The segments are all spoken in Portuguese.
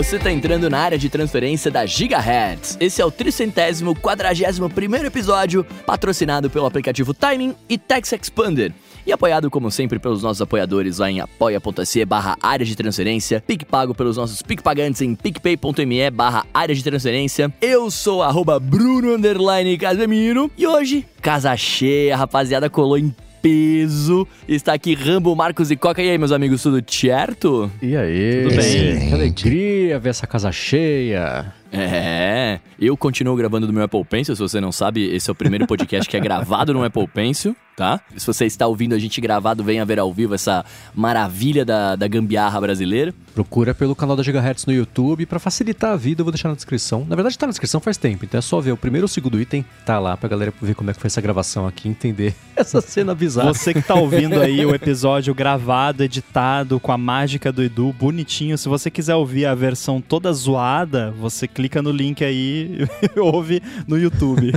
Você está entrando na área de transferência da Gigahertz. Esse é o tricentésimo quadragésimo primeiro episódio, patrocinado pelo aplicativo Timing e Tex Expander. E apoiado, como sempre, pelos nossos apoiadores lá em apoia.se barra área de transferência, PicPago pelos nossos PicPagantes em picpay.me barra área de transferência. Eu sou arroba Bruno Casemiro e hoje, casa cheia, rapaziada colou em peso. Está aqui Rambo, Marcos e Coca. E aí, meus amigos, tudo certo? E aí? Tudo bem? Que alegria ver essa casa cheia. É, eu continuo gravando do meu Apple Pencil. Se você não sabe, esse é o primeiro podcast que é gravado no Apple Pencil, tá? Se você está ouvindo a gente gravado, venha ver ao vivo essa maravilha da, da gambiarra brasileira. Procura pelo canal da Gigahertz no YouTube. Para facilitar a vida, eu vou deixar na descrição. Na verdade, tá na descrição faz tempo, então é só ver o primeiro ou o segundo item, tá lá pra galera ver como é que foi essa gravação aqui, entender essa cena bizarra. Você que tá ouvindo aí o episódio gravado, editado, com a mágica do Edu, bonitinho. Se você quiser ouvir a versão toda zoada, você clica no link aí e ouve no YouTube.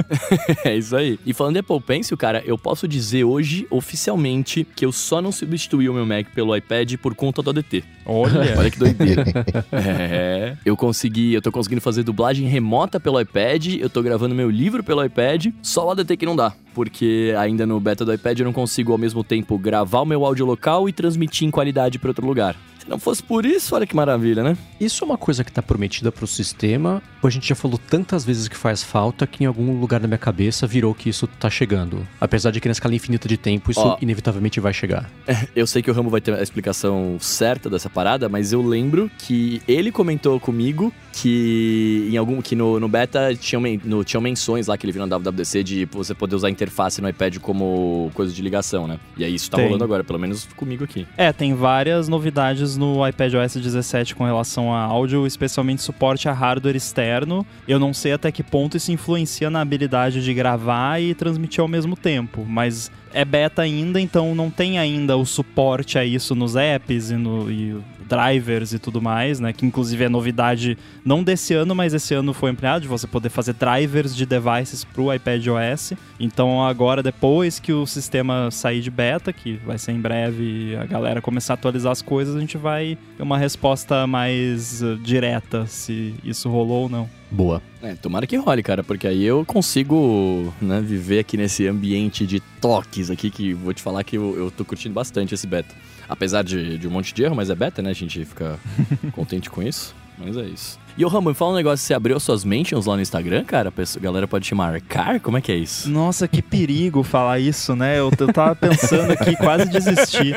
é isso aí. E falando de Apple Pencil, cara, eu posso dizer hoje, oficialmente, que eu só não substituí o meu Mac pelo iPad por conta do ADT. Olha! Olha que doideira. é. Eu consegui, eu tô conseguindo fazer dublagem remota pelo iPad, eu tô gravando meu livro pelo iPad, só o ADT que não dá. Porque ainda no beta do iPad eu não consigo ao mesmo tempo gravar o meu áudio local e transmitir em qualidade para outro lugar. Se não fosse por isso, olha que maravilha, né? Isso é uma coisa que está prometida para o sistema, a gente já falou tantas vezes que faz falta que em algum lugar da minha cabeça virou que isso tá chegando. Apesar de que na escala infinita de tempo isso Ó, inevitavelmente vai chegar. Eu sei que o Ramo vai ter a explicação certa dessa parada, mas eu lembro que ele comentou comigo que em algum que no, no beta tinham, no, tinham menções lá que ele viu na WWDC de você poder usar a interface no iPad como coisa de ligação, né? E aí isso tá tem. rolando agora, pelo menos comigo aqui. É, tem várias novidades no iPadOS 17 com relação a áudio, especialmente suporte a hardware externo. Eu não sei até que ponto isso influencia na habilidade de gravar e transmitir ao mesmo tempo, mas é beta ainda, então não tem ainda o suporte a isso nos apps e, no, e drivers e tudo mais, né? Que inclusive é novidade não desse ano, mas esse ano foi ampliado de você poder fazer drivers de devices para o iPad OS. Então agora depois que o sistema sair de beta, que vai ser em breve, a galera começar a atualizar as coisas, a gente vai ter uma resposta mais uh, direta se isso rolou ou não. Boa. É, tomara que role, cara, porque aí eu consigo né, viver aqui nesse ambiente de toques aqui, que vou te falar que eu, eu tô curtindo bastante esse beta. Apesar de, de um monte de erro, mas é beta, né? A gente fica contente com isso. Mas é isso. E o Ramon, fala um negócio, você abriu suas mentions lá no Instagram, cara? A galera pode te marcar? Como é que é isso? Nossa, que perigo falar isso, né? Eu, eu tava pensando aqui, quase desistir.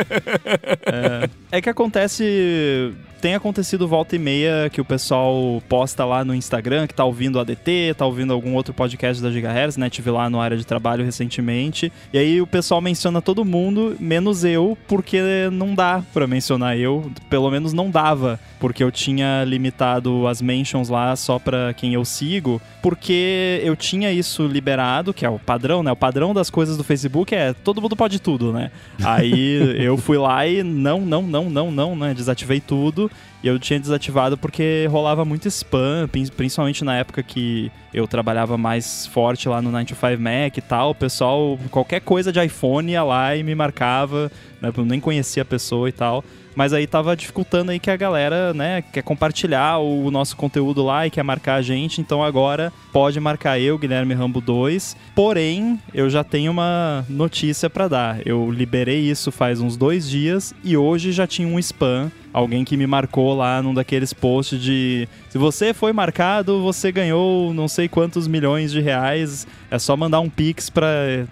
É, é que acontece tem acontecido volta e meia que o pessoal posta lá no Instagram que tá ouvindo ADT, tá ouvindo algum outro podcast da Gigahertz, né? Tive lá no área de trabalho recentemente. E aí o pessoal menciona todo mundo, menos eu, porque não dá para mencionar eu. Pelo menos não dava, porque eu tinha limitado as mentions lá só pra quem eu sigo, porque eu tinha isso liberado, que é o padrão, né? O padrão das coisas do Facebook é todo mundo pode tudo, né? Aí eu fui lá e não, não, não, não, não, né? Desativei tudo e eu tinha desativado porque rolava muito spam, principalmente na época que eu trabalhava mais forte lá no 95 Mac e tal. O pessoal, qualquer coisa de iPhone ia lá e me marcava, né? Eu nem conhecia a pessoa e tal. Mas aí tava dificultando aí que a galera, né, quer compartilhar o nosso conteúdo lá e quer marcar a gente. Então agora pode marcar eu, Guilherme Rambo 2. Porém, eu já tenho uma notícia para dar. Eu liberei isso faz uns dois dias e hoje já tinha um spam alguém que me marcou lá num daqueles posts de se você foi marcado, você ganhou não sei quantos milhões de reais, é só mandar um pix para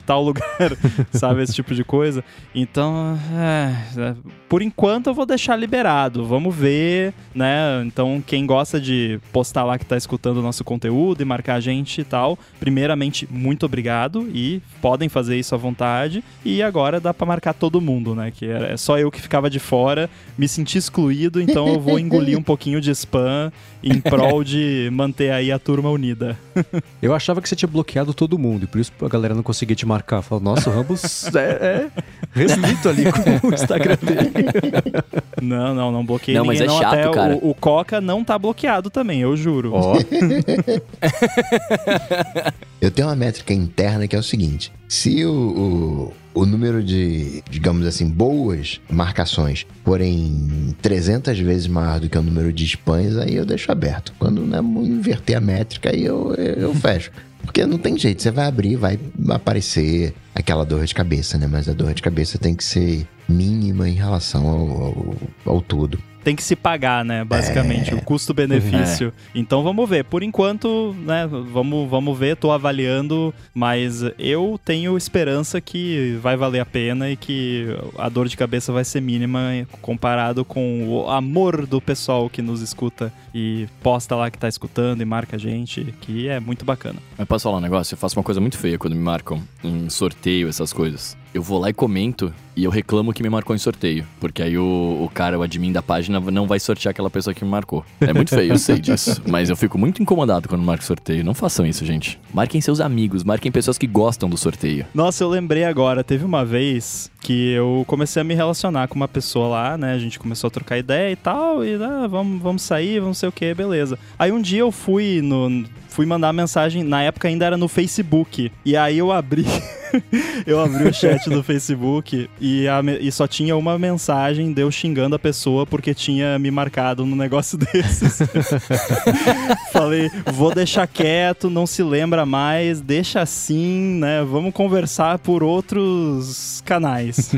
tal lugar, sabe esse tipo de coisa. Então, é, é, por enquanto eu vou deixar liberado. Vamos ver, né? Então, quem gosta de postar lá que tá escutando o nosso conteúdo e marcar a gente e tal, primeiramente muito obrigado e podem fazer isso à vontade. E agora dá para marcar todo mundo, né? Que é só eu que ficava de fora, me senti excluído, então eu vou engolir um pouquinho de spam em prol de manter aí a turma unida. eu achava que você tinha bloqueado todo mundo e por isso a galera não conseguia te marcar. Falou, nossa, o Rambos é, é restrito ali com o Instagram dele. Não, não, não bloqueei não, ninguém, mas é não. Chato, Até cara. O, o, Coca não tá bloqueado também, eu juro. Ó. Oh. eu tenho uma métrica interna que é o seguinte: se o, o o número de, digamos assim, boas marcações forem 300 vezes maior do que o número de spams, aí eu deixo aberto. Quando né, inverter a métrica, aí eu, eu fecho. Porque não tem jeito, você vai abrir, vai aparecer aquela dor de cabeça, né? Mas a dor de cabeça tem que ser mínima em relação ao, ao, ao tudo tem que se pagar, né? Basicamente, é. o custo-benefício. É. Então vamos ver. Por enquanto, né? Vamos, vamos ver, tô avaliando, mas eu tenho esperança que vai valer a pena e que a dor de cabeça vai ser mínima comparado com o amor do pessoal que nos escuta e posta lá que tá escutando e marca a gente, que é muito bacana. Mas posso falar um negócio? Eu faço uma coisa muito feia quando me marcam em sorteio, essas coisas. Eu vou lá e comento e eu reclamo que me marcou em sorteio. Porque aí o, o cara, o admin da página, não vai sortear aquela pessoa que me marcou. É muito feio, eu sei disso. Mas eu fico muito incomodado quando marco sorteio. Não façam isso, gente. Marquem seus amigos, marquem pessoas que gostam do sorteio. Nossa, eu lembrei agora, teve uma vez que eu comecei a me relacionar com uma pessoa lá, né? A gente começou a trocar ideia e tal, e ah, vamos, vamos sair, vamos sei o que, beleza. Aí um dia eu fui no. Fui mandar mensagem, na época ainda era no Facebook. E aí eu abri. eu abri o chat do Facebook e, a, e, só tinha uma mensagem de eu xingando a pessoa porque tinha me marcado num negócio desses. Falei, vou deixar quieto, não se lembra mais, deixa assim, né? Vamos conversar por outros canais.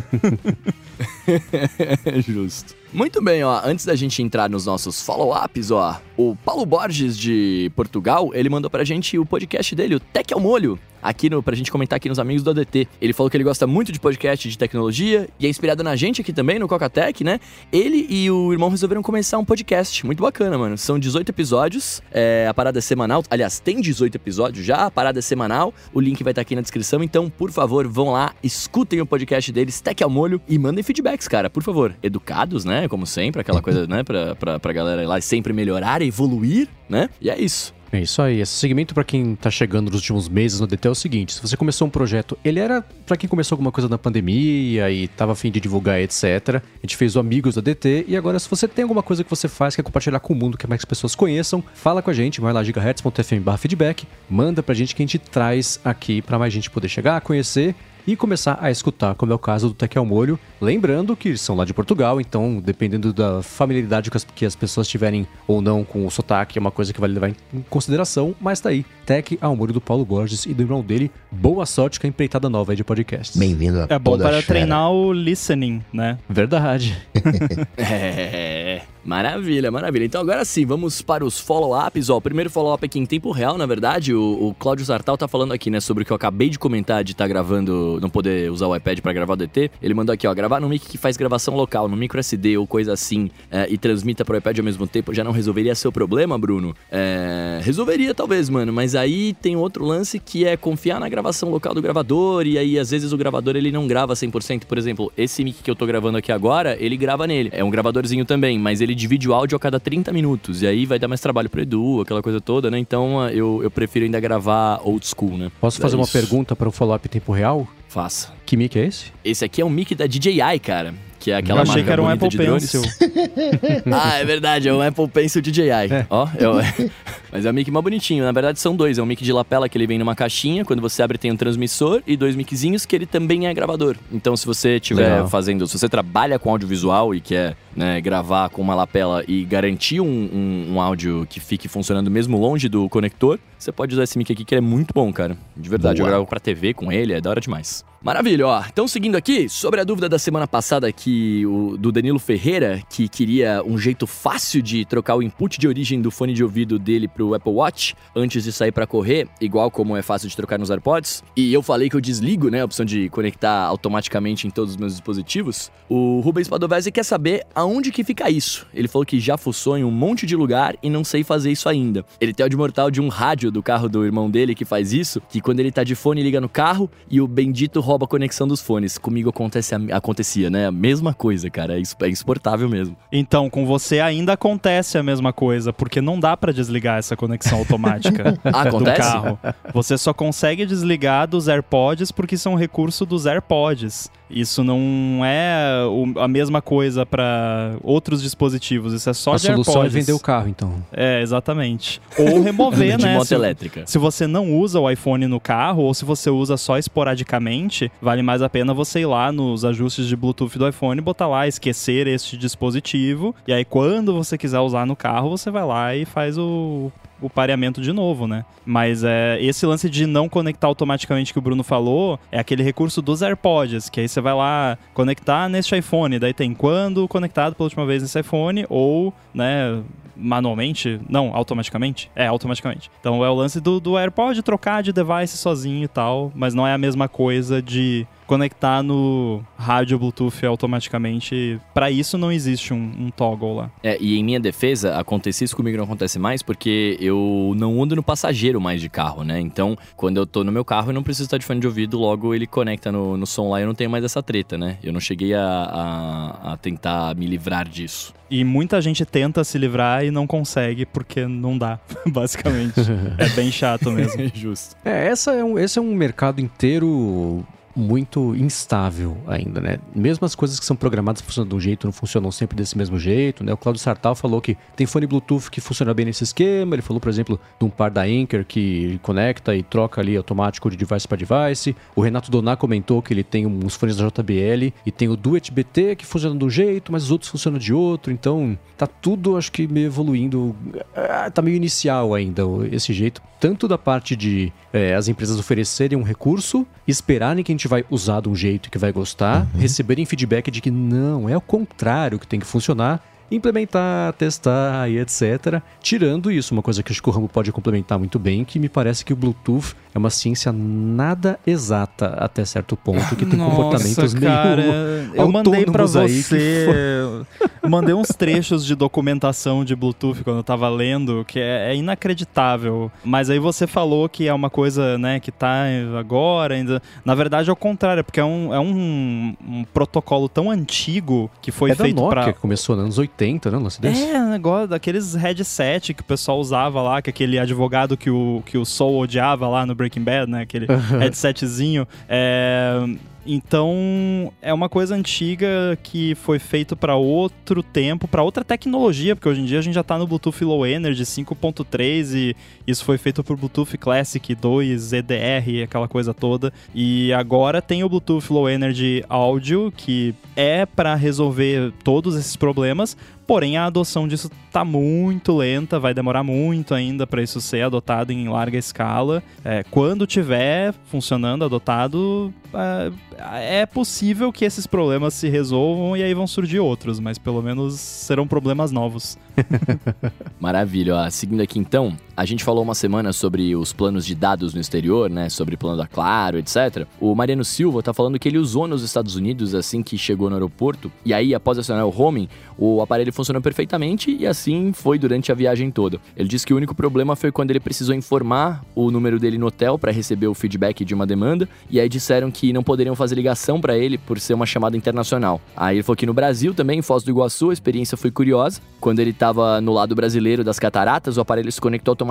Justo. Muito bem, ó. Antes da gente entrar nos nossos follow-ups, ó, o Paulo Borges de Portugal, ele mandou pra gente o podcast dele, o Tech ao Molho aqui no, pra gente comentar aqui nos amigos do ADT. Ele falou que ele gosta muito de podcast de tecnologia e é inspirado na gente aqui também, no Cocatec, né? Ele e o irmão resolveram começar um podcast. Muito bacana, mano. São 18 episódios, é, a parada é semanal. Aliás, tem 18 episódios já, a parada é semanal. O link vai estar tá aqui na descrição. Então, por favor, vão lá, escutem o podcast deles, Tech ao Molho, e mandem feedbacks, cara, por favor. Educados, né? Como sempre, aquela coisa, né? Pra, pra, pra galera ir lá sempre melhorar, evoluir, né? E é isso. É isso aí. Esse segmento, para quem tá chegando nos últimos meses no DT, é o seguinte: se você começou um projeto, ele era para quem começou alguma coisa na pandemia e tava afim de divulgar, etc. A gente fez o Amigos da DT. E agora, se você tem alguma coisa que você faz, quer compartilhar com o mundo, quer mais que as pessoas conheçam, fala com a gente, vai lá gigahertz.fm feedback, manda pra gente que a gente traz aqui para mais gente poder chegar, conhecer e começar a escutar, como é o caso do Tech ao Molho. Lembrando que são lá de Portugal, então dependendo da familiaridade que as, que as pessoas tiverem ou não com o sotaque, é uma coisa que vale levar em consideração, mas tá aí. Tech ao Molho do Paulo Borges e do irmão dele. Boa sorte com a empreitada nova aí de podcasts. Bem-vindo a É bom para treinar o listening, né? Verdade. é. Maravilha, maravilha. Então agora sim, vamos para os follow-ups. Ó, o primeiro follow-up aqui em tempo real, na verdade, o, o Cláudio Zartal tá falando aqui, né, sobre o que eu acabei de comentar de estar tá gravando, não poder usar o iPad para gravar o DT. Ele mandou aqui, ó, gravar no mic que faz gravação local, no micro SD ou coisa assim, é, e transmita pro iPad ao mesmo tempo, já não resolveria seu problema, Bruno? É, resolveria talvez, mano, mas aí tem outro lance que é confiar na gravação local do gravador, e aí às vezes o gravador ele não grava 100%. Por exemplo, esse mic que eu tô gravando aqui agora, ele grava nele. É um gravadorzinho também, mas ele divide o áudio a cada 30 minutos. E aí vai dar mais trabalho pro Edu, aquela coisa toda, né? Então ah, eu, eu prefiro ainda gravar old school, né? Posso fazer é uma pergunta para o follow-up em tempo real? Faça. Que mic é esse? Esse aqui é um mic da DJI, cara que é aquela Eu achei que era um Apple Pencil. ah, é verdade, é um Apple Pencil DJI. É. Ó, é, mas é um mic mais bonitinho. Na verdade, são dois. É um mic de lapela que ele vem numa caixinha. Quando você abre, tem um transmissor e dois miczinhos que ele também é gravador. Então, se você estiver fazendo, se você trabalha com audiovisual e quer né, gravar com uma lapela e garantir um, um, um, áudio que fique funcionando mesmo longe do conector, você pode usar esse mic aqui que é muito bom, cara. De verdade, Boa. eu gravo pra TV com ele, é da hora demais. Maravilha, ó. Então, seguindo aqui, sobre a dúvida da semana passada que o, do Danilo Ferreira, que queria um jeito fácil de trocar o input de origem do fone de ouvido dele pro Apple Watch antes de sair para correr, igual como é fácil de trocar nos AirPods. E eu falei que eu desligo, né, a opção de conectar automaticamente em todos os meus dispositivos. O Rubens Padovese quer saber aonde que fica isso. Ele falou que já fuçou em um monte de lugar e não sei fazer isso ainda. Ele tem o de mortal de um rádio do carro do irmão dele que faz isso, que quando ele tá de fone liga no carro e o bendito rouba a conexão dos fones. Comigo acontece, acontecia, né? A mesma coisa, cara. É, é insuportável mesmo. Então, com você ainda acontece a mesma coisa, porque não dá para desligar essa conexão automática acontece? do carro. Você só consegue desligar dos AirPods porque são recurso dos AirPods. Isso não é a mesma coisa para outros dispositivos, isso é só a de solução AirPods. é vender o carro, então. É, exatamente. Ou remover, de né? moto se, elétrica. Se você não usa o iPhone no carro, ou se você usa só esporadicamente, realmente vale mais a pena você ir lá nos ajustes de Bluetooth do iPhone, botar lá esquecer este dispositivo, e aí quando você quiser usar no carro, você vai lá e faz o o pareamento de novo, né? Mas é, esse lance de não conectar automaticamente que o Bruno falou é aquele recurso dos AirPods, que aí você vai lá conectar neste iPhone, daí tem quando conectado pela última vez nesse iPhone ou, né, manualmente, não, automaticamente. É, automaticamente. Então é o lance do, do AirPod trocar de device sozinho e tal, mas não é a mesma coisa de conectar no rádio Bluetooth automaticamente. Para isso não existe um, um, toggle lá. É, e em minha defesa, acontecer isso comigo não acontece mais porque eu não ando no passageiro mais de carro, né? Então, quando eu tô no meu carro, eu não preciso estar de fone de ouvido, logo ele conecta no, no som lá e eu não tenho mais essa treta, né? Eu não cheguei a, a, a tentar me livrar disso. E muita gente tenta se livrar e não consegue porque não dá, basicamente. é bem chato mesmo. Justo. É, essa é um, esse é um mercado inteiro muito instável ainda, né? Mesmo as coisas que são programadas funcionam de um jeito, não funcionam sempre desse mesmo jeito, né? O Claudio Sartal falou que tem fone Bluetooth que funciona bem nesse esquema, ele falou, por exemplo, de um par da Anker que conecta e troca ali automático de device para device. O Renato Doná comentou que ele tem uns fones da JBL e tem o Duet BT que funciona de um jeito, mas os outros funcionam de outro, então tá tudo, acho que meio evoluindo, ah, tá meio inicial ainda esse jeito, tanto da parte de é, as empresas oferecerem um recurso, esperarem que a gente vai usar de um jeito que vai gostar, uhum. receberem feedback de que não, é o contrário que tem que funcionar implementar, testar e etc. Tirando isso, uma coisa que acho que o Rambo pode complementar muito bem, que me parece que o Bluetooth é uma ciência nada exata até certo ponto, que tem Nossa, comportamentos cara, meio Eu mandei para você, mandei uns trechos de documentação de Bluetooth quando eu tava lendo, que é, é, inacreditável. Mas aí você falou que é uma coisa, né, que tá agora ainda. Na verdade é o contrário, porque é um, é um, um protocolo tão antigo que foi é feito para começou nos anos 80, né? Lance desse. É, negócio daqueles headset que o pessoal usava lá, que aquele advogado que o, que o Soul odiava lá no Breaking Bad, né? Aquele headsetzinho. É então, é uma coisa antiga que foi feito para outro tempo, para outra tecnologia, porque hoje em dia a gente já está no Bluetooth Low Energy 5.3 e isso foi feito por Bluetooth Classic 2, EDR, aquela coisa toda. E agora tem o Bluetooth Low Energy Audio, que é para resolver todos esses problemas, Porém, a adoção disso tá muito lenta, vai demorar muito ainda para isso ser adotado em larga escala. É, quando tiver funcionando, adotado, é, é possível que esses problemas se resolvam e aí vão surgir outros, mas pelo menos serão problemas novos. Maravilha. Ó. Seguindo aqui então, a gente falou uma semana sobre os planos de dados no exterior, né? Sobre plano da Claro, etc. O Mariano Silva tá falando que ele usou nos Estados Unidos assim que chegou no aeroporto. E aí, após acionar o roaming, o aparelho funcionou perfeitamente e assim foi durante a viagem toda. Ele disse que o único problema foi quando ele precisou informar o número dele no hotel para receber o feedback de uma demanda. E aí disseram que não poderiam fazer ligação para ele por ser uma chamada internacional. Aí ele falou que no Brasil também, em Foz do Iguaçu, a experiência foi curiosa. Quando ele estava no lado brasileiro das cataratas, o aparelho se conectou automaticamente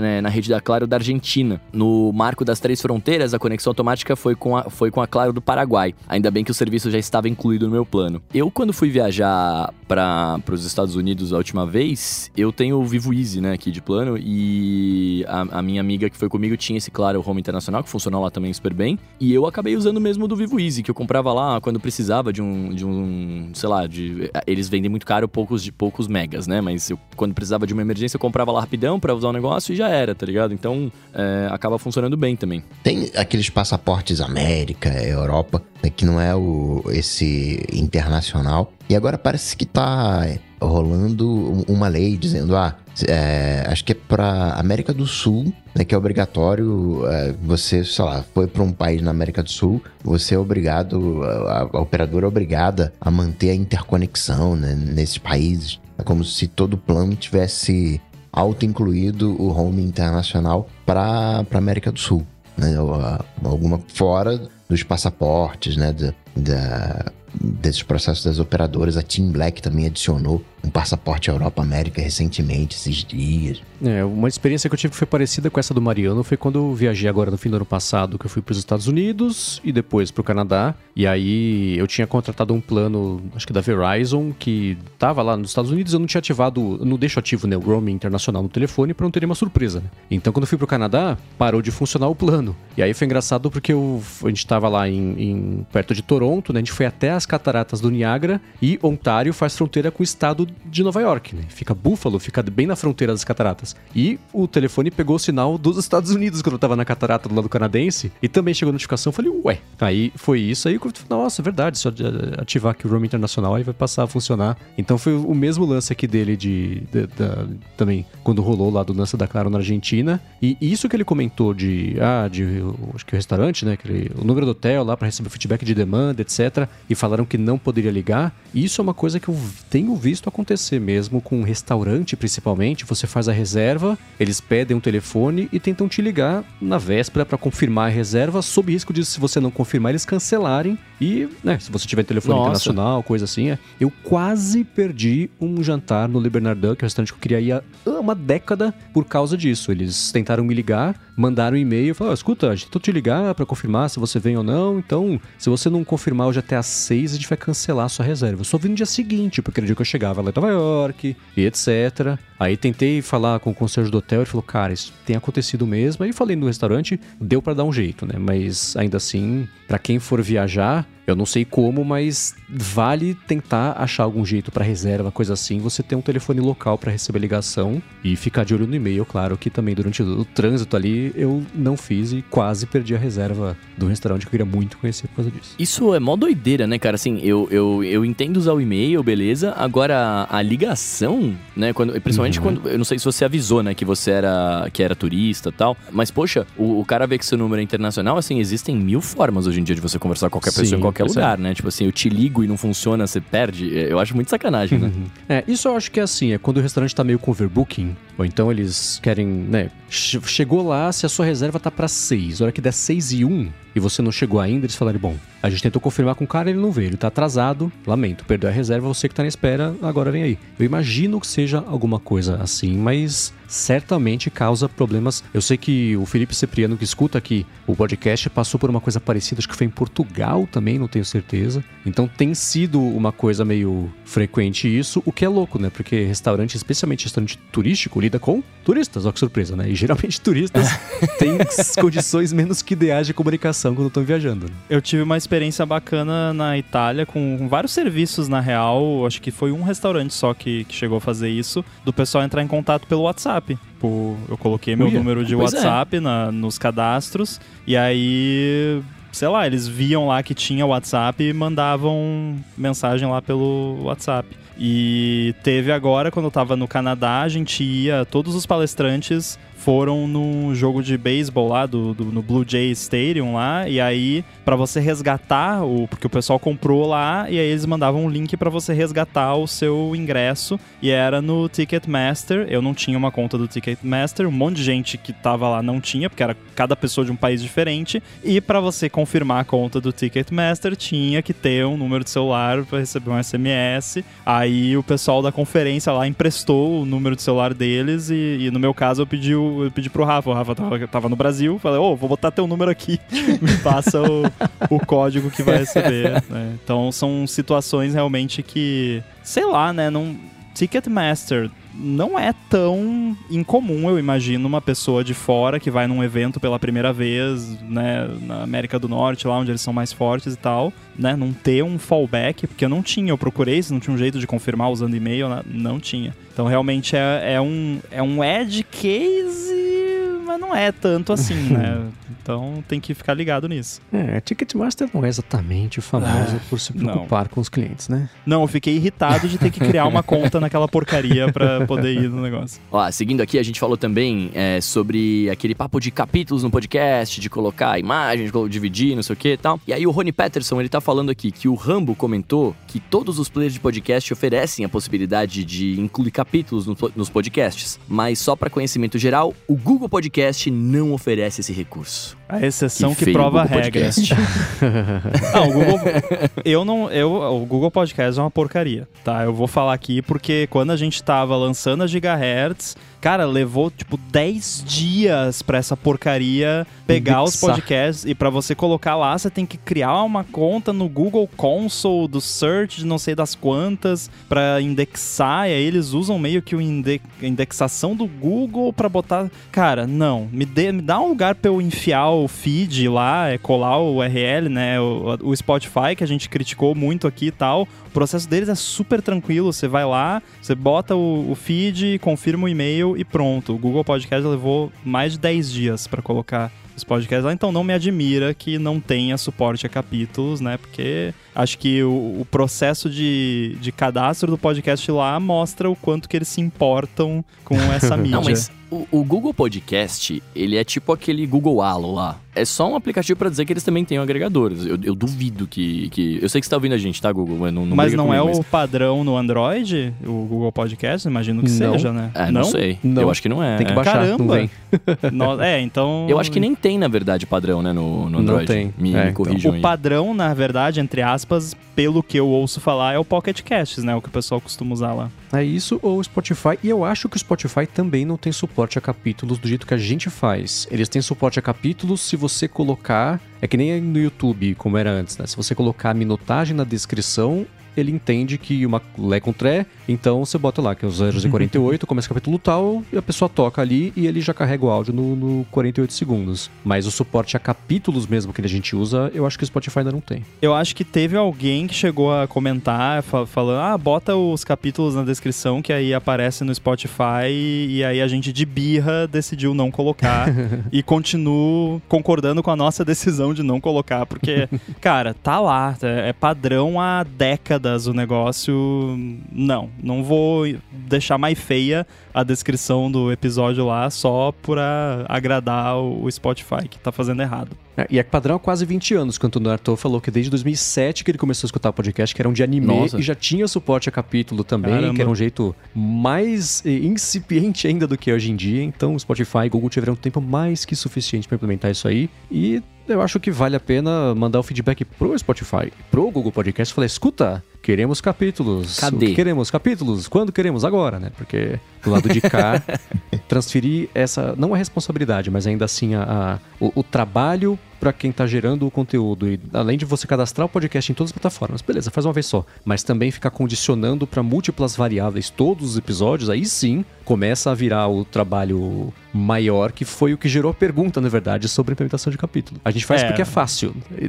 né, na rede da Claro da Argentina. No marco das três fronteiras, a conexão automática foi com a, foi com a Claro do Paraguai. Ainda bem que o serviço já estava incluído no meu plano. Eu, quando fui viajar para os Estados Unidos a última vez, eu tenho o Vivo Easy, né, aqui de plano, e a, a minha amiga que foi comigo tinha esse Claro Home Internacional, que funcionou lá também super bem, e eu acabei usando mesmo do Vivo Easy, que eu comprava lá quando precisava de um, de um sei lá, de, eles vendem muito caro poucos, de poucos megas, né? Mas eu, quando precisava de uma emergência, eu comprava lá rapidão para usar o negócio e já era, tá ligado? Então é, acaba funcionando bem também. Tem aqueles passaportes América, Europa, né, que não é o, esse internacional. E agora parece que tá rolando uma lei dizendo, ah, é, acho que é para América do Sul, né, que é obrigatório é, você, sei lá, foi para um país na América do Sul, você é obrigado, a, a operadora é obrigada a manter a interconexão né, nesses países. É como se todo plano tivesse auto-incluído o home internacional para a América do Sul. Né? Alguma fora dos passaportes, né? Da, da desses processos das operadoras. A Team Black também adicionou um passaporte Europa-América recentemente, esses dias. É, uma experiência que eu tive que foi parecida com essa do Mariano foi quando eu viajei agora no fim do ano passado, que eu fui para os Estados Unidos e depois para o Canadá. E aí eu tinha contratado um plano, acho que da Verizon, que tava lá nos Estados Unidos, eu não tinha ativado, não deixo ativo né, o roaming internacional no telefone para não ter nenhuma surpresa. Né? Então quando eu fui para o Canadá, parou de funcionar o plano. E aí foi engraçado porque eu, a gente estava lá em, em, perto de Toronto, né? A gente foi até as cataratas do Niágara e Ontário faz fronteira com o estado de Nova York, né? Fica Buffalo, fica bem na fronteira das cataratas. E o telefone pegou o sinal dos Estados Unidos quando eu tava na catarata do lado canadense e também chegou a notificação. Eu falei, ué. Aí foi isso, aí eu falei, nossa, é verdade, só ativar aqui o roaming internacional aí vai passar a funcionar. Então foi o mesmo lance aqui dele de, de, de também quando rolou lá do lance da Claro na Argentina. E isso que ele comentou de, ah, de, acho que o restaurante, né? Que o número do hotel lá para receber feedback de demanda, etc. E falaram que não poderia ligar. Isso é uma coisa que eu tenho visto acontecer mesmo com um restaurante, principalmente. Você faz a reserva, eles pedem um telefone e tentam te ligar na véspera para confirmar a reserva, sob risco de, se você não confirmar, eles cancelarem. E, né, se você tiver telefone Nossa. internacional, coisa assim, é. Eu quase perdi um jantar no Le Bernardin, que é um restaurante que eu queria ir há uma década por causa disso. Eles tentaram me ligar, mandaram um e-mail, falaram: escuta, a gente tentou te ligar para confirmar se você vem ou não, então, se você não confirmar hoje até às seis, a gente vai cancelar a sua reserva. Eu só vim no dia seguinte, porque era o dia que eu chegava lá em Nova York e etc. Aí tentei falar com o conselho do hotel, ele falou: cara, isso tem acontecido mesmo. Aí falei no restaurante, deu para dar um jeito, né? Mas ainda assim, para quem for viajar, eu não sei como, mas vale tentar achar algum jeito para reserva, coisa assim. Você ter um telefone local para receber ligação e ficar de olho no e-mail, claro que também durante o trânsito ali eu não fiz e quase perdi a reserva do restaurante que eu queria muito conhecer por causa disso. Isso é mó doideira, né, cara? Assim, eu, eu, eu entendo usar o e-mail, beleza. Agora, a ligação, né, quando, principalmente uhum. quando. Eu não sei se você avisou, né, que você era, que era turista e tal. Mas, poxa, o, o, cara vê que seu número é internacional, assim, existem mil formas hoje em dia de você conversar com qualquer Sim, pessoa em qualquer lugar, é. né? Tipo assim, eu te ligo e não funciona, você perde. Eu acho muito sacanagem, né? Uhum. É, isso eu acho que é assim, é quando o restaurante tá meio com overbooking, ou então eles querem, né? Chegou lá, se a sua reserva tá para 6, hora que der 6 e 1, e você não chegou ainda, eles falarem, bom, a gente tentou confirmar com o cara, ele não veio, ele tá atrasado, lamento, perdeu a reserva, você que tá na espera, agora vem aí. Eu imagino que seja alguma coisa assim, mas certamente causa problemas. Eu sei que o Felipe Cipriano, que escuta aqui o podcast, passou por uma coisa parecida, acho que foi em Portugal também, não tenho certeza. Então tem sido uma coisa meio frequente isso, o que é louco, né? Porque restaurante, especialmente restaurante turístico, lida com turistas, ó que surpresa, né? E geralmente turistas têm condições menos que ideais de comunicação quando estão viajando. Né? Eu tive uma experiência bacana na Itália com vários serviços, na real. Acho que foi um restaurante só que, que chegou a fazer isso, do pessoal entrar em contato pelo WhatsApp. Tipo, eu coloquei meu Uia, número de é. WhatsApp é. na, nos cadastros e aí sei lá, eles viam lá que tinha WhatsApp e mandavam mensagem lá pelo WhatsApp. E teve agora, quando eu tava no Canadá, a gente ia, todos os palestrantes foram no jogo de beisebol lá, do, do, no Blue Jay Stadium lá, e aí para você resgatar, o, porque o pessoal comprou lá, e aí eles mandavam um link para você resgatar o seu ingresso, e era no Ticketmaster, eu não tinha uma conta do Ticketmaster, um monte de gente que tava lá não tinha, porque era cada pessoa de um país diferente, e para você confirmar a conta do Ticketmaster, tinha que ter um número de celular para receber um SMS, aí o pessoal da conferência lá emprestou o número de celular deles, e, e no meu caso eu pedi o eu pedi pro Rafa, o Rafa tava, tava no Brasil, falei, ô, oh, vou botar teu número aqui, me passa o, o código que vai receber. Né? Então são situações realmente que, sei lá, né, não... Ticketmaster não é tão incomum, eu imagino, uma pessoa de fora que vai num evento pela primeira vez, né, na América do Norte, lá onde eles são mais fortes e tal, né, não ter um fallback, porque eu não tinha, eu procurei, se não tinha um jeito de confirmar usando e-mail, né, não tinha. Então realmente é, é, um, é um edge case, mas não é tanto assim, né? Então tem que ficar ligado nisso. É, Ticketmaster não é exatamente famoso ah, por se preocupar não. com os clientes, né? Não, eu fiquei irritado de ter que criar uma conta naquela porcaria para poder ir no negócio. Ó, seguindo aqui, a gente falou também é, sobre aquele papo de capítulos no podcast, de colocar imagens, de dividir, não sei o que e tal. E aí o Rony Peterson, ele tá falando aqui que o Rambo comentou que todos os players de podcast oferecem a possibilidade de incluir capítulos no, nos podcasts, mas só para conhecimento geral, o Google Podcast não oferece esse recurso. A exceção que, feio, prova a regra. Não, o Google. eu não. Eu, o Google Podcast é uma porcaria, tá? Eu vou falar aqui porque quando a gente tava lançando a Gigahertz, cara, levou tipo 10 dias pra essa porcaria pegar os Indexar. podcasts. E pra você colocar lá, você tem que criar uma conta no Google Console do Search de não sei das quantas pra indexar. E aí eles usam meio que o inde indexação do Google pra botar. Cara, não. Me, dê, me dá um lugar pra eu enfiar o feed lá, é, colar o URL, né? O, o Spotify, que a gente criticou muito aqui e tal. O processo deles é super tranquilo. Você vai lá, você bota o, o feed, confirma o e-mail e pronto. O Google Podcast levou mais de 10 dias pra colocar os podcasts lá, então não me admira que não tenha suporte a capítulos, né? Porque acho que o, o processo de, de cadastro do podcast lá mostra o quanto que eles se importam com essa mídia. Não, mas o, o Google Podcast, ele é tipo aquele Google Halo lá. É só um aplicativo pra dizer que eles também têm agregadores. Eu, eu duvido que, que... Eu sei que você tá ouvindo a gente, tá, Google? Mas não, não Mas não é comigo, o padrão no Android, o Google Podcast? Imagino que Não. seja, né? mas- É, não, sei. Não. Eu acho que não é. Tem que é. baixar, não Caramba. é, então. Eu acho que nem tem, na verdade, padrão, né, no, no Não Android. tem. Me, É, me então. corrijam O aí. padrão, na verdade, entre aspas, pelo que eu ouço falar, é o Pocket Casts, né? O que o pessoal costuma usar lá. É isso ou o Spotify. E eu acho que o Spotify também não tem suporte a capítulos do jeito que a gente faz. Eles têm suporte a capítulos se você colocar. É que nem no YouTube, como era antes, né? Se você colocar a minutagem na descrição, ele entende que uma Lé com Tré, então você bota lá que é o 048, começa o capítulo tal, e a pessoa toca ali e ele já carrega o áudio no, no 48 segundos. Mas o suporte a capítulos mesmo que a gente usa, eu acho que o Spotify ainda não tem. Eu acho que teve alguém que chegou a comentar fa- falando: ah, bota os capítulos na descrição que aí aparece no Spotify e aí a gente de birra decidiu não colocar e continuo concordando com a nossa decisão de não colocar, porque, cara, tá lá, é é padrão há décadas o negócio. Não, não vou deixar mais feia a descrição do episódio lá só pra agradar o Spotify, que tá fazendo errado. É, E é padrão há quase 20 anos, quando o Narto falou que desde 2007 que ele começou a escutar podcast, que era um de anime Nossa. e já tinha suporte a capítulo também, Caramba. que era um jeito mais eh, incipiente ainda do que hoje em dia. Então o Spotify e Google tiveram tempo mais que suficiente para implementar isso aí. E eu acho que vale a pena mandar o feedback pro Spotify, pro Google Podcast e falar: escuta, queremos capítulos. Cadê? Que queremos capítulos? Quando queremos? Agora, né? Porque do lado de cá, transferir essa, não a responsabilidade, mas ainda assim a, a- o, o trabalho para quem tá gerando o conteúdo. E além de você cadastrar o podcast em todas as plataformas, beleza, faz uma vez só. Mas também ficar condicionando para múltiplas variáveis todos os episódios, aí sim começa a virar o trabalho maior, que foi o que gerou a pergunta, na verdade, sobre a implementação de capítulo. A gente faz É. porque é fácil. E,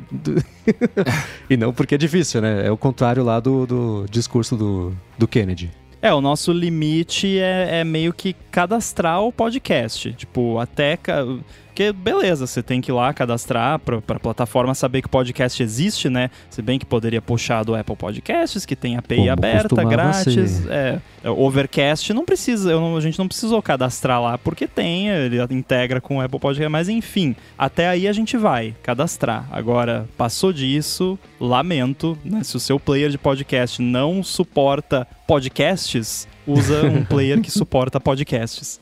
e não porque é difícil, né? É o contrário lá do, do discurso do, do Kennedy. É, o nosso limite é, é meio que cadastrar o podcast. Tipo, até. ca- Porque, beleza, você tem que ir lá cadastrar pra, pra plataforma saber que o podcast existe, né? Se bem que poderia puxar do Apple Podcasts, que tem API Como aberta, grátis. É, É, Overcast não precisa, eu não- a gente não precisou cadastrar lá, porque tem, ele integra com o Apple Podcast, mas enfim, até aí a gente vai cadastrar. Agora, passou disso, lamento, né? Se o seu player de podcast não suporta podcasts, usa um player que suporta podcasts.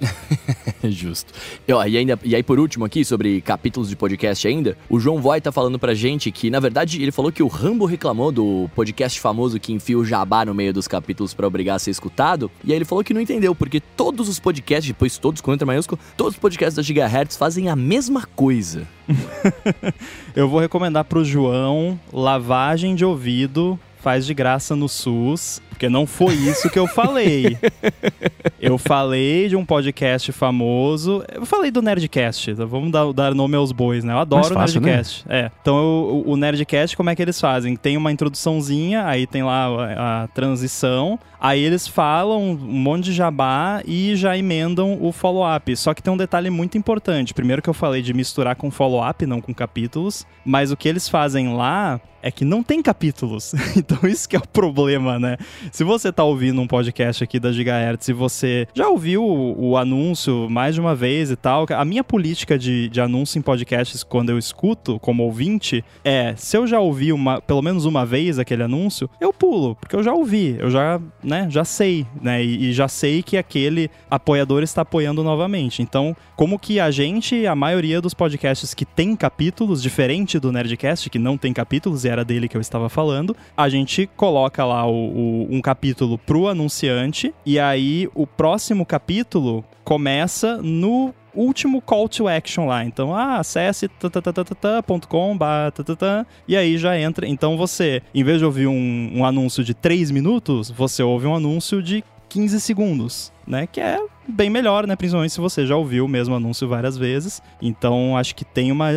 Justo. E, ó, e, ainda, e aí, por último aqui, sobre capítulos de podcast ainda, o João Voy tá falando pra gente que, na verdade, ele falou que o Rambo reclamou do podcast famoso que enfia o jabá no meio dos capítulos pra obrigar a ser escutado. E aí ele falou que não entendeu, porque todos os podcasts, depois todos com letra maiúsculo, todos os podcasts da Gigahertz fazem a mesma coisa. Eu vou recomendar pro João lavagem de ouvido, faz de graça no SUS, porque não foi isso que eu falei. eu falei de um podcast famoso, eu falei do Nerdcast, então vamos dar, dar nome aos bois, né? Eu adoro fácil, o Nerdcast. É. Então eu- o, o Nerdcast, como é que eles fazem? Tem uma introduçãozinha, aí tem lá a, a transição, aí eles falam um monte de jabá e já emendam o follow-up. Só que tem um detalhe muito importante. Primeiro que eu falei de misturar com follow-up, não com capítulos, mas o que eles fazem lá é que não tem capítulos. então isso que é o problema, né? Se você tá ouvindo um podcast aqui da Gigahertz e você já ouviu o, o anúncio mais de uma vez e tal, a minha política de, de anúncio em podcasts quando eu escuto como ouvinte é, se eu já ouvi uma, pelo menos uma vez aquele anúncio, eu pulo, porque eu já ouvi, eu já, né, já sei, né, e, e já sei que aquele apoiador está apoiando novamente. Então, como que a gente, a maioria dos podcasts que tem capítulos, diferente do Nerdcast, que não tem capítulos, e era dele que eu estava falando, a gente coloca lá o, o, um capítulo pro anunciante, e aí o próximo capítulo começa no último call to action lá. Então, ah, acesse .com e aí já entra. Então você, em vez de ouvir um, um anúncio de 3 minutos, você ouve um anúncio de 15 segundos, né? Que é bem melhor, né? Principalmente se você já ouviu o mesmo anúncio várias vezes. Então, acho que tem uma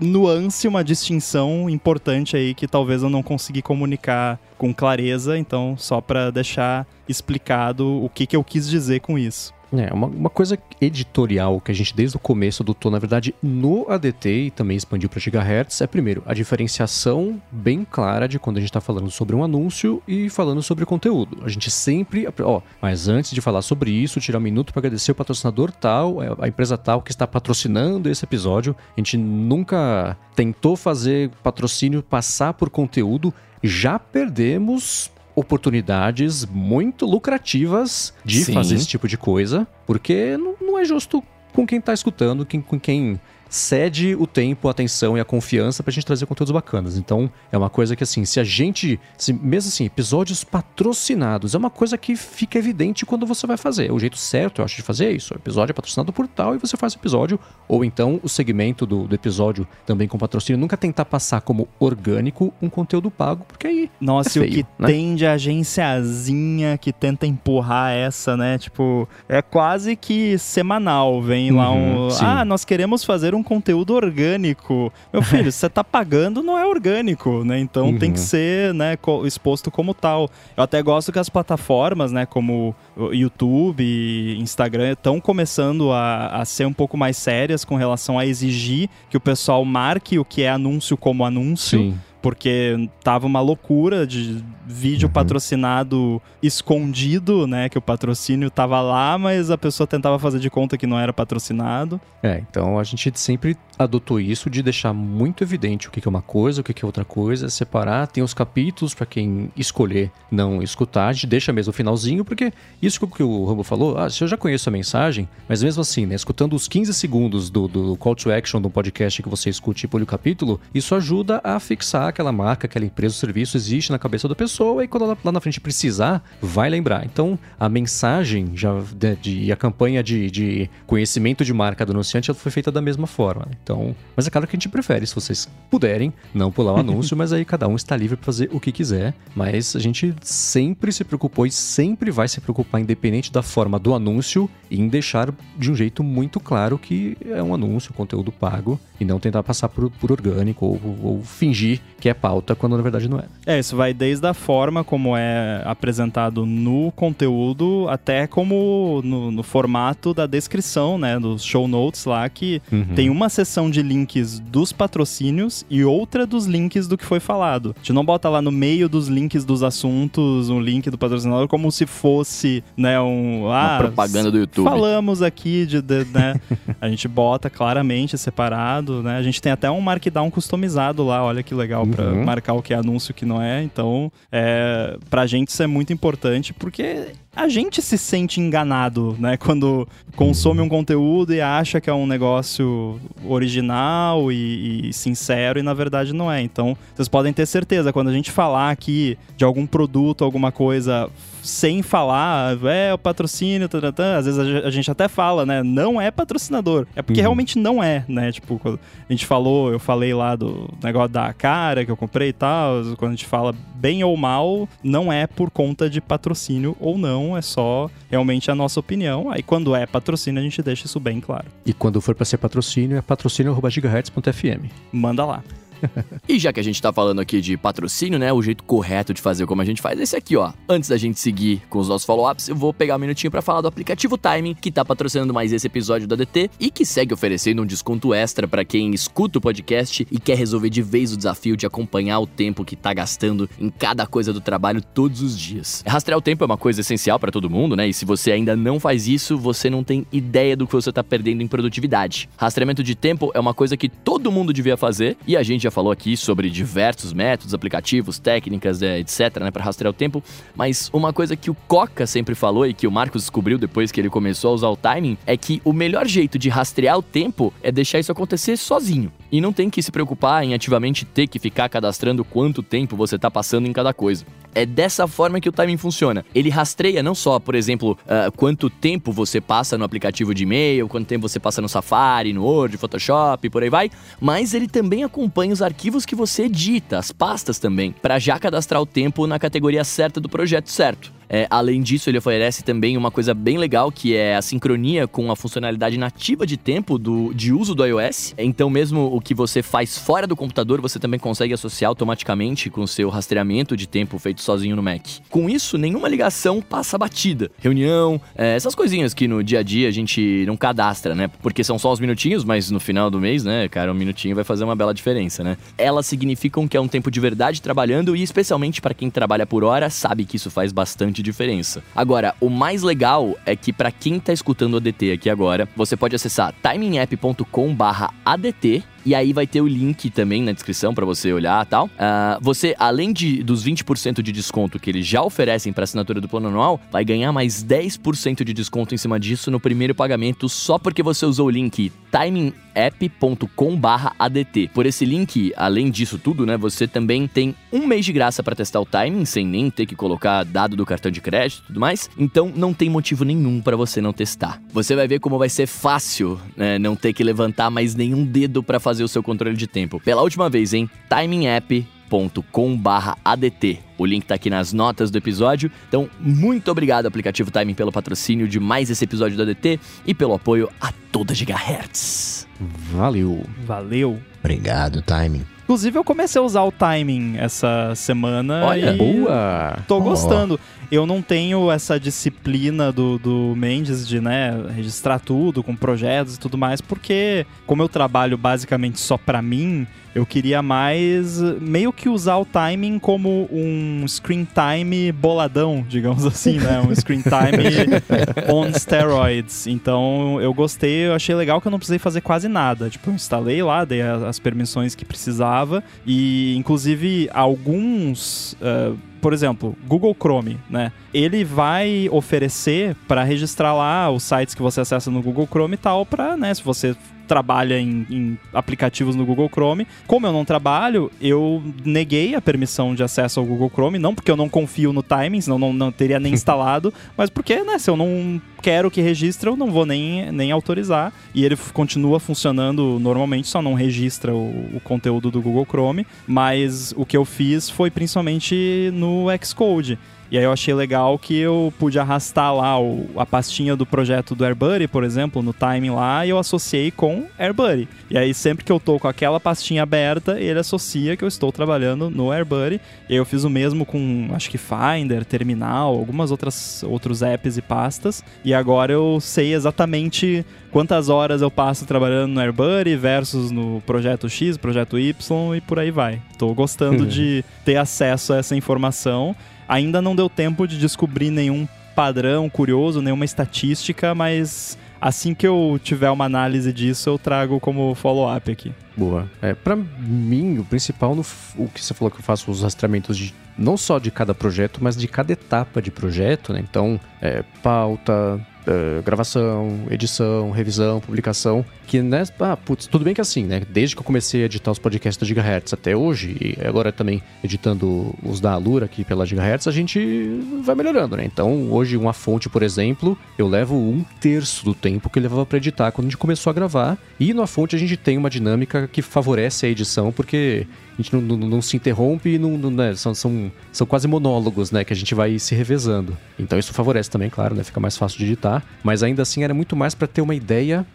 nuance, uma distinção importante aí que talvez eu não consegui comunicar com clareza. Então, só para deixar explicado o que, que eu quis dizer com isso. É, uma, uma coisa editorial que a gente desde o começo adotou, na verdade, no ADT e também expandiu para gigahertz, é primeiro, a diferenciação bem clara de quando a gente está falando sobre um anúncio e falando sobre conteúdo. A gente sempre, ó, mas antes de falar sobre isso, tirar um minuto para agradecer o patrocinador tal, é, a empresa tal que está patrocinando esse episódio. A gente nunca tentou fazer patrocínio passar por conteúdo, já perdemos oportunidades muito lucrativas de Sim. fazer esse tipo de coisa, porque não, não é justo com quem está escutando, quem, com quem cede o tempo, a atenção e a confiança pra gente trazer conteúdos bacanas. Então, é uma coisa que, assim, se a gente. Se, mesmo assim, episódios patrocinados, é uma coisa que fica evidente quando você vai fazer. O jeito certo, eu acho, de fazer é isso. O episódio é patrocinado por tal e você faz o episódio. Ou então o segmento do, do episódio também com patrocínio. Nunca tentar passar como orgânico um conteúdo pago, porque aí. Nossa, é feio, e o que né? tem de agenciazinha que tenta empurrar essa, né? Tipo, é quase que semanal. Vem lá Uhum, um. sim. Ah, nós queremos fazer um conteúdo orgânico. Meu filho, você tá pagando, não é orgânico, né? Então Uhum. tem que ser, né, exposto como tal. Eu até gosto que as plataformas, né, como o YouTube e Instagram, estão começando a, a ser um pouco mais sérias com relação a exigir que o pessoal marque o que é anúncio como anúncio Sim. Porque tava uma loucura de vídeo Uhum. patrocinado escondido, né? Que o patrocínio tava lá, mas a pessoa tentava fazer de conta que não era patrocinado. É, então a gente sempre adotou isso de deixar muito evidente o que é uma coisa, o que é outra coisa, separar, tem os capítulos para quem escolher não escutar, a gente deixa mesmo o finalzinho, porque isso que o- Rambo falou, ah, se eu já conheço a mensagem, mas mesmo assim, né, escutando os 15 segundos do, do call to action do podcast que você escute e pule o capítulo, isso ajuda a fixar aquela marca, aquela empresa, o serviço existe na cabeça da pessoa e quando ela lá na frente precisar, vai lembrar. Então, a mensagem já de, de- a campanha de, de conhecimento de marca do anunciante ela foi feita da mesma forma. né? Então, mas é claro que a gente prefere, se vocês puderem, não pular o anúncio, mas aí cada um está livre para fazer o que quiser. Mas a gente sempre se preocupou e sempre vai se preocupar, independente da forma do anúncio, em deixar de um jeito muito claro que é um anúncio, conteúdo pago, e não tentar passar por, por orgânico ou, ou fingir que é pauta quando na verdade não é. É, isso vai desde a forma como é apresentado no conteúdo até como no, no formato da descrição, né? Dos show notes lá, que Uhum. tem uma seção de links dos patrocínios e outra dos links do que foi falado. A gente não bota lá no meio dos links dos assuntos um link do patrocinador como se fosse, né, um... Uma Ah, propaganda do YouTube. Falamos aqui de, de- né? a gente bota claramente separado, né? A gente tem até um markdown customizado lá, olha que legal pra Uhum. marcar o que é anúncio e o que não é. Então, é, pra gente isso é muito importante porque a gente se sente enganado, né? Quando consome um conteúdo e acha que é um negócio original e, e sincero e na verdade não é. Então, vocês podem ter certeza, quando a gente falar aqui de algum produto, alguma coisa sem falar, é o patrocínio, às vezes a a gente até fala, né? Não é patrocinador. É porque Uhum. realmente não é, né? Tipo, quando a gente falou, eu falei lá do negócio da cara que eu comprei e tal. Quando a gente fala bem ou mal, não é por conta de patrocínio ou não, é só realmente a nossa opinião. Aí quando é patrocínio, a gente deixa isso bem claro. E quando for para ser patrocínio, é patrocínio.gigahertz.fm. Manda lá. e já que a gente tá falando aqui de patrocínio, né? O jeito correto de fazer como a gente faz é esse aqui, ó. Antes da gente seguir com os nossos follow-ups, eu vou pegar um minutinho para falar do aplicativo Timing, que tá patrocinando mais esse episódio da DT e que segue oferecendo um desconto extra para quem escuta o podcast e quer resolver de vez o desafio de acompanhar o tempo que tá gastando em cada coisa do trabalho todos os dias. Rastrear o tempo é uma coisa essencial para todo mundo, né? E se você ainda não faz isso, você não tem ideia do que você tá perdendo em produtividade. Rastreamento de tempo é uma coisa que todo mundo devia fazer e a gente já falou aqui sobre diversos métodos, aplicativos, técnicas, é, etc, né, para rastrear o tempo, mas uma coisa que o Coca sempre falou e que o Marcos descobriu depois que ele começou a usar o timing é que o melhor jeito de rastrear o tempo é deixar isso acontecer sozinho. E não tem que se preocupar em ativamente ter que ficar cadastrando quanto tempo você está passando em cada coisa. É dessa forma que o timing funciona. Ele rastreia não só, por exemplo, uh, quanto tempo você passa no aplicativo de e-mail, quanto tempo você passa no Safari, no Word, Photoshop, por aí vai, mas ele também acompanha os arquivos que você edita, as pastas também, para já cadastrar o tempo na categoria certa do projeto certo. É, além disso, ele oferece também uma coisa bem legal que é a sincronia com a funcionalidade nativa de tempo do, de uso do iOS. Então, mesmo o que você faz fora do computador, você também consegue associar automaticamente com o seu rastreamento de tempo feito sozinho no Mac. Com isso, nenhuma ligação passa batida. Reunião, é, essas coisinhas que no dia a dia a gente não cadastra, né? Porque são só uns minutinhos, mas no final do mês, né, cara, um minutinho vai fazer uma bela diferença, né? Elas significam que é um tempo de verdade trabalhando e especialmente para quem trabalha por hora, sabe que isso faz bastante diferença. Agora, o mais legal é que para quem tá escutando o ADT aqui agora, você pode acessar timingapp.com/adt e aí vai ter o link também na descrição para você olhar e tal. Uh, você, além de, dos 20% de desconto que eles já oferecem para assinatura do plano anual, vai ganhar mais 10% de desconto em cima disso no primeiro pagamento só porque você usou o link timingapp.com/adt. Por esse link, além disso tudo, né, você também tem um mês de graça para testar o timing sem nem ter que colocar dado do cartão de crédito e tudo mais. Então não tem motivo nenhum para você não testar. Você vai ver como vai ser fácil, né, não ter que levantar mais nenhum dedo para fazer o seu controle de tempo. Pela última vez, hein? timingapp.com/adt. O link tá aqui nas notas do episódio. Então, muito obrigado aplicativo Timing pelo patrocínio de mais esse episódio do ADT e pelo apoio a toda Gigahertz. Valeu. Valeu. Obrigado, Timing. Inclusive, eu comecei a usar o timing essa semana. Olha, e boa! Tô gostando. Eu não tenho essa disciplina do, do Mendes de, né, registrar tudo com projetos e tudo mais, porque como eu trabalho basicamente só pra mim, eu queria mais meio que usar o timing como um screen time boladão, digamos assim, né? Um screen time on steroids. Então eu gostei, eu achei legal que eu não precisei fazer quase nada. Tipo, eu instalei lá, dei as permissões que precisava e inclusive alguns. Uh, por exemplo, Google Chrome, né? Ele vai oferecer para registrar lá os sites que você acessa no Google Chrome e tal, para, né, se você trabalha em, em, aplicativos no Google Chrome. Como eu não trabalho, eu neguei a permissão de acesso ao Google Chrome, não porque eu não confio no timing, senão não, não teria nem instalado, mas porque, né, se eu não quero que registre, eu não vou nem, nem autorizar. E ele continua funcionando normalmente, só não registra o, o conteúdo do Google Chrome. Mas o que eu fiz foi principalmente no Xcode. E aí eu achei legal que eu pude arrastar lá o, a pastinha do projeto do AirBuddy, por exemplo, no timing lá, e eu associei com AirBuddy. E aí sempre que eu tô com aquela pastinha aberta, ele associa que eu estou trabalhando no AirBuddy. E aí eu fiz o mesmo com, acho que Finder, Terminal, algumas outras outros apps e pastas. E agora eu sei exatamente quantas horas eu passo trabalhando no AirBuddy versus no projeto X, projeto Y e por aí vai. Tô gostando de ter acesso a essa informação Ainda não deu tempo de descobrir nenhum padrão curioso, nenhuma estatística, mas assim que eu tiver uma análise disso, eu trago como follow-up aqui. Boa. É, para mim, o principal, no, o que você falou que eu faço os rastreamentos de não só de cada projeto, mas de cada etapa de projeto, né? Então, é, pauta, Uh, gravação, edição, revisão, publicação, que, né, ah, putz, tudo bem que assim, né, desde que eu comecei a editar os podcasts da Gigahertz até hoje, e agora também editando os da Alura aqui pela Gigahertz, a gente vai melhorando, né, então hoje uma fonte, por exemplo, eu levo um terço do tempo que eu levava para editar quando a gente começou a gravar, e na fonte a gente tem uma dinâmica que favorece a edição, porque a gente não, não, não se interrompe e não, não né, são, são, são quase monólogos, né? Que a gente vai se revezando. Então isso favorece também, claro, né? Fica mais fácil de editar. Mas ainda assim era muito mais para ter uma ideia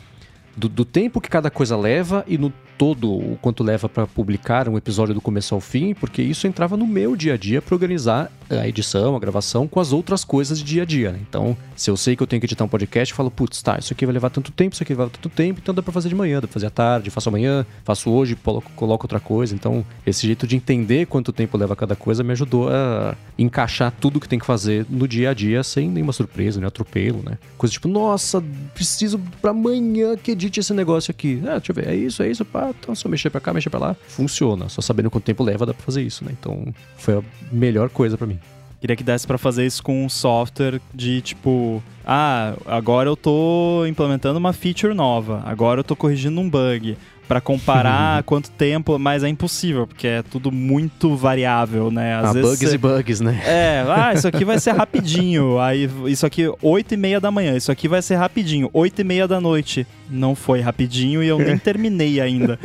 do, do, tempo que cada coisa leva e no todo o quanto leva para publicar um episódio do começo ao fim, porque isso entrava no meu dia a dia para organizar a edição, a gravação com as outras coisas de dia a dia. Né? Então, se eu sei que eu tenho que editar um podcast, eu falo, putz, tá, isso aqui vai levar tanto tempo, isso aqui vai levar tanto tempo, então dá para fazer de manhã, dá pra fazer à tarde, faço amanhã, faço hoje, coloco, outra coisa. Então, esse jeito de entender quanto tempo leva cada coisa me ajudou a encaixar tudo que tem que fazer no dia a dia sem nenhuma surpresa, nem atropelo, né? Coisa tipo, nossa, preciso pra amanhã que edite esse negócio aqui. Ah, deixa eu ver, é isso, é isso, pá, então só mexer pra cá, mexer pra lá. Funciona, só sabendo quanto tempo leva dá pra fazer isso, né? Então, foi a melhor coisa para mim. Queria que desse para fazer isso com um software de tipo, ah, agora eu tô implementando uma feature nova, agora eu tô corrigindo um bug para comparar quanto tempo, mas é impossível, porque é tudo muito variável, né? Às ah, vezes bugs cê... e bugs, né? É, ah, isso aqui vai ser rapidinho, aí isso aqui 8 e meia da manhã, isso aqui vai ser rapidinho, 8 e meia da noite. Não foi rapidinho e eu nem terminei ainda.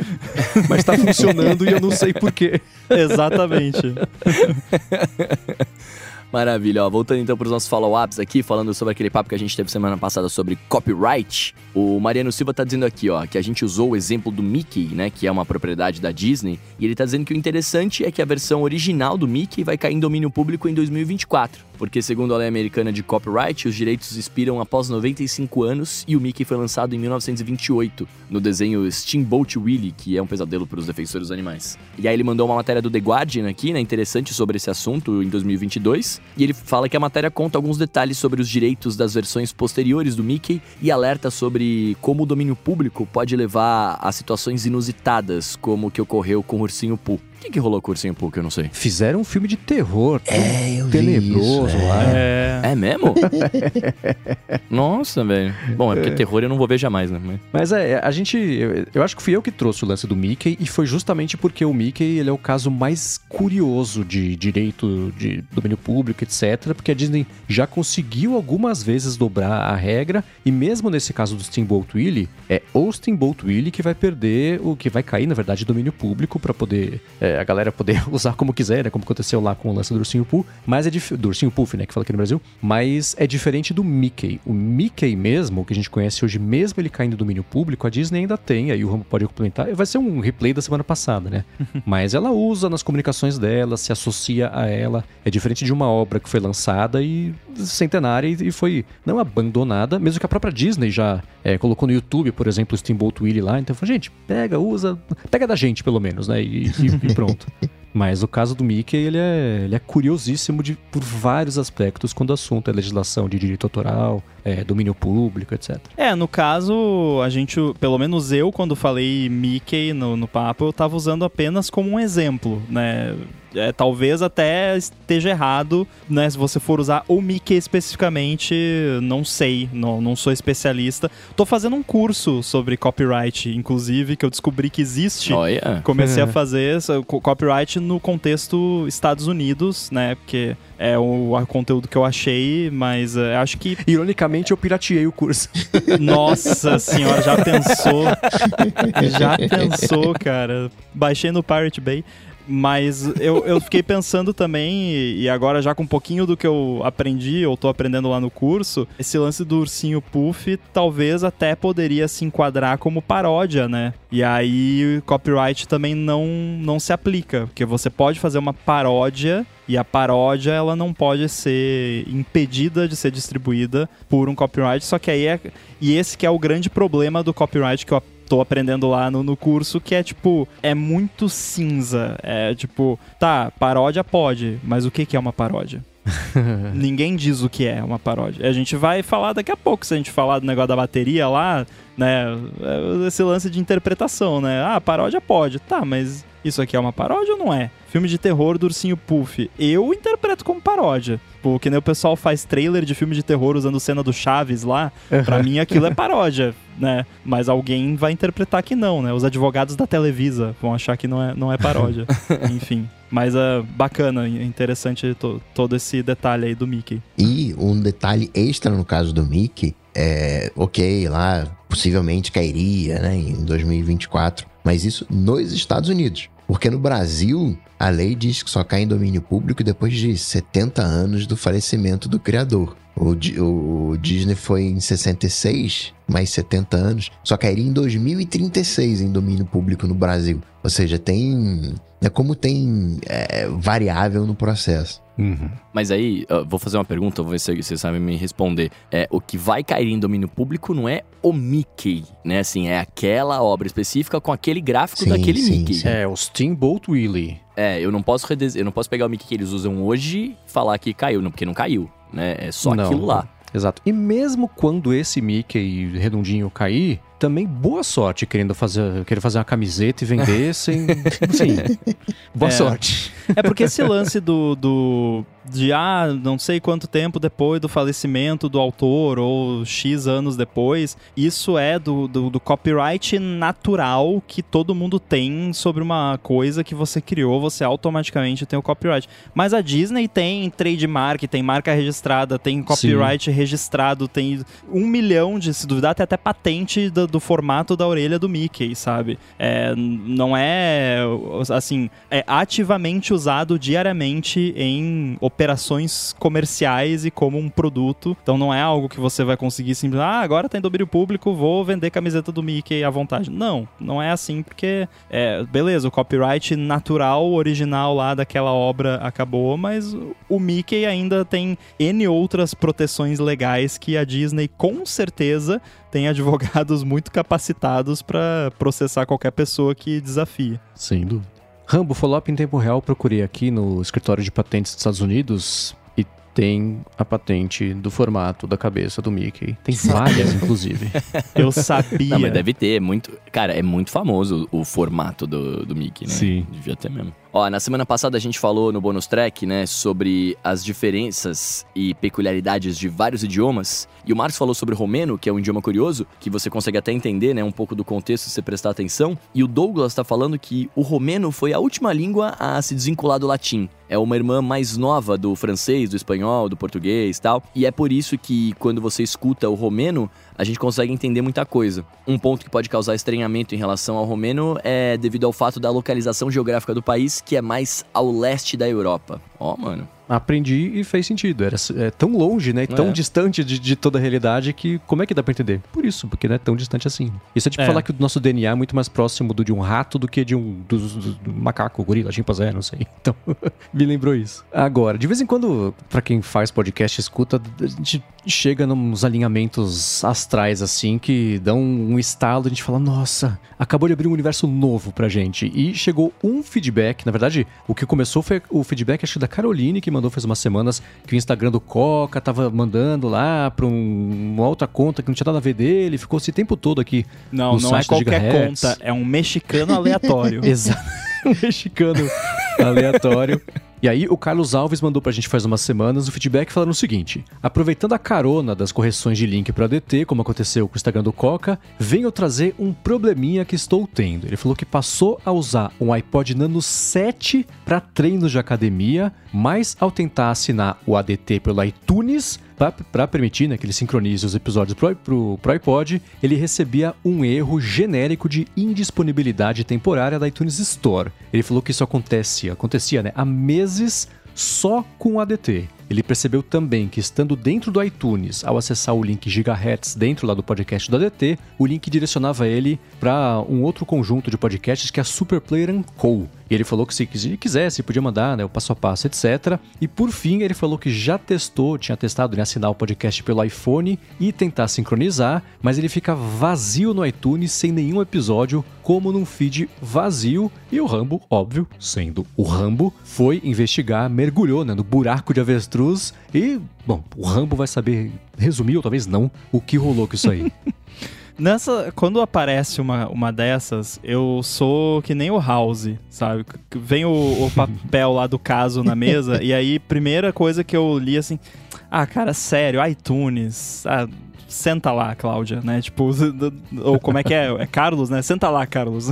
mas tá funcionando e eu não sei porquê. Exatamente. Maravilha, ó. Voltando então para os nossos follow-ups aqui, falando sobre aquele papo que a gente teve semana passada sobre copyright. O Mariano Silva tá dizendo aqui, ó, que a gente usou o exemplo do Mickey, né, que é uma propriedade da Disney, e ele tá dizendo que o interessante é que a versão original do Mickey vai cair em domínio público em 2024 porque segundo a lei americana de copyright, os direitos expiram após 95 anos e o Mickey foi lançado em 1928, no desenho Steamboat Willie, que é um pesadelo para os defensores dos animais. E aí ele mandou uma matéria do The Guardian aqui, né, interessante sobre esse assunto em 2022, e ele fala que a matéria conta alguns detalhes sobre os direitos das versões posteriores do Mickey e alerta sobre como o domínio público pode levar a situações inusitadas, como o que ocorreu com o Ursinho Pooh que, que rolou com o Ursinho Pooh que eu não sei? Fizeram um filme de terror. É, eu tenebroso vi isso, lá. É, é mesmo? Nossa, velho. Bom, é porque é. terror eu não vou ver jamais, né? Mas, Mas é, a gente. Eu, eu, acho que fui eu que trouxe o lance do Mickey e foi justamente porque o Mickey ele é o caso mais curioso de direito de domínio público, etc. Porque a Disney já conseguiu algumas vezes dobrar a regra e mesmo nesse caso do Steamboat Willie, é o Steamboat Willie que vai perder, o que vai cair, na verdade, domínio público para poder. É, a galera poder usar como quiser, né? Como aconteceu lá com o lance do Ursinho Pooh. Mas é dif... do Ursinho Puff, né? Que fala aqui no Brasil. Mas é diferente do Mickey. O Mickey mesmo, que a gente conhece hoje, mesmo ele caindo do domínio público, a Disney ainda tem, aí o Rambo pode complementar. Vai ser um replay da semana passada, né? mas ela usa nas comunicações dela, se associa a ela. É diferente de uma obra que foi lançada e centenária e foi não abandonada, mesmo que a própria Disney já é, colocou no YouTube, por exemplo, o Steamboat Willie lá. Então, gente, pega, usa, pega da gente pelo menos, né? E, e, e pronto. Mas o caso do Mickey, ele é, ele é curiosíssimo de, por vários aspectos quando o assunto é legislação de direito autoral, é, domínio público, etc. É, no caso, a gente, pelo menos eu, quando falei Mickey no, no papo, eu tava usando apenas como um exemplo, né? É, talvez até esteja errado, né? Se você for usar o Mickey especificamente, não sei, não, não sou especialista. Tô fazendo um curso sobre copyright, inclusive, que eu descobri que existe. Oh, yeah. Comecei a fazer copyright no contexto Estados Unidos, né? Porque é o, o conteúdo que eu achei, mas é, acho que. Ironicamente, eu pirateei o curso. Nossa senhora, já pensou? já pensou, cara? Baixei no Pirate Bay. Mas eu, eu fiquei pensando também, e agora já com um pouquinho do que eu aprendi, eu tô aprendendo lá no curso, esse lance do ursinho Puff talvez até poderia se enquadrar como paródia, né? E aí copyright também não, não se aplica, porque você pode fazer uma paródia e a paródia ela não pode ser impedida de ser distribuída por um copyright, só que aí é e esse que é o grande problema do copyright que eu tô aprendendo lá no, no curso, que é tipo, é muito cinza. É tipo, tá, paródia pode, mas o que, que é uma paródia? Ninguém diz o que é uma paródia. A gente vai falar daqui a pouco, se a gente falar do negócio da bateria lá, né? Esse lance de interpretação, né? Ah, paródia pode. Tá, mas isso aqui é uma paródia ou não é? Filme de terror do Ursinho Puff. Eu interpreto como paródia. Porque nem o pessoal faz trailer de filme de terror usando cena do Chaves lá. Uhum. Pra mim aquilo é paródia, né? Mas alguém vai interpretar que não, né? Os advogados da Televisa vão achar que não é, não é paródia. Enfim. Mas é uh, bacana, interessante to, todo esse detalhe aí do Mickey. E um detalhe extra no caso do Mickey é, ok, lá possivelmente cairia, né, em 2024 Mas isso nos Estados Unidos. Porque no Brasil, a lei diz que só cai em domínio público depois de 70 anos do falecimento do criador. O, o Disney foi em 66, mais 70 anos. Só cairia em 2036 em domínio público no Brasil. Ou seja, tem. É como tem é, variável no processo. Uhum. Mas aí, eu vou fazer uma pergunta, vou ver se vocês sabem me responder. É, o que vai cair em domínio público não é o Mickey, né? Assim, é aquela obra específica com aquele gráfico Sim, daquele sim, Mickey. sim. É, o Steamboat Willie. É, eu não posso eu não posso pegar o Mickey que eles usam hoje e falar que caiu, não, porque não caiu, né? É só Não. aquilo lá. Exato. E mesmo quando esse Mickey redondinho cair, também boa sorte querendo fazer, querer fazer uma camiseta e vender sem. Sim. Boa É. sorte. É porque esse lance do, do. De ah, não sei quanto tempo depois do falecimento do autor, ou X anos depois, isso é do, do, do copyright natural que todo mundo tem sobre uma coisa que você criou, você automaticamente tem o copyright. Mas a Disney tem trademark, tem marca registrada, tem copyright registrado, tem um milhão de, se duvidar, tem até patente do, do formato da orelha do Mickey, sabe? É, não é assim, é ativamente usado diariamente em operações comerciais e como um produto. Então não é algo que você vai conseguir simplesmente, ah, agora tá em domínio público, vou vender camiseta do Mickey à vontade. Não, não é assim, porque, é, beleza, o copyright natural, original lá daquela obra acabou, mas o Mickey ainda tem N outras proteções legais que a Disney com certeza tem advogados muito capacitados para processar qualquer pessoa que desafie. Sem dúvida. Rambo, follow-up em tempo real, procurei aqui no escritório de patentes dos Estados Unidos e tem a patente do formato da cabeça do Mickey. Tem várias, inclusive. Eu sabia. Não, mas deve ter, é muito. Cara, é muito famoso o formato do, do Mickey, né? Sim. Devia ter mesmo. Ó, na semana passada a gente falou no bonus track, né, sobre as diferenças e peculiaridades de vários idiomas. E o Marcos falou sobre o romeno, que é um idioma curioso, que você consegue até entender, né, um pouco do contexto se você prestar atenção. E o Douglas tá falando que o romeno foi a última língua a se desvincular do latim. É uma irmã mais nova do francês, do espanhol, do português tal. E é por isso que quando você escuta o romeno, a gente consegue entender muita coisa. Um ponto que pode causar estranhamento em relação ao romeno é devido ao fato da localização geográfica do país, que é mais ao leste da Europa. Ó, mano. Aprendi e fez sentido. Era é, tão longe, né? Tão É. distante de, de toda a realidade que como é que dá pra entender? Por isso, porque não é tão distante assim. Isso é tipo É. falar que o nosso DNA é muito mais próximo do de um rato do que de um do, do- do macaco, gorila, chimpanzé, não sei. Então, me lembrou isso. Agora, de vez em quando, pra quem faz podcast, escuta, a gente chega nos alinhamentos astrais assim que dão um estalo, a gente fala, nossa, acabou de abrir um universo novo pra gente. E chegou um feedback, na verdade, o que começou foi o feedback acho que da Caroline que mandou faz umas semanas que o Instagram do Coca tava mandando lá pra um- uma outra conta que não tinha nada a ver dele, ficou esse tempo todo aqui. Não, no não é qualquer conta, é um mexicano aleatório. Exato. Um mexicano aleatório. E aí, o Carlos Alves mandou pra gente faz umas semanas o feedback falando o seguinte: aproveitando a carona das correções de link para DT, como aconteceu com o Instagram do Coca, venho trazer um probleminha que estou tendo. Ele falou que passou a usar um iPod Nano 7 para treinos de academia, mas ao tentar assinar o ADT pelo iTunes, para permitir né, que ele sincronize os episódios pro, pro iPod, ele recebia um erro genérico de indisponibilidade temporária da iTunes Store. Ele falou que isso acontece, acontecia né, há meses só com o ADT. Ele percebeu também que estando dentro do iTunes, ao acessar o link Gigahertz dentro lá do podcast do ADT, o link direcionava ele para um outro conjunto de podcasts que a Super Player Co. E ele falou que se quis- quisesse, podia mandar né, o passo a passo, etc. E por fim, ele falou que já testou, tinha testado em assinar o podcast pelo iPhone e tentar sincronizar, mas ele fica vazio no iTunes sem nenhum episódio, como num feed vazio. E o Rambo, óbvio, sendo o Rambo, foi investigar, mergulhou né, no buraco de avestruz e, bom, o Rambo vai saber resumir, ou talvez não, o que rolou com isso aí. Nessa, quando aparece uma, uma dessas, eu sou que nem o House, sabe? Vem o, o papel lá do caso na mesa, e aí, primeira coisa que eu li assim, ah, cara, sério, iTunes, ah, senta lá, Cláudia, né? Tipo, ou como é que é? É Carlos, né? Senta lá, Carlos.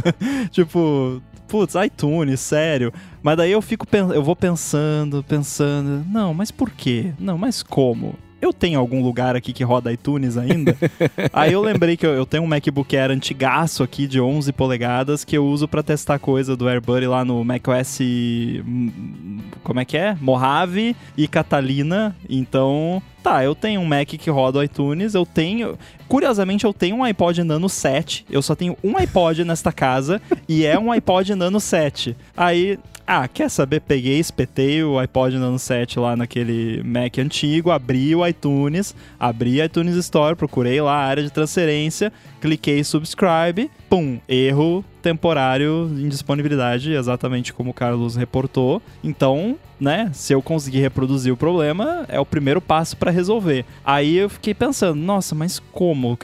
tipo, putz, iTunes, sério. Mas daí eu fico, eu vou pensando, pensando, não, mas por quê? Não, mas como? Eu tenho algum lugar aqui que roda iTunes ainda? Aí eu lembrei que eu, eu, tenho um MacBook Air antigaço aqui de 11 polegadas que eu uso para testar coisa do AirBuddy lá no macOS. Hum, como é que é? Mojave e Catalina. Então, Tá, eu tenho um Mac que roda o iTunes, eu tenho. Curiosamente, eu tenho um iPod Nano 7. Eu só tenho um iPod nesta casa e é um iPod Nano 7. Aí, ah, quer saber? Peguei, espetei o iPod Nano 7 lá naquele Mac antigo, abri o iTunes, abri a iTunes Store, procurei lá a área de transferência, cliquei subscribe, pum, erro temporário em disponibilidade, exatamente como o Carlos reportou. Então, né, se eu conseguir reproduzir o problema, é o primeiro passo para resolver. Aí eu fiquei pensando, nossa, mas como?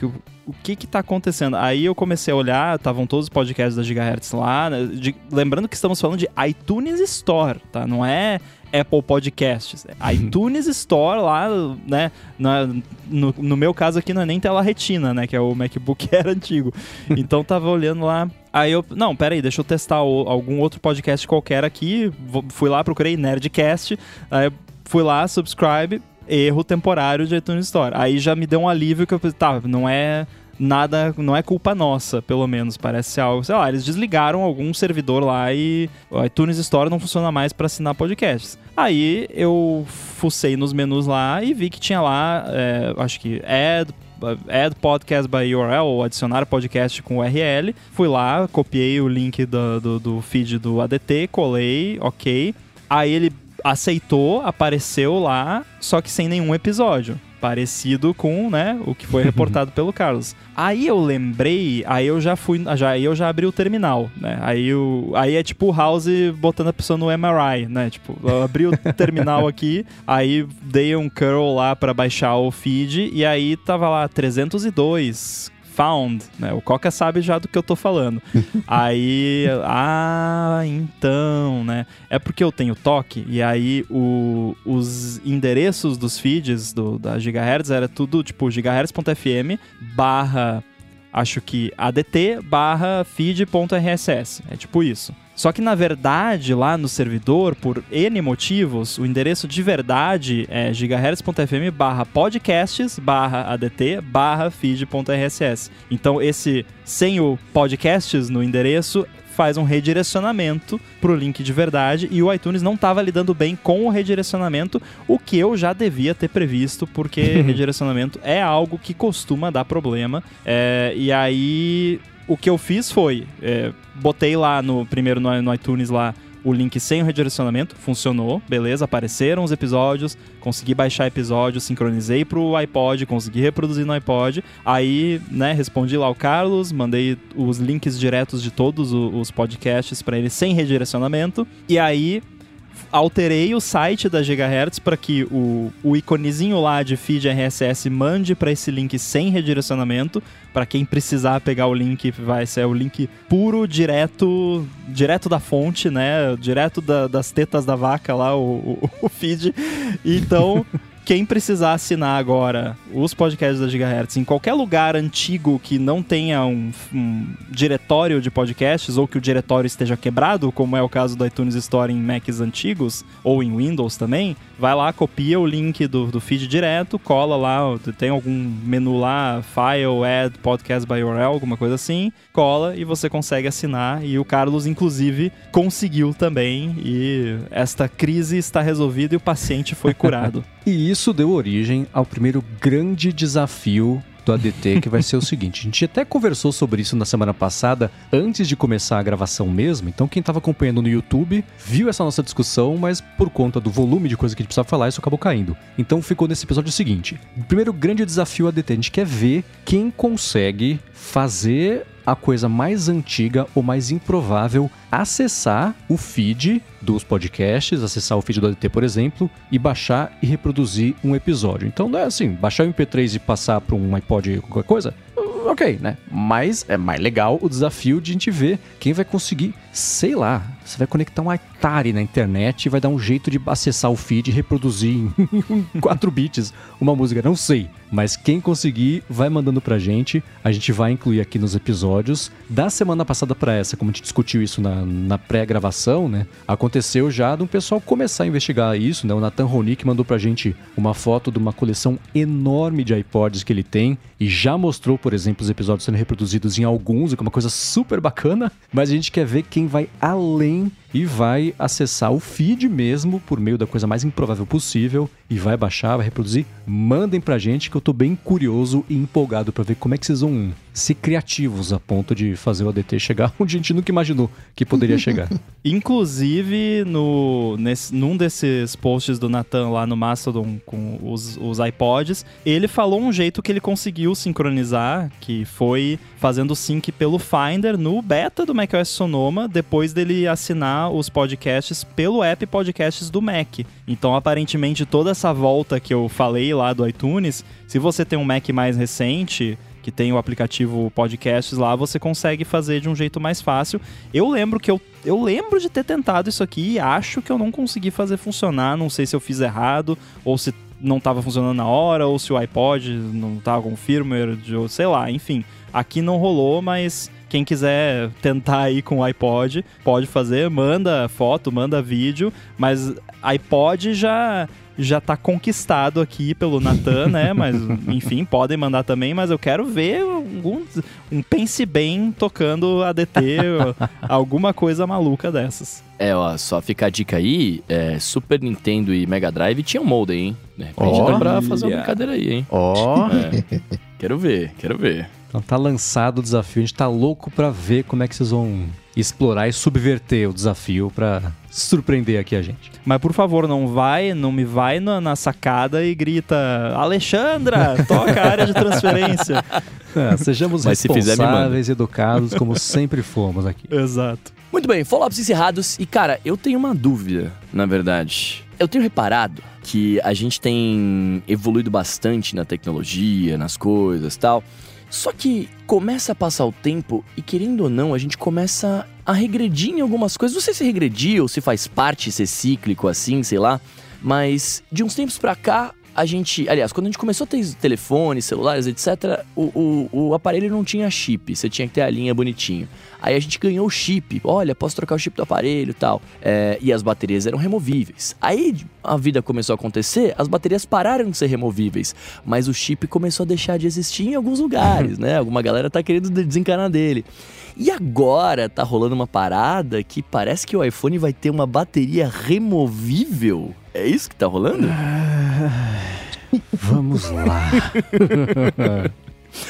O que que tá acontecendo? Aí eu comecei a olhar, estavam todos os podcasts da Gigahertz lá, né? de, lembrando que estamos falando de iTunes Store, tá? Não é Apple Podcasts. É iTunes Store lá, né? Na, no, no, meu caso aqui não é nem tela retina, né? Que é o MacBook Air antigo. Então tava olhando lá. Aí eu, não, peraí, deixa eu testar o, algum outro podcast qualquer aqui. Fui lá, procurei Nerdcast. Aí fui lá, subscribe erro temporário de iTunes Store. Aí já me deu um alívio que eu pensei, tá, não é nada, não é culpa nossa, pelo menos, parece ser algo, sei lá, eles desligaram algum servidor lá e o iTunes Store não funciona mais para assinar podcasts. Aí eu fucei nos menus lá e vi que tinha lá, é, acho que add add podcast by URL, ou adicionar podcast com URL. Fui lá, copiei o link do, do, do feed do ADT, colei, ok. Aí ele aceitou, apareceu lá, só que sem nenhum episódio. Parecido com, né, o que foi reportado pelo Carlos. Aí eu lembrei, aí eu já fui, já, aí eu já abri o terminal, né? Aí, o, aí é tipo o House botando a pessoa no MRI, né? Tipo, eu abri o terminal aqui, aí dei um curl lá para baixar o feed e aí tava lá 302 found, né? O Coca sabe já do que eu tô falando. aí, ah, então, né? É porque eu tenho toque e aí o, os endereços dos feeds do, da Gigahertz era tudo tipo gigahertz.fm barra acho que adt barra feed.rss. É tipo isso. Só que na verdade, lá no servidor, por N motivos, o endereço de verdade é gigahertz.fm barra podcasts barra adt barra feed.rss. Então esse sem o podcasts no endereço faz um redirecionamento para o link de verdade e o iTunes não estava lidando bem com o redirecionamento, o que eu já devia ter previsto, porque redirecionamento é algo que costuma dar problema. É, e aí o que eu fiz foi, é, botei lá no primeiro no, no iTunes lá o link sem o redirecionamento, funcionou, beleza, apareceram os episódios, consegui baixar episódios, sincronizei pro iPod, consegui reproduzir no iPod, aí, né, respondi lá o Carlos, mandei os links diretos de todos os podcasts para ele sem redirecionamento, e aí alterei o site da Gigahertz para que o, o iconezinho lá de feed RSS mande para esse link sem redirecionamento. Para quem precisar pegar o link, vai ser o link puro, direto, direto da fonte, né? Direto da, das tetas da vaca lá, o, o, o feed. Então. Quem precisar assinar agora os podcasts da Gigahertz em qualquer lugar antigo que não tenha um, um, diretório de podcasts ou que o diretório esteja quebrado, como é o caso do iTunes Store em Macs antigos ou em Windows também, vai lá, copia o link do, do feed direto, cola lá, tem algum menu lá, File, Add, Podcast by URL, alguma coisa assim, cola e você consegue assinar. E o Carlos, inclusive, conseguiu também. E esta crise está resolvida e o paciente foi curado. e isso deu origem ao primeiro grande desafio do ADT, que vai ser o seguinte: a gente até conversou sobre isso na semana passada, antes de começar a gravação mesmo. Então, quem estava acompanhando no YouTube viu essa nossa discussão, mas por conta do volume de coisa que a gente precisava falar, isso acabou caindo. Então, ficou nesse episódio o seguinte: o primeiro grande desafio ADT, a gente quer ver quem consegue fazer a coisa mais antiga ou mais improvável acessar o feed dos podcasts, acessar o feed do ADT, por exemplo, e baixar e reproduzir um episódio. Então não é assim, baixar o MP3 e passar para um iPod qualquer coisa, ok, né? Mas é mais legal o desafio de a gente ver quem vai conseguir, sei lá, você vai conectar um Atari na internet e vai dar um jeito de acessar o feed e reproduzir em 4 bits uma música, não sei. Mas quem conseguir, vai mandando pra gente. A gente vai incluir aqui nos episódios. Da semana passada pra essa, como a gente discutiu isso na, na pré-gravação, né? Aconteceu já de um pessoal começar a investigar isso, né? O Nathan Ronick mandou pra gente uma foto de uma coleção enorme de iPods que ele tem e já mostrou, por exemplo, os episódios sendo reproduzidos em alguns, que é uma coisa super bacana. Mas a gente quer ver quem vai além thing e vai acessar o feed mesmo por meio da coisa mais improvável possível e vai baixar, vai reproduzir. Mandem pra gente que eu tô bem curioso e empolgado para ver como é que vocês vão ser criativos a ponto de fazer o ADT chegar onde a gente nunca imaginou que poderia chegar. Inclusive, no, nesse, num desses posts do Nathan lá no Mastodon com os, os iPods, ele falou um jeito que ele conseguiu sincronizar, que foi fazendo sync pelo Finder no beta do macOS Sonoma, depois dele assinar os podcasts pelo app Podcasts do Mac. Então, aparentemente, toda essa volta que eu falei lá do iTunes, se você tem um Mac mais recente, que tem o aplicativo Podcasts lá, você consegue fazer de um jeito mais fácil. Eu lembro que eu, eu lembro de ter tentado isso aqui e acho que eu não consegui fazer funcionar. Não sei se eu fiz errado ou se não estava funcionando na hora ou se o iPod não estava com firmware, sei lá, enfim. Aqui não rolou, mas quem quiser tentar aí com o iPod, pode fazer, manda foto, manda vídeo, mas iPod já já tá conquistado aqui pelo Natan, né? Mas, enfim, podem mandar também, mas eu quero ver algum, um Pense Bem tocando ADT, alguma coisa maluca dessas. É, ó, só fica a dica aí, é, Super Nintendo e Mega Drive tinham modem, hein? De repente Olha. dá pra fazer uma brincadeira aí, hein? Ó, É. Quero ver, quero ver. Então tá lançado o desafio, a gente tá louco pra ver como é que vocês vão explorar e subverter o desafio pra surpreender aqui a gente. Mas por favor, não vai, não me vai na, na sacada e grita Alexandra, toca a área de transferência. É, sejamos Mas se responsáveis e educados como sempre fomos aqui. Exato. Muito bem, follow-ups encerrados. E, cara, eu tenho uma dúvida, na verdade. Eu tenho reparado que a gente tem evoluído bastante na tecnologia, nas coisas tal. Só que começa a passar o tempo e, querendo ou não, a gente começa a regredir em algumas coisas. Não sei se regredir ou se faz parte ser cíclico assim, sei lá. Mas de uns tempos pra cá, a gente. Aliás, quando a gente começou a ter telefones, celulares, etc., o, o, o aparelho não tinha chip. Você tinha que ter a linha bonitinho. Aí a gente ganhou o chip. Olha, posso trocar o chip do aparelho e tal. É, e as baterias eram removíveis. Aí a vida começou a acontecer, as baterias pararam de ser removíveis. Mas o chip começou a deixar de existir em alguns lugares, né? Alguma galera tá querendo de- desencanar dele. E agora tá rolando uma parada que parece que o iPhone vai ter uma bateria removível. É isso que tá rolando? Vamos lá.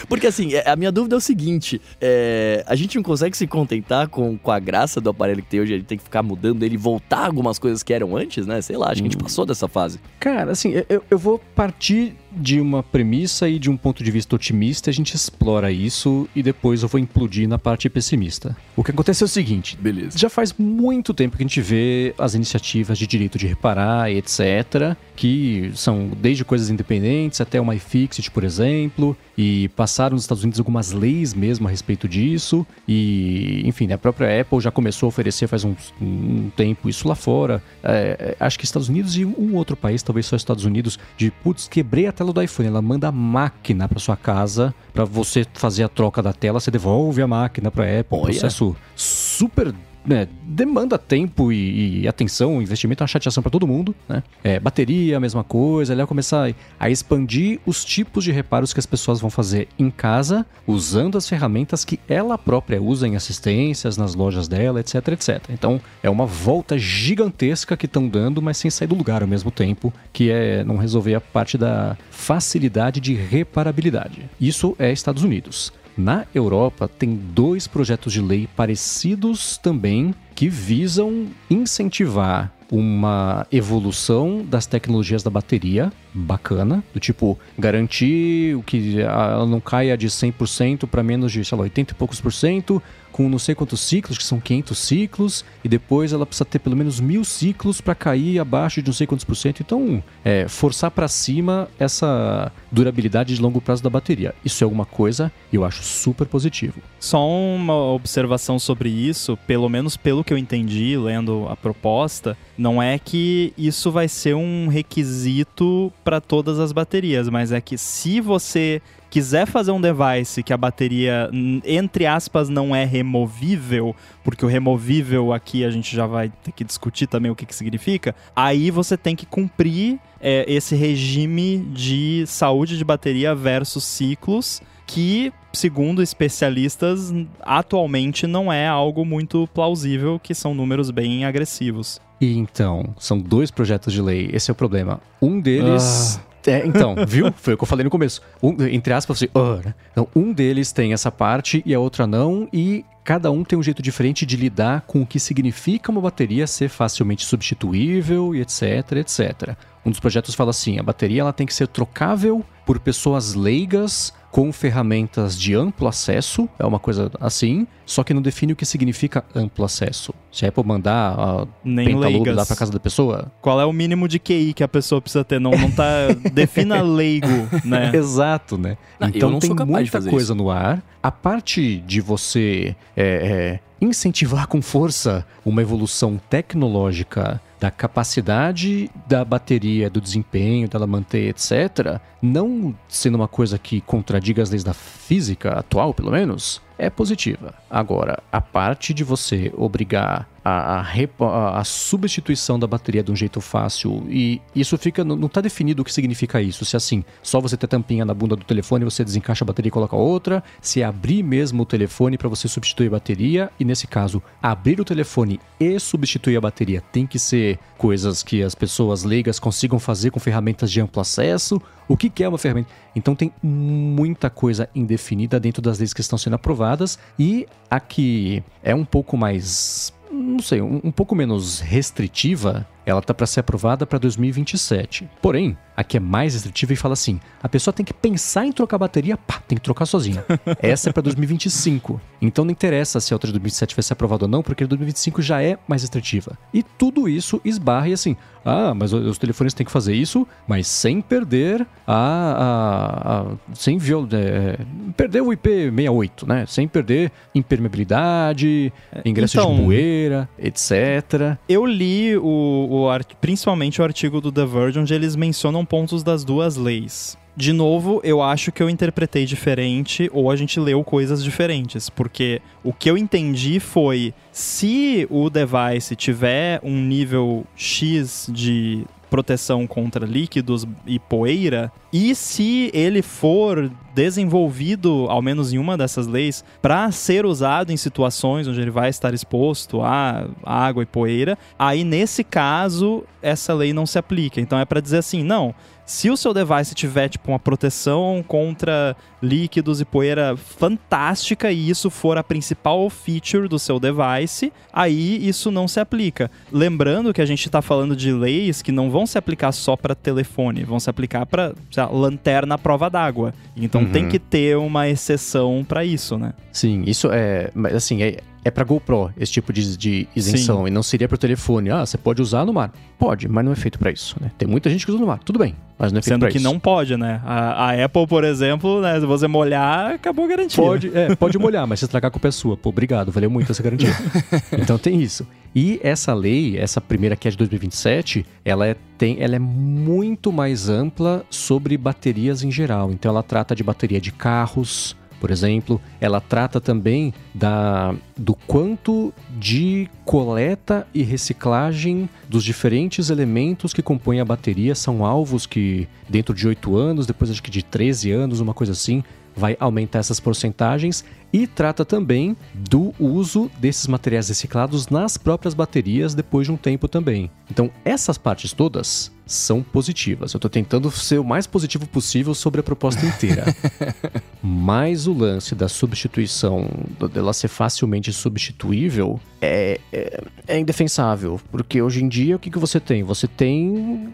Porque assim, é- a minha dúvida é o seguinte: é, a gente não consegue se contentar com, com a graça do aparelho que tem hoje, gente tem que ficar mudando ele voltar algumas coisas que eram antes, né? Sei lá, acho que a gente passou dessa fase. Cara, assim, eu, eu vou partir de uma premissa e de um ponto de vista otimista, a gente explora isso e depois eu vou implodir na parte pessimista. O que acontece é o seguinte: Beleza. já faz muito tempo que a gente vê as iniciativas de direito de reparar e etc., que são desde coisas independentes até o iFixit, por exemplo, e passaram nos Estados Unidos algumas leis mesmo a respeito disso, e enfim, né, a própria Apple já começou a oferecer faz um, um tempo isso lá fora. É, é, acho que Estados Unidos e um outro país, talvez só Estados Unidos, de putz, quebrei a tela do iPhone. Ela manda a máquina para sua casa para você fazer a troca da tela, você devolve a máquina para Apple. Olha. processo super né, demanda tempo e, e atenção, investimento é uma chateação para todo mundo, né? É, bateria, a mesma coisa, vai começar a expandir os tipos de reparos que as pessoas vão fazer em casa, usando as ferramentas que ela própria usa em assistências, nas lojas dela, etc, etc. Então, é uma volta gigantesca que estão dando, mas sem sair do lugar ao mesmo tempo, que é não resolver a parte da facilidade de reparabilidade. Isso é Estados Unidos. Na Europa, tem dois projetos de lei parecidos também que visam incentivar uma evolução das tecnologias da bateria bacana, do tipo garantir que ela não caia de 100% para menos de, sei lá, 80 e poucos por cento, com não sei quantos ciclos, que são 500 ciclos, e depois ela precisa ter pelo menos mil ciclos para cair abaixo de não sei quantos por cento. Então, é, forçar para cima essa durabilidade de longo prazo da bateria. Isso é alguma coisa e eu acho super positivo. Só uma observação sobre isso, pelo menos pelo que eu entendi lendo a proposta, não é que isso vai ser um requisito para todas as baterias, mas é que se você quiser fazer um device que a bateria, entre aspas, não é removível, porque o removível aqui a gente já vai ter que discutir também o que, que significa, aí você tem que cumprir é, esse regime de saúde de bateria versus ciclos, que, segundo especialistas, atualmente não é algo muito plausível, que são números bem agressivos. E então, são dois projetos de lei. Esse é o problema. Um deles. Ah. É, então, viu? Foi o que eu falei no começo. Um, entre aspas, assim, uh, né? Então, um deles tem essa parte e a outra não, e cada um tem um jeito diferente de lidar com o que significa uma bateria ser facilmente substituível e etc, etc. Um dos projetos fala assim: a bateria ela tem que ser trocável por pessoas leigas com ferramentas de amplo acesso, é uma coisa assim, só que não define o que significa amplo acesso. Se a Apple mandar a Pentalobe lá para casa da pessoa... Qual é o mínimo de QI que a pessoa precisa ter? Não, não tá... defina leigo, né? Exato, né? Não, então tem muita coisa isso. no ar. A parte de você é, é, incentivar com força uma evolução tecnológica da capacidade da bateria, do desempenho dela manter, etc., não sendo uma coisa que contradiga as leis da física atual, pelo menos, é positiva. Agora, a parte de você obrigar a, a, a, substituição da bateria de um jeito fácil e isso fica não está definido o que significa isso se é assim só você ter tampinha na bunda do telefone você desencaixa a bateria e coloca outra se abrir mesmo o telefone para você substituir a bateria e nesse caso abrir o telefone e substituir a bateria tem que ser coisas que as pessoas leigas consigam fazer com ferramentas de amplo acesso o que, é uma ferramenta? Então tem muita coisa indefinida dentro das leis que estão sendo aprovadas e a que é um pouco mais não sei, um, um pouco menos restritiva, ela tá para ser aprovada para 2027. Porém, aqui é mais restritiva e fala assim: a pessoa tem que pensar em trocar bateria, pá, tem que trocar sozinha. Essa é para 2025. Então não interessa se a outra de 2027 vai ser aprovada ou não, porque a 2025 já é mais restritiva. E tudo isso esbarra e assim: ah, mas os telefones têm que fazer isso, mas sem perder a. a, a sem viol, é, perder o IP68, né? Sem perder impermeabilidade, ingresso então, de poeira, etc. Eu li o, o, principalmente o artigo do The Verge, onde eles mencionam pontos das duas leis. De novo, eu acho que eu interpretei diferente ou a gente leu coisas diferentes, porque o que eu entendi foi se o device tiver um nível X de proteção contra líquidos e poeira, e se ele for desenvolvido, ao menos em uma dessas leis, para ser usado em situações onde ele vai estar exposto a água e poeira, aí nesse caso essa lei não se aplica. Então é para dizer assim, não, se o seu device tiver tipo uma proteção contra líquidos e poeira fantástica e isso for a principal feature do seu device, aí isso não se aplica. Lembrando que a gente está falando de leis que não vão se aplicar só para telefone, vão se aplicar para lanterna à prova d'água. Então uhum. tem que ter uma exceção para isso, né? Sim, isso é, assim, é, é para GoPro esse tipo de, de isenção Sim. e não seria para o telefone. Ah, você pode usar no mar. Pode, mas não é feito para isso, né? Tem muita gente que usa no mar, tudo bem, mas não é feito Sendo que isso. não pode, né? A, a, Apple, por exemplo, né, se você molhar, acabou a garantia. Pode, é, pode molhar, mas se estragar a culpa é sua. Pô, obrigado, valeu muito essa garantia. então tem isso. E essa lei, essa primeira que é de 2027, ela é, tem, ela é muito mais ampla sobre baterias em geral. Então ela trata de bateria de carros, por exemplo, ela trata também da, do quanto de coleta e reciclagem dos diferentes elementos que compõem a bateria. São alvos que, dentro de 8 anos, depois acho que de 13 anos, uma coisa assim, vai aumentar essas porcentagens e trata também do uso desses materiais reciclados nas próprias baterias depois de um tempo também. Então, essas partes todas são positivas. Eu estou tentando ser o mais positivo possível sobre a proposta inteira. Mas o lance da substituição, dela ser facilmente substituível, é, é, é, indefensável. Porque hoje em dia, o que, que você tem? Você tem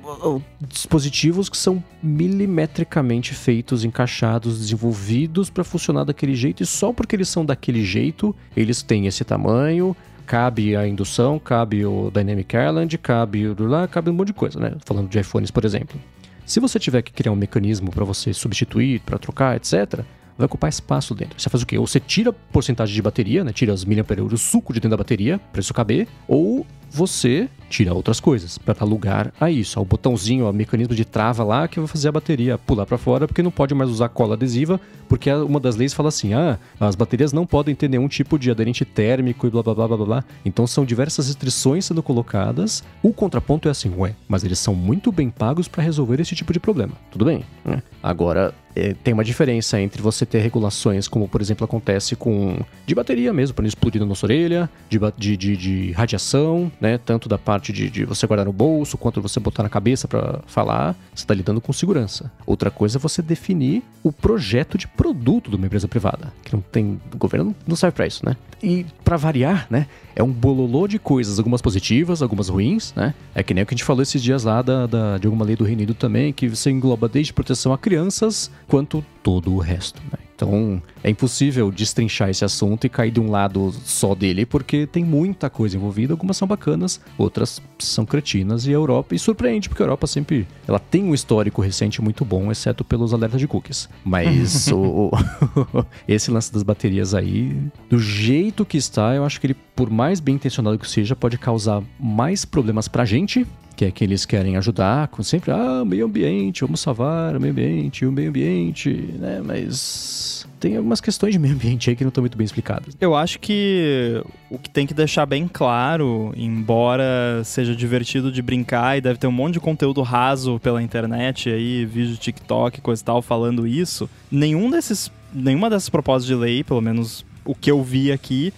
dispositivos que são milimetricamente feitos, encaixados, desenvolvidos para funcionar daquele jeito e só o porque eles são daquele jeito, eles têm esse tamanho, cabe a indução, cabe o Dynamic Island, cabe o lá, cabe um monte de coisa, né? Falando de iPhones, por exemplo. Se você tiver que criar um mecanismo para você substituir, para trocar, etc., vai ocupar espaço dentro. Você faz o quê? Ou você tira porcentagem de bateria, né? Tira as miliampere o suco de dentro da bateria, para isso caber, ou você tira outras coisas para dar lugar a isso, ao botãozinho, ao mecanismo de trava lá que vai fazer a bateria pular para fora, porque não pode mais usar cola adesiva, porque uma das leis fala assim: "Ah, as baterias não podem ter nenhum tipo de aderente térmico e blá blá blá blá blá". Então são diversas restrições sendo colocadas. O contraponto é assim: "Ué, mas eles são muito bem pagos para resolver esse tipo de problema". Tudo bem, né? Agora, é, tem uma diferença entre você ter regulações, como por exemplo acontece com de bateria mesmo, para não explodir na nossa orelha, de, de, de, de radiação, né? Tanto da parte de, de, você guardar no bolso quanto você botar na cabeça para falar. Você está lidando com segurança. Outra coisa é você definir o projeto de produto de uma empresa privada, que não tem. O governo não serve para isso, né? E para variar, né? É um bololô de coisas, algumas positivas, algumas ruins, né? É que nem o que a gente falou esses dias lá da, da de alguma lei do Reino Unido também, que você engloba desde proteção a crianças quanto todo o resto, né? Então é impossível destrinchar esse assunto e cair de um lado só dele, porque tem muita coisa envolvida. Algumas são bacanas, outras são cretinas. E a Europa, e surpreende, porque a Europa sempre ela tem um histórico recente muito bom, exceto pelos alertas de cookies. Mas o, o esse lance das baterias aí, do jeito que está, eu acho que ele, por mais bem intencionado que seja, pode causar mais problemas pra gente que é que eles querem ajudar com sempre, ah, meio ambiente, vamos salvar o meio ambiente, o meio ambiente, né? Mas tem algumas questões de meio ambiente aí que não estão muito bem explicadas. Eu acho que o que tem que deixar bem claro, embora seja divertido de brincar e deve ter um monte de conteúdo raso pela internet aí, vídeo TikTok, coisa e tal, falando isso, nenhum desses, nenhuma dessas propostas de lei, pelo menos o que eu vi aqui,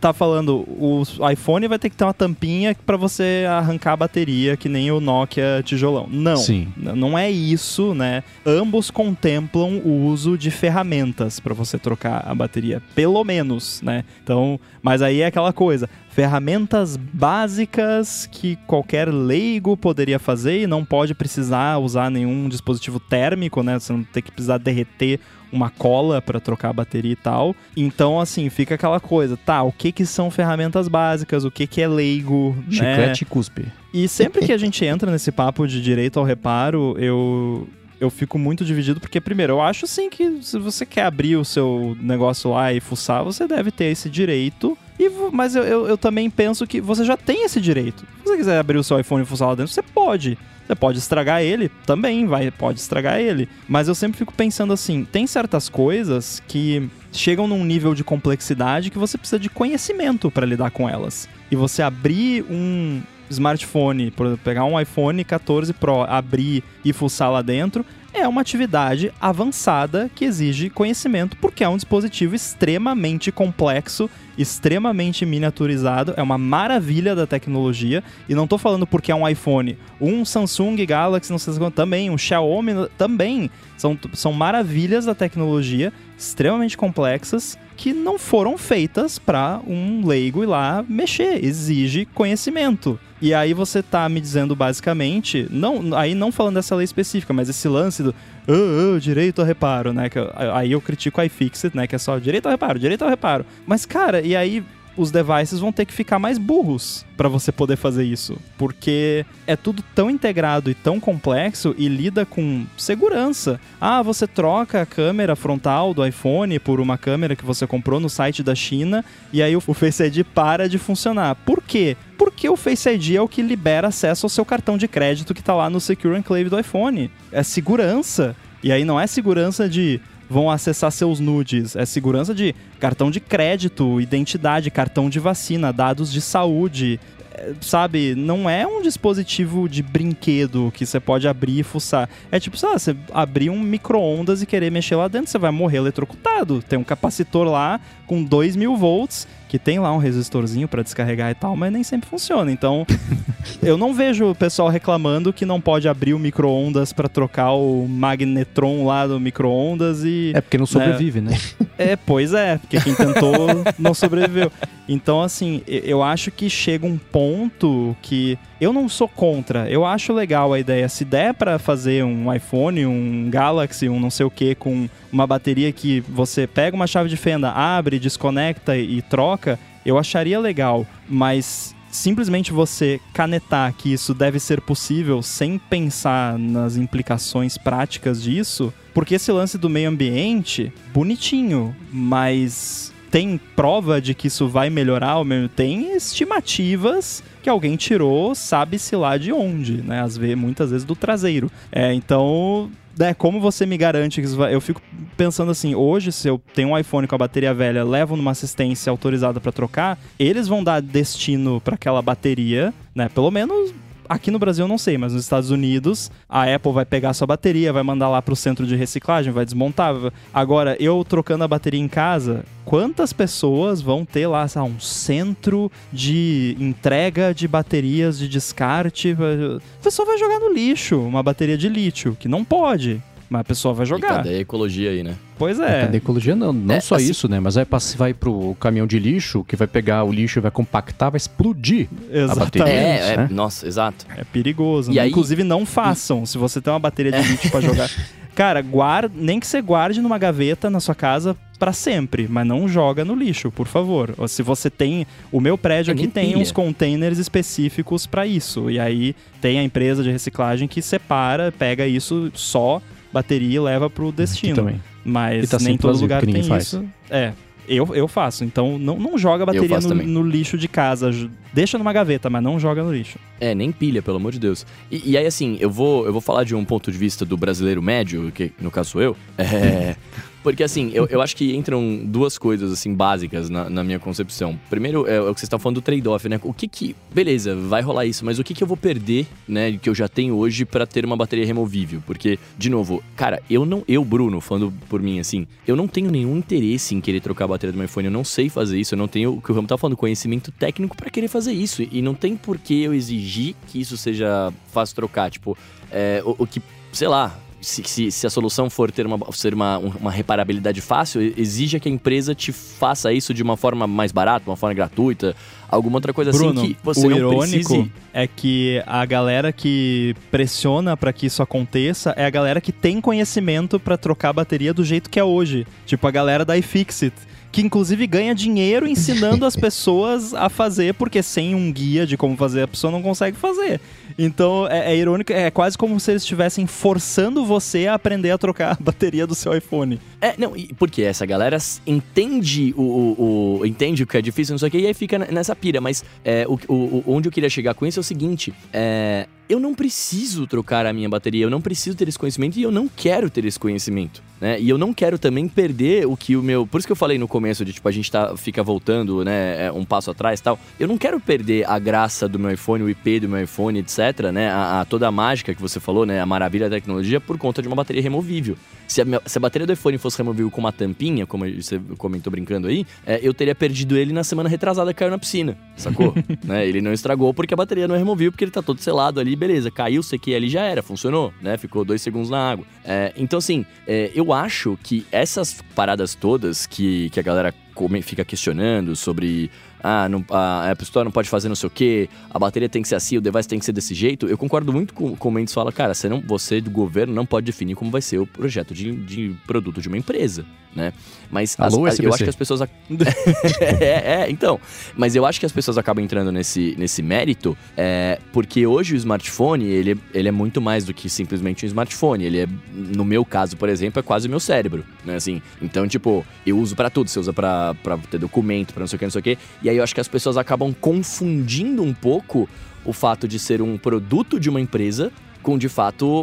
tá falando, o iPhone vai ter que ter uma tampinha para você arrancar a bateria, que nem o Nokia tijolão. Não. Sim. Não é isso, né? Ambos contemplam o uso de ferramentas para você trocar a bateria, pelo menos, né? Então, mas aí é aquela coisa, ferramentas básicas que qualquer leigo poderia fazer e não pode precisar usar nenhum dispositivo térmico, né? Você não tem que precisar derreter uma cola para trocar a bateria e tal. Então, assim, fica aquela coisa, tá, o que que são ferramentas básicas, o que que é leigo, Chiclete né? e cuspe. E sempre que a gente entra nesse papo de direito ao reparo, eu eu fico muito dividido, porque, primeiro, eu acho sim que se você quer abrir o seu negócio lá e fuçar, você deve ter esse direito. E, mas eu, eu, eu também penso que você já tem esse direito. Se você quiser abrir o seu iPhone e fuçar lá dentro, você pode. Você pode estragar ele, também vai, pode estragar ele. Mas eu sempre fico pensando assim, tem certas coisas que chegam num nível de complexidade que você precisa de conhecimento para lidar com elas. E você abrir um smartphone, por exemplo, pegar um iPhone 14 Pro, abrir e fuçar lá dentro, é uma atividade avançada que exige conhecimento, porque é um dispositivo extremamente complexo, extremamente miniaturizado, é uma maravilha da tecnologia, e não estou falando porque é um iPhone, um Samsung Galaxy, não sei se também, um Xiaomi também, são, são maravilhas da tecnologia, extremamente complexas, que não foram feitas para um leigo ir lá mexer, exige conhecimento. E aí você tá me dizendo basicamente, não, aí não falando dessa lei específica, mas esse lance do oh, oh, direito ao reparo, né? Que eu, aí eu critico o iFixit, né? Que é só direito ao reparo, direito ao reparo. Mas, cara, e aí os devices vão ter que ficar mais burros para você poder fazer isso, porque é tudo tão integrado e tão complexo e lida com segurança. Ah, você troca a câmera frontal do iPhone por uma câmera que você comprou no site da China e aí o Face ID para de funcionar. Por quê? Porque o Face ID é o que libera acesso ao seu cartão de crédito que está lá no Secure Enclave do iPhone. É segurança. E aí não é segurança de vão acessar seus nudes. É segurança de cartão de crédito, identidade, cartão de vacina, dados de saúde. É, sabe, não é um dispositivo de brinquedo que você pode abrir e fuçar. É tipo, sei lá, você abrir um micro-ondas e querer mexer lá dentro, você vai morrer eletrocutado. Tem um capacitor lá com 2 mil volts que tem lá um resistorzinho para descarregar e tal, mas nem sempre funciona. Então, eu não vejo o pessoal reclamando que não pode abrir o micro-ondas para trocar o magnetron lá do micro-ondas e. É porque não sobrevive, né? né? É, pois é, porque quem tentou não sobreviveu. Então, assim, eu acho que chega um ponto que eu não sou contra. Eu acho legal a ideia. Se der pra fazer um iPhone, um Galaxy, um não sei o que, com uma bateria que você pega uma chave de fenda, abre, desconecta e troca, eu acharia legal. Mas simplesmente você canetar que isso deve ser possível sem pensar nas implicações práticas disso, porque esse lance do meio ambiente, bonitinho, mas tem prova de que isso vai melhorar o meio tem estimativas que alguém tirou, sabe-se lá de onde, né? Às vezes, muitas vezes do traseiro. É, então, né, como você me garante que isso vai. Eu fico pensando assim, hoje, se eu tenho um iPhone com a bateria velha, levo numa assistência autorizada pra trocar, eles vão dar destino pra aquela bateria, né? Pelo menos. Aqui no Brasil eu não sei, mas nos Estados Unidos a Apple vai pegar sua bateria, vai mandar lá pro centro de reciclagem, vai desmontar. Agora, eu trocando a bateria em casa, quantas pessoas vão ter lá, sabe, um centro de entrega de baterias de descarte? A pessoa vai jogar no lixo uma bateria de lítio, que não pode, mas a pessoa vai E jogar. cadê a ecologia aí, né? Pois É. é. Cadê a ecologia? Não, não É, só assim- isso, né? Mas aí pass- vai pro caminhão de lixo, que vai pegar o lixo e vai compactar, vai explodir. Exatamente. bateria. É, é, né? nossa, exato. É perigoso. E né? aí- Inclusive, não façam. Se você tem uma bateria de lítio pra jogar. Cara, guarda, nem que você guarde numa gaveta na sua casa pra sempre, mas não joga no lixo, por favor. Ou se você tem, o meu prédio É, aqui tem pilha. uns containers específicos pra isso. E aí tem a empresa de reciclagem que separa, pega isso só bateria e leva pro destino. também. Mas tá nem todo vazio, lugar tem faz. isso. É. Eu, eu faço, então não, não joga a bateria no, no lixo de casa. Deixa numa gaveta, mas não joga no lixo. É, nem pilha, pelo amor de Deus. E, e aí, assim, eu vou, eu vou falar de um ponto de vista do brasileiro médio, que no caso sou eu. É. Porque, assim, eu, eu acho que entram duas coisas, assim, básicas na, na minha concepção. Primeiro, é o que vocês estão falando do trade-off, né? O que que... Beleza, vai rolar isso, mas o que que eu vou perder, né, que eu já tenho hoje pra ter uma bateria removível? Porque, de novo, cara, eu não... Eu, Bruno, falando por mim, assim, eu não tenho nenhum interesse em querer trocar a bateria do meu iPhone. Eu não sei fazer isso, eu não tenho, o que o Ramo tá falando, conhecimento técnico pra querer fazer isso. E não tem por que eu exigir que isso seja fácil trocar. Tipo, é, o, o que, sei lá, se, se, se a solução for ter uma, ser uma, um- uma reparabilidade fácil, exija que a empresa te faça isso de uma forma mais barata, uma forma gratuita, alguma outra coisa Bruno, assim que você o não irônico precise. é que a galera que pressiona pra que isso aconteça é a galera que tem conhecimento pra trocar a bateria do jeito que é hoje. Tipo a galera da iFixit. Que inclusive ganha dinheiro ensinando as pessoas a fazer, porque sem um guia de como fazer, a pessoa não consegue fazer. Então é, é irônico, é quase como se eles estivessem forçando você a aprender a trocar a bateria do seu iPhone. É, não, porque essa galera entende o, o, o- entende o que é difícil, não sei o que, e aí fica nessa pira. Mas é, o, o- onde eu queria chegar com isso é o seguinte: é, eu não preciso trocar a minha bateria, eu não preciso ter esse conhecimento e eu não quero ter esse conhecimento. Né? E eu não quero também perder o que o meu. Por isso que eu falei no começo de tipo, a gente tá, fica voltando, né, é, um passo atrás tal. Eu não quero perder a graça do meu iPhone, o IP do meu iPhone, etc., né? A, a- toda a mágica que você falou, né? A maravilha da tecnologia por conta de uma bateria removível. Se a, se a bateria do iPhone fosse removível com uma tampinha, como você comentou brincando aí, é, eu teria perdido ele na semana retrasada que caiu na piscina, sacou? né? Ele não estragou porque a bateria não é removível, porque ele tá todo selado ali, beleza. Caiu, sequei ali, já era, funcionou, né? Ficou dois segundos na água. É, então, assim, é, eu acho que essas paradas todas que, que a galera come- fica questionando sobre ah, não, a App Store não pode fazer não sei o quê, a bateria tem que ser assim, o device tem que ser desse jeito. Eu concordo muito com, com o Mendes fala, cara, você, não, você do governo não pode definir como vai ser o projeto de, de produto de uma empresa, né? Mas as- Alô, as- eu acho que as pessoas. é, é, então. Mas eu acho que as pessoas acabam entrando nesse, nesse mérito é, porque hoje o smartphone, ele, é- ele é muito mais do que simplesmente um smartphone. Ele é, no meu caso, por exemplo, é quase o meu cérebro, né? Assim, então, tipo, eu uso pra tudo. Você usa pra, pra ter documento, pra não sei o que, não sei o que. E aí eu acho que as pessoas acabam confundindo um pouco o fato de ser um produto de uma empresa com, de fato,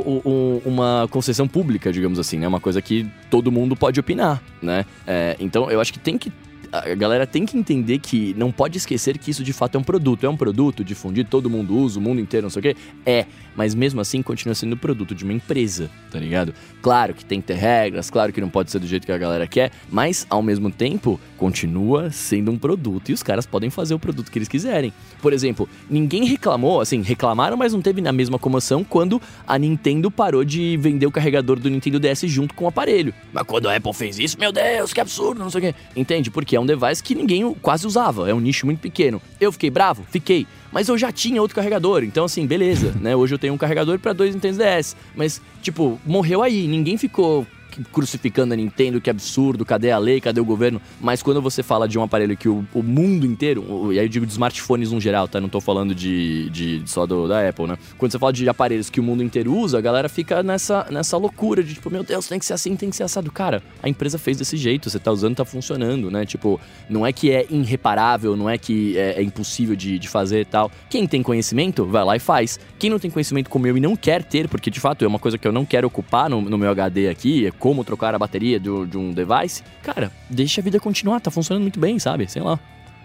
uma concessão pública, digamos assim, né? Uma coisa que todo mundo pode opinar, né? É, então, eu acho que tem que a galera tem que entender que não pode esquecer que isso de fato é um produto. É um produto difundido, todo mundo usa, o mundo inteiro, não sei o quê. É, mas mesmo assim continua sendo produto de uma empresa, tá ligado? Claro que tem que ter regras, claro que não pode ser do jeito que a galera quer, mas ao mesmo tempo continua sendo um produto e os caras podem fazer o produto que eles quiserem. Por exemplo, ninguém reclamou, assim, reclamaram, mas não teve na mesma comoção quando a Nintendo parou de vender o carregador do Nintendo DS junto com o aparelho. Mas quando a Apple fez isso, meu Deus, que absurdo, não sei o quê. Entende? Porque é um device que ninguém quase usava, é um nicho muito pequeno. Eu fiquei bravo? Fiquei. Mas eu já tinha outro carregador, então assim, beleza, né? Hoje eu tenho um carregador para dois Nintendo DS. Mas, tipo, morreu aí, ninguém ficou crucificando a Nintendo, que absurdo, cadê a lei, cadê o governo? Mas quando você fala de um aparelho que o, o mundo inteiro, e aí eu digo de smartphones no geral, tá? Não tô falando de, de só do, da Apple, né? Quando você fala de aparelhos que o mundo inteiro usa, a galera fica nessa, nessa loucura de tipo, meu Deus, tem que ser assim, tem que ser assado. Cara, a empresa fez desse jeito, você tá usando, tá funcionando, né? Tipo, não é que é irreparável, não é que é, é impossível de, de fazer e tal. Quem tem conhecimento, vai lá e faz. Quem não tem conhecimento como eu e não quer ter, porque de fato é uma coisa que eu não quero ocupar no, no meu HD aqui, é como trocar a bateria de, um device, cara, deixa a vida continuar, tá funcionando muito bem, sabe? Sei lá.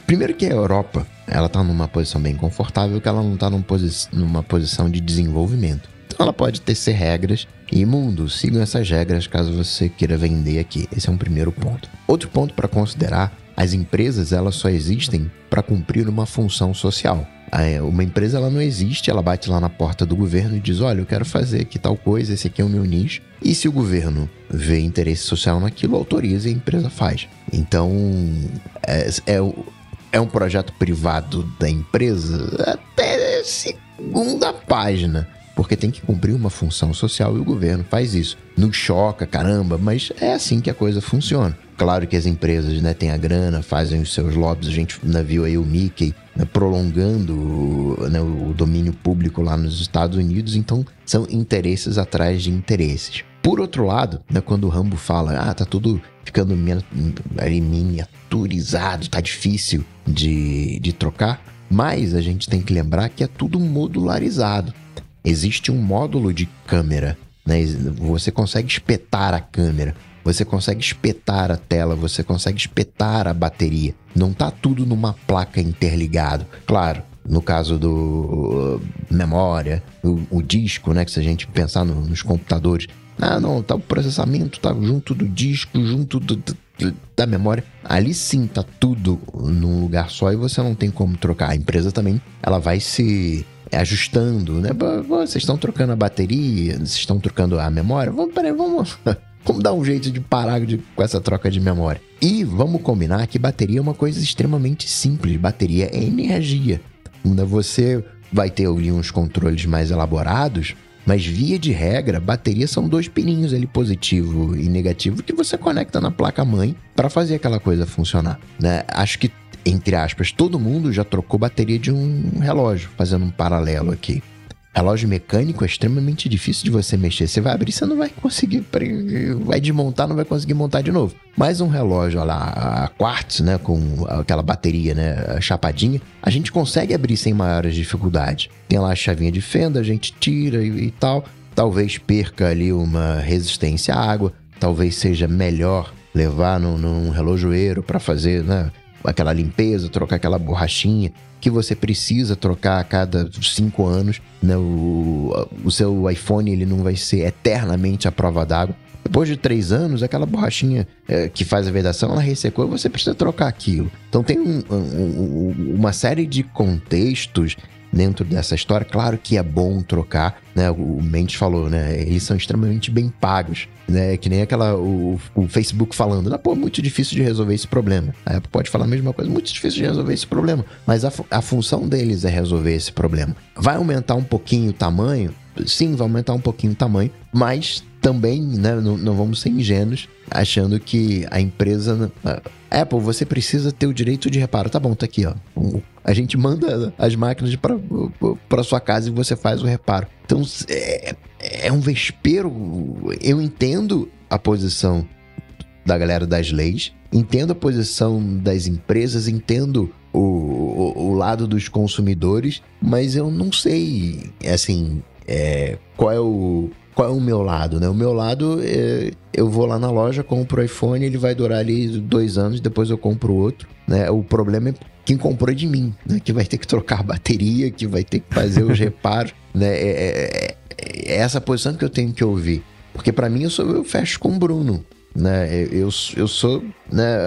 Primeiro que a Europa, ela tá numa posição bem confortável, que ela não tá numa, posi numa posição de desenvolvimento. Então ela pode tecer regras e mundo, sigam essas regras caso você queira vender aqui. Esse é um primeiro ponto. Outro ponto para considerar, as empresas elas só existem para cumprir uma função social. É, uma empresa ela não existe, ela bate lá na porta do governo e diz: Olha, eu quero fazer aqui tal coisa, esse aqui é o meu nicho. E se o governo vê interesse social naquilo, autoriza e a empresa faz. Então, é, é, é um projeto privado da empresa até segunda página porque tem que cumprir uma função social e o governo faz isso. Não choca, caramba, mas é assim que a coisa funciona. Claro que as empresas né, têm a grana, fazem os seus lobbies, a gente viu aí o Mickey né, prolongando né, o domínio público lá nos Estados Unidos, então são interesses atrás de interesses. Por outro lado, né, quando o Rambo fala, ah, tá tudo ficando miniaturizado, tá difícil de, de trocar, mas a gente tem que lembrar que é tudo modularizado existe um módulo de câmera. Né? Você consegue espetar a câmera, você consegue espetar a tela, você consegue espetar a bateria. Não tá tudo numa placa interligado. Claro, no caso do uh, memória, o, o, disco, né? Que se a gente pensar no, nos computadores, ah, não, tá o processamento tá junto do disco, junto do, do, da memória. Ali sim tá tudo num lugar só e você não tem como trocar. A empresa também, ela vai se ajustando, né? Vocês estão trocando a bateria, vocês estão trocando a memória. Vamos, peraí, vamos, vamos dar um jeito de parar de, com essa troca de memória. E vamos combinar que bateria é uma coisa extremamente simples. Bateria é energia. Você vai ter ali uns controles mais elaborados, mas via de regra, bateria são dois pininhos ali, positivo e negativo, que você conecta na placa-mãe para fazer aquela coisa funcionar. Né? Acho que entre aspas, todo mundo já trocou bateria de um relógio, fazendo um paralelo aqui. Relógio mecânico é extremamente difícil de você mexer. Você vai abrir, você não vai conseguir, vai desmontar, não vai conseguir montar de novo. Mas um relógio lá, a quartz, né, com aquela bateria, né, chapadinha, a gente consegue abrir sem maiores dificuldades. Tem lá a chavinha de fenda, a gente tira e, e tal. Talvez perca ali uma resistência à água. Talvez seja melhor levar num, num relojoeiro para fazer, né, aquela limpeza, trocar aquela borrachinha que você precisa trocar a cada cinco anos. Né? O, o seu iPhone ele não vai ser eternamente à prova d'água. Depois de três anos, aquela borrachinha é, que faz a vedação, ela ressecou e você precisa trocar aquilo. Então tem um, um, uma série de contextos dentro dessa história. Claro que é bom trocar, né? O Mendes falou, né? Eles são extremamente bem pagos, né? Que nem aquela o, o Facebook falando, ah, pô, muito difícil de resolver esse problema. A Apple pode falar a mesma coisa, muito difícil de resolver esse problema, mas a, a função deles é resolver esse problema. Vai aumentar um pouquinho o tamanho? Sim, vai aumentar um pouquinho o tamanho, mas também, né, não, não, vamos ser ingênuos achando que a empresa. Apple, você precisa ter o direito de reparo. Tá bom, tá aqui, ó. A gente manda as máquinas para sua casa e você faz o reparo. Então, é, é um vespeiro. Eu entendo a posição da galera das leis, entendo a posição das empresas, entendo o, o, o lado dos consumidores, mas eu não sei, assim, é, qual é o qual é o meu lado, né? O meu lado, é, eu vou lá na loja, compro o iPhone, ele vai durar ali dois anos, depois eu compro outro, né? O problema é quem comprou de mim, né? Que vai ter que trocar a bateria, que vai ter que fazer os reparos, né? É, é, é, essa posição que eu tenho que ouvir. Porque para mim eu, sou, eu fecho com o Bruno, né? Eu, eu sou, né?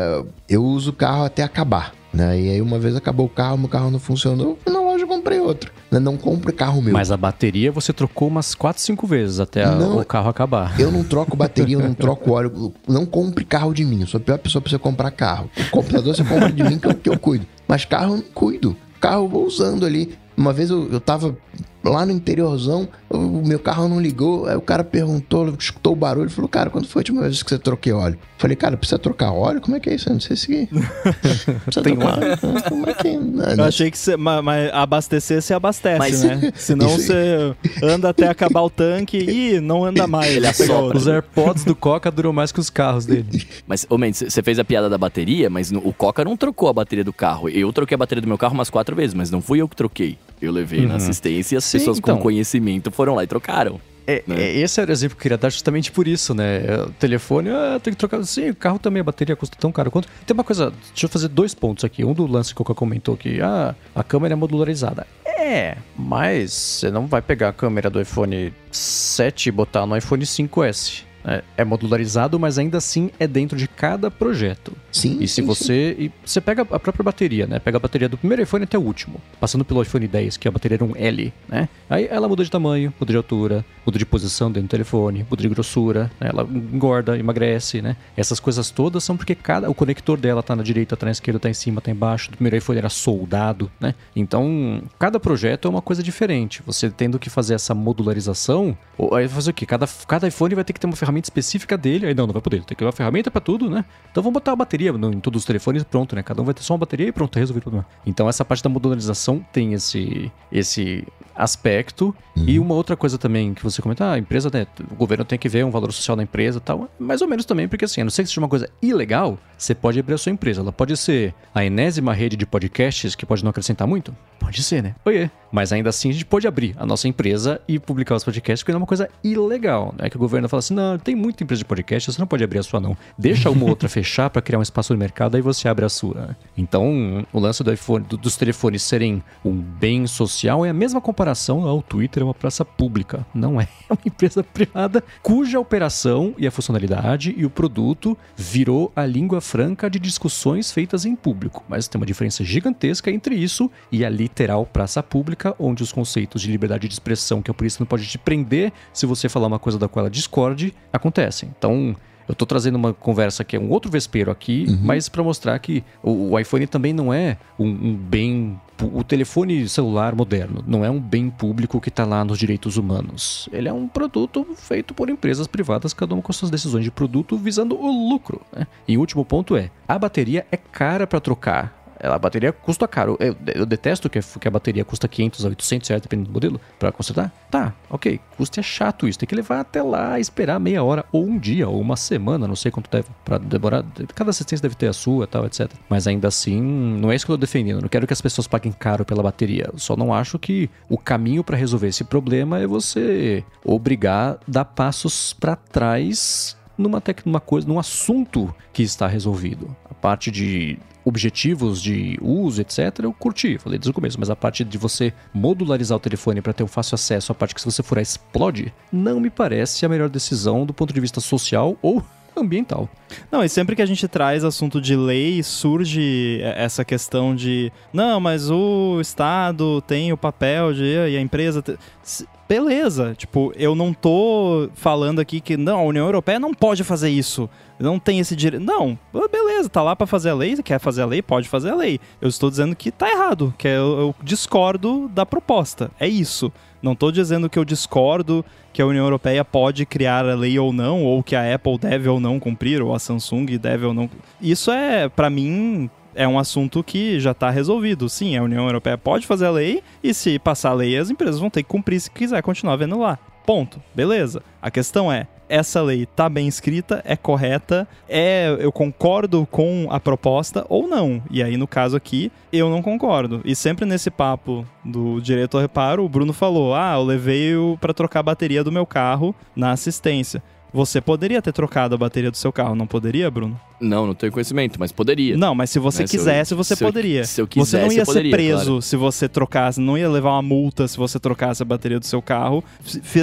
Eu uso o carro até acabar, né? E aí uma vez acabou o carro, meu carro não funcionou, eu comprei outro. Né? Não compre carro meu. Mas a bateria você trocou umas 4, 5 vezes até não, o carro acabar. Eu não troco bateria, eu não troco óleo. Não compre carro de mim. Eu sou a pior pessoa pra você comprar carro. O computador você compra de mim que eu, que eu cuido. Mas carro eu não cuido. Carro eu vou usando ali. Uma vez eu, eu tava lá no interiorzão, o meu carro não ligou, aí o cara perguntou, escutou o barulho, falou, cara, quando foi a última vez que você troquei óleo? Falei, cara, precisa trocar óleo? Como é que é isso? Eu não sei se... precisa Tem trocar óleo? Como é que... Não, Eu achei que você, mas, mas abastecer você abastece, mas, né? Senão você anda até acabar o tanque e não anda mais. Ele Os AirPods do Coca duram mais que os carros dele. Mas, ô Mendes, você fez a piada da bateria, mas o Coca não trocou a bateria do carro. Eu troquei a bateria do meu carro umas quatro vezes, mas não fui eu que troquei. Eu levei uhum. na assistência e as Sim, pessoas então, com conhecimento foram lá e trocaram. É, né? é, esse era o exemplo que eu queria dar justamente por isso, né? É, o telefone, ah, tem que trocar. Sim, o carro também, a bateria custa tão caro quanto. Tem uma coisa, deixa eu fazer dois pontos aqui. Um do lance que o Coca comentou que ah, a câmera é modularizada. É, mas você não vai pegar a câmera do iPhone 7 e botar no iPhone 5S. É, é, modularizado, mas ainda assim é dentro de cada projeto. Sim. E se sim, você. Sim. E você pega a própria bateria, né? Pega a bateria do primeiro iPhone até o último. Passando pelo iPhone 10, que a bateria era um L, né? Aí ela muda de tamanho, muda de altura, muda de posição dentro do telefone, muda de grossura, né? ela engorda, emagrece, né? Essas coisas todas são porque cada. O conector dela tá na direita, tá na esquerda, tá em cima, tá embaixo. Do primeiro iPhone era soldado, né? Então, cada projeto é uma coisa diferente. Você tendo que fazer essa modularização. Ou, aí fazer o quê? Cada, cada iPhone vai ter que ter uma ferramenta ferramenta específica dele. Aí não, não vai poder. Tem que ter uma ferramenta para tudo, né? Então vamos botar a bateria em todos os telefones pronto, né? Cada um vai ter só uma bateria e pronto, resolvido o problema. Então essa parte da modularização tem esse, esse aspecto. Uhum. E uma outra coisa também que você comenta, ah, a empresa, né, o governo tem que ver um valor social da empresa e tal. Mais ou menos também, porque assim, a não ser que seja uma coisa ilegal, você pode abrir a sua empresa. Ela pode ser a enésima rede de podcasts que pode não acrescentar muito? Pode ser, né? Oiê. Mas ainda assim a gente pode abrir a nossa empresa e publicar os podcasts, porque não é uma coisa ilegal, né? Que o governo fala assim, não, tem muita empresa de podcast, você não pode abrir a sua não. Deixa uma ou outra fechar para criar um espaço no mercado, aí você abre a sua. Então, o lance do iPhone, do, dos telefones serem um bem social é a mesma comparação ao Twitter, é uma praça pública. Não é, é uma empresa privada cuja operação e a funcionalidade e o produto virou a língua franca de discussões feitas em público. Mas tem uma diferença gigantesca entre isso e a literal praça pública, onde os conceitos de liberdade de expressão, que a polícia não pode te prender se você falar uma coisa da qual ela discorde, acontecem. Então, eu estou trazendo uma conversa que é um outro vespeiro aqui, uhum. mas para mostrar que o, o, iPhone também não é um, um, bem. O telefone celular moderno não é um bem público que está lá nos direitos humanos. Ele é um produto feito por empresas privadas, cada uma com suas decisões de produto visando o lucro. Né? E o último ponto é: a bateria é cara para trocar a bateria custa caro. Eu, eu detesto que, que, a bateria custa 500 a 800 reais, dependendo do modelo, para consertar. Tá, ok. Custo é chato isso. Tem que levar até lá, esperar meia hora, ou um dia, ou uma semana, não sei quanto deve, para demorar. Cada assistência deve ter a sua, tal, etc. Mas ainda assim, não é isso que eu tô defendendo. Não quero que as pessoas paguem caro pela bateria. Só não acho que o caminho para resolver esse problema é você obrigar a dar passos para trás numa, tec... numa coisa, num assunto que está resolvido. Parte de objetivos de uso, etc., eu curti, falei desde o começo, mas a parte de você modularizar o telefone para ter um fácil acesso, a parte que se você furar explode, não me parece a melhor decisão do ponto de vista social ou ambiental. Não, e sempre que a gente traz assunto de lei, surge essa questão de não, mas o Estado tem o papel de e a empresa. Te beleza. Tipo, eu não tô falando aqui que não, a União Europeia não pode fazer isso. Não tem esse direito. Não, beleza, tá lá para fazer a lei, quer fazer a lei, pode fazer a lei. Eu estou dizendo que tá errado, que eu, eu discordo da proposta. É isso. Não estou dizendo que eu discordo que a União Europeia pode criar a lei ou não, ou que a Apple deve ou não cumprir, ou a Samsung deve ou não. Isso é, para mim, é um assunto que já está resolvido. Sim, a União Europeia pode fazer a lei e se passar a lei, as empresas vão ter que cumprir se quiser continuar vendo lá. Ponto. Beleza. A questão é, essa lei tá bem escrita, é correta, é eu concordo com a proposta ou não. E aí no caso aqui, eu não concordo. E sempre nesse papo do direito ao reparo, o Bruno falou: "Ah, eu levei para trocar a bateria do meu carro na assistência". Você poderia ter trocado a bateria do seu carro, não poderia, Bruno? Não, não tenho conhecimento, mas poderia. Não, mas se você Né, se eu- quisesse, você se eu- poderia. se eu você quisesse, não ia poderia, ser preso claro. se você trocasse, não ia levar uma multa se você trocasse a bateria do seu carro,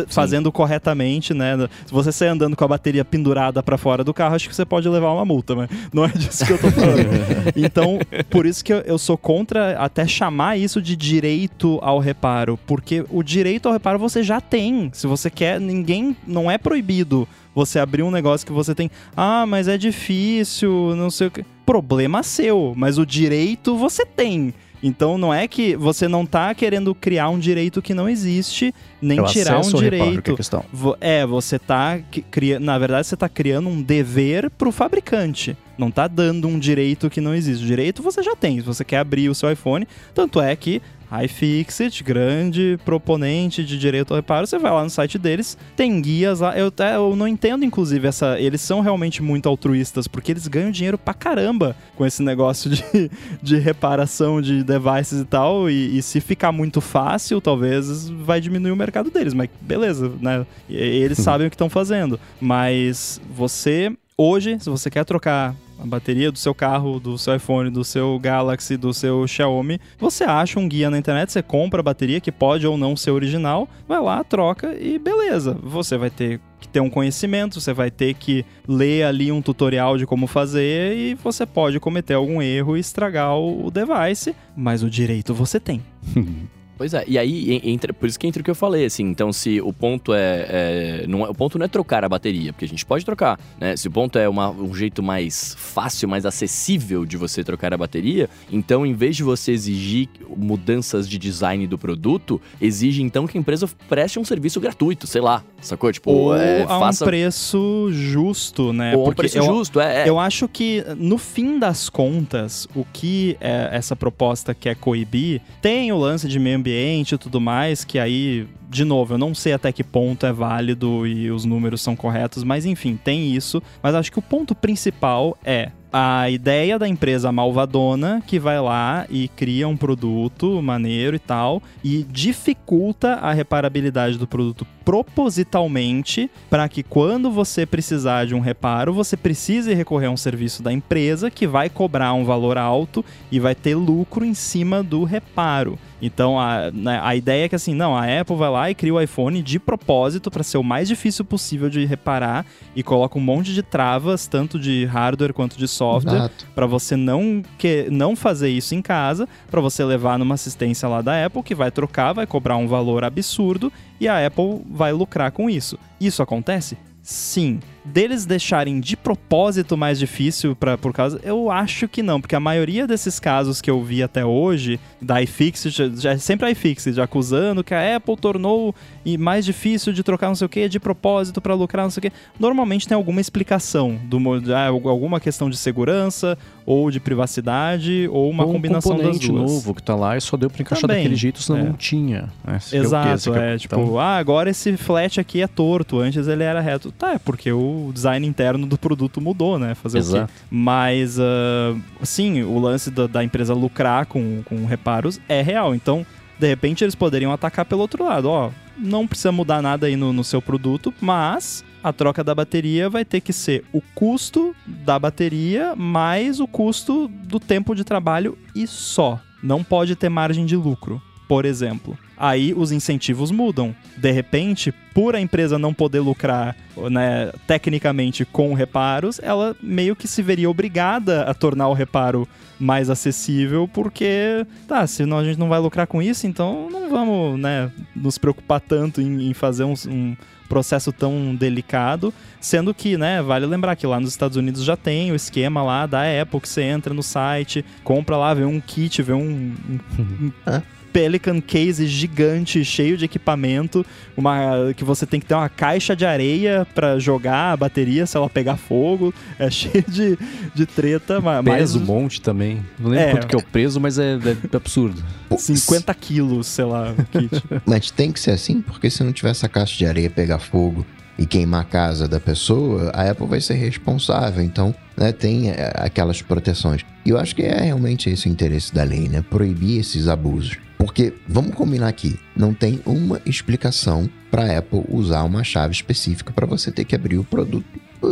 fazendo corretamente, né? Se você sair andando com a bateria pendurada pra fora do carro, acho que você pode levar uma multa, mas não é disso que eu tô falando. então, por isso que eu, eu sou contra até chamar isso de direito ao reparo, porque o direito ao reparo você já tem. Se você quer, ninguém não é proibido você abrir um negócio que você tem, ah, mas é difícil, não sei o que. Problema seu, mas o direito você tem. Então não é que você não tá querendo criar um direito que não existe, nem o tirar um que é direito. questão. É, você tá que- cria... na verdade você tá criando um dever pro fabricante. Não tá dando um direito que não existe. O direito você já tem. Se você quer abrir o seu iPhone, tanto é que iFixit, grande proponente de direito ao reparo, você vai lá no site deles, tem guias lá. Eu, até- eu não entendo, inclusive, essa. Eles são realmente muito altruístas, porque eles ganham dinheiro pra caramba com esse negócio de, de reparação de devices e tal. E, e se ficar muito fácil, talvez vai diminuir o mercado deles. Mas beleza, né? Eles sabem o que estão fazendo. Mas você, hoje, se você quer trocar a bateria do seu carro, do seu iPhone, do seu Galaxy, do seu Xiaomi, você acha um guia na internet, você compra a bateria, que pode ou não ser original, vai lá, troca e beleza. Você vai ter que ter um conhecimento, você vai ter que ler ali um tutorial de como fazer e você pode cometer algum erro e estragar o device, mas o direito você tem. Pois é, e aí en- entra, por isso que entra o que eu falei, assim, então se o ponto é, é- não é- o ponto não é trocar a bateria, porque a gente pode trocar, né? Se o ponto é uma- um jeito mais fácil, mais acessível de você trocar a bateria, então em vez de você exigir mudanças de design do produto, exige então que a empresa preste um serviço gratuito, sei lá, sacou? Tipo, Ou é, a um faça preço justo, né? ou a um Porque preço eu, justo, é, é. Eu acho que, no fim das contas, o que é, essa proposta quer coibir tem o lance de meio ambiente e tudo mais, que aí, de novo, eu não sei até que ponto é válido e os números são corretos, mas enfim, tem isso. Mas acho que o ponto principal é a ideia da empresa malvadona que vai lá e cria um produto maneiro e tal e dificulta a reparabilidade do produto propositalmente para que quando você precisar de um reparo, você precise recorrer a um serviço da empresa que vai cobrar um valor alto e vai ter lucro em cima do reparo. Então a, né, a ideia é que assim, não, a Apple vai lá e cria o iPhone de propósito para ser o mais difícil possível de reparar e coloca um monte de travas, tanto de hardware quanto de software, para você não que não fazer isso em casa, para você levar numa assistência lá da Apple que vai trocar, vai cobrar um valor absurdo e a Apple vai lucrar com isso. Isso acontece? Sim. Deles deixarem de propósito mais difícil para por causa, eu acho que não, porque a maioria desses casos que eu vi até hoje da iFixit, já, já é sempre a iFixit acusando que a Apple tornou mais difícil de trocar não sei o que de propósito para lucrar não sei o que. Normalmente tem alguma explicação do ah, alguma questão de segurança ou de privacidade ou uma Ou combinação um das componente duas. novo que tá lá e só deu pra encaixar Também, daquele jeito, senão é. não tinha. né? É? Exato, Esse que é, tipo, então, ah, agora esse flat aqui é torto, antes ele era reto. Tá, é porque o design interno do produto mudou, né? Fazer o Exato. quê? Mas, ah, sim, o lance da, da empresa lucrar com, com reparos é real. Então, de repente, eles poderiam atacar pelo outro lado. Ó, não precisa mudar nada aí no, no seu produto, mas a troca da bateria vai ter que ser o custo da bateria mais o custo do tempo de trabalho e só. Não pode ter margem de lucro, por exemplo. Aí os incentivos mudam. De repente, por a empresa não poder lucrar né, tecnicamente com reparos, ela meio que se veria obrigada a tornar o reparo mais acessível, porque, tá, se não, a gente não vai lucrar com isso, então não vamos né, nos preocupar tanto em, em fazer um, um processo tão delicado, sendo que, né, vale lembrar que lá nos Estados Unidos já tem o esquema lá da Apple, que você entra no site, compra lá, vê um kit, vê um, um, Hã? Pelican case gigante, cheio de equipamento, uma que você tem que ter uma caixa de areia pra jogar a bateria se ela pegar fogo, é cheio de, de treta, ma- mais Peso um monte também. Não lembro É. quanto que é o peso, mas é, é absurdo. Pô, 50 quilos, sei lá, kit. Mas tem que ser assim, porque se não tiver essa caixa de areia pegar fogo e queimar a casa da pessoa, a Apple vai ser responsável. Então, né, tem é, aquelas proteções. E eu acho que é realmente esse o interesse da lei, né? Proibir esses abusos. Porque, vamos combinar aqui, não tem uma explicação para a Apple usar uma chave específica para você ter que abrir o produto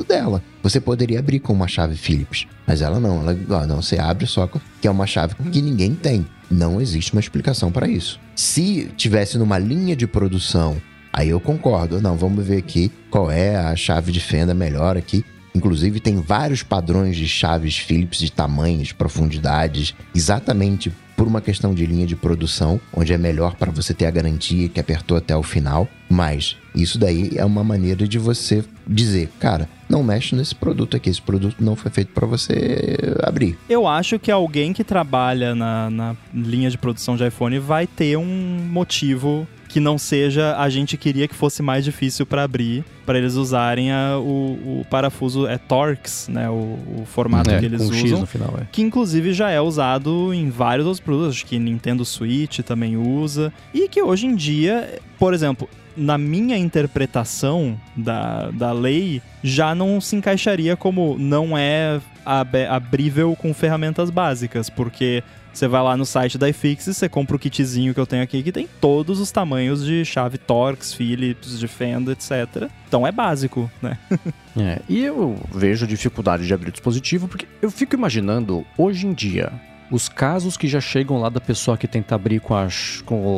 dela. Você poderia abrir com uma chave Phillips, mas ela não. Ela, não, você abre só que é uma chave que ninguém tem. Não existe uma explicação para isso. Se tivesse numa linha de produção, aí eu concordo. Não, vamos ver aqui qual é a chave de fenda melhor aqui. Inclusive, tem vários padrões de chaves Phillips de tamanhos, profundidades, exatamente por uma questão de linha de produção, onde é melhor para você ter a garantia que apertou até o final. Mas isso daí é uma maneira de você dizer, cara, não mexe nesse produto aqui, esse produto não foi feito para você abrir. Eu acho que alguém que trabalha na, na linha de produção de iPhone vai ter um motivo que não seja a gente queria que fosse mais difícil para abrir, para eles usarem a, o, o, parafuso é Torx, né, o, o formato É, que eles usam. Final, é. Que inclusive já é usado em vários outros produtos, acho que Nintendo Switch também usa. E que hoje em dia, por exemplo, na minha interpretação da, da lei, já não se encaixaria como não é ab- abrível com ferramentas básicas, porque você vai lá no site da iFixit, você compra o kitzinho que eu tenho aqui, que tem todos os tamanhos de chave Torx, Phillips, de fenda, etc. Então é básico, né? É, e eu vejo dificuldade de abrir o dispositivo, porque eu fico imaginando, hoje em dia, os casos que já chegam lá da pessoa que tenta abrir com, a, ch- com o,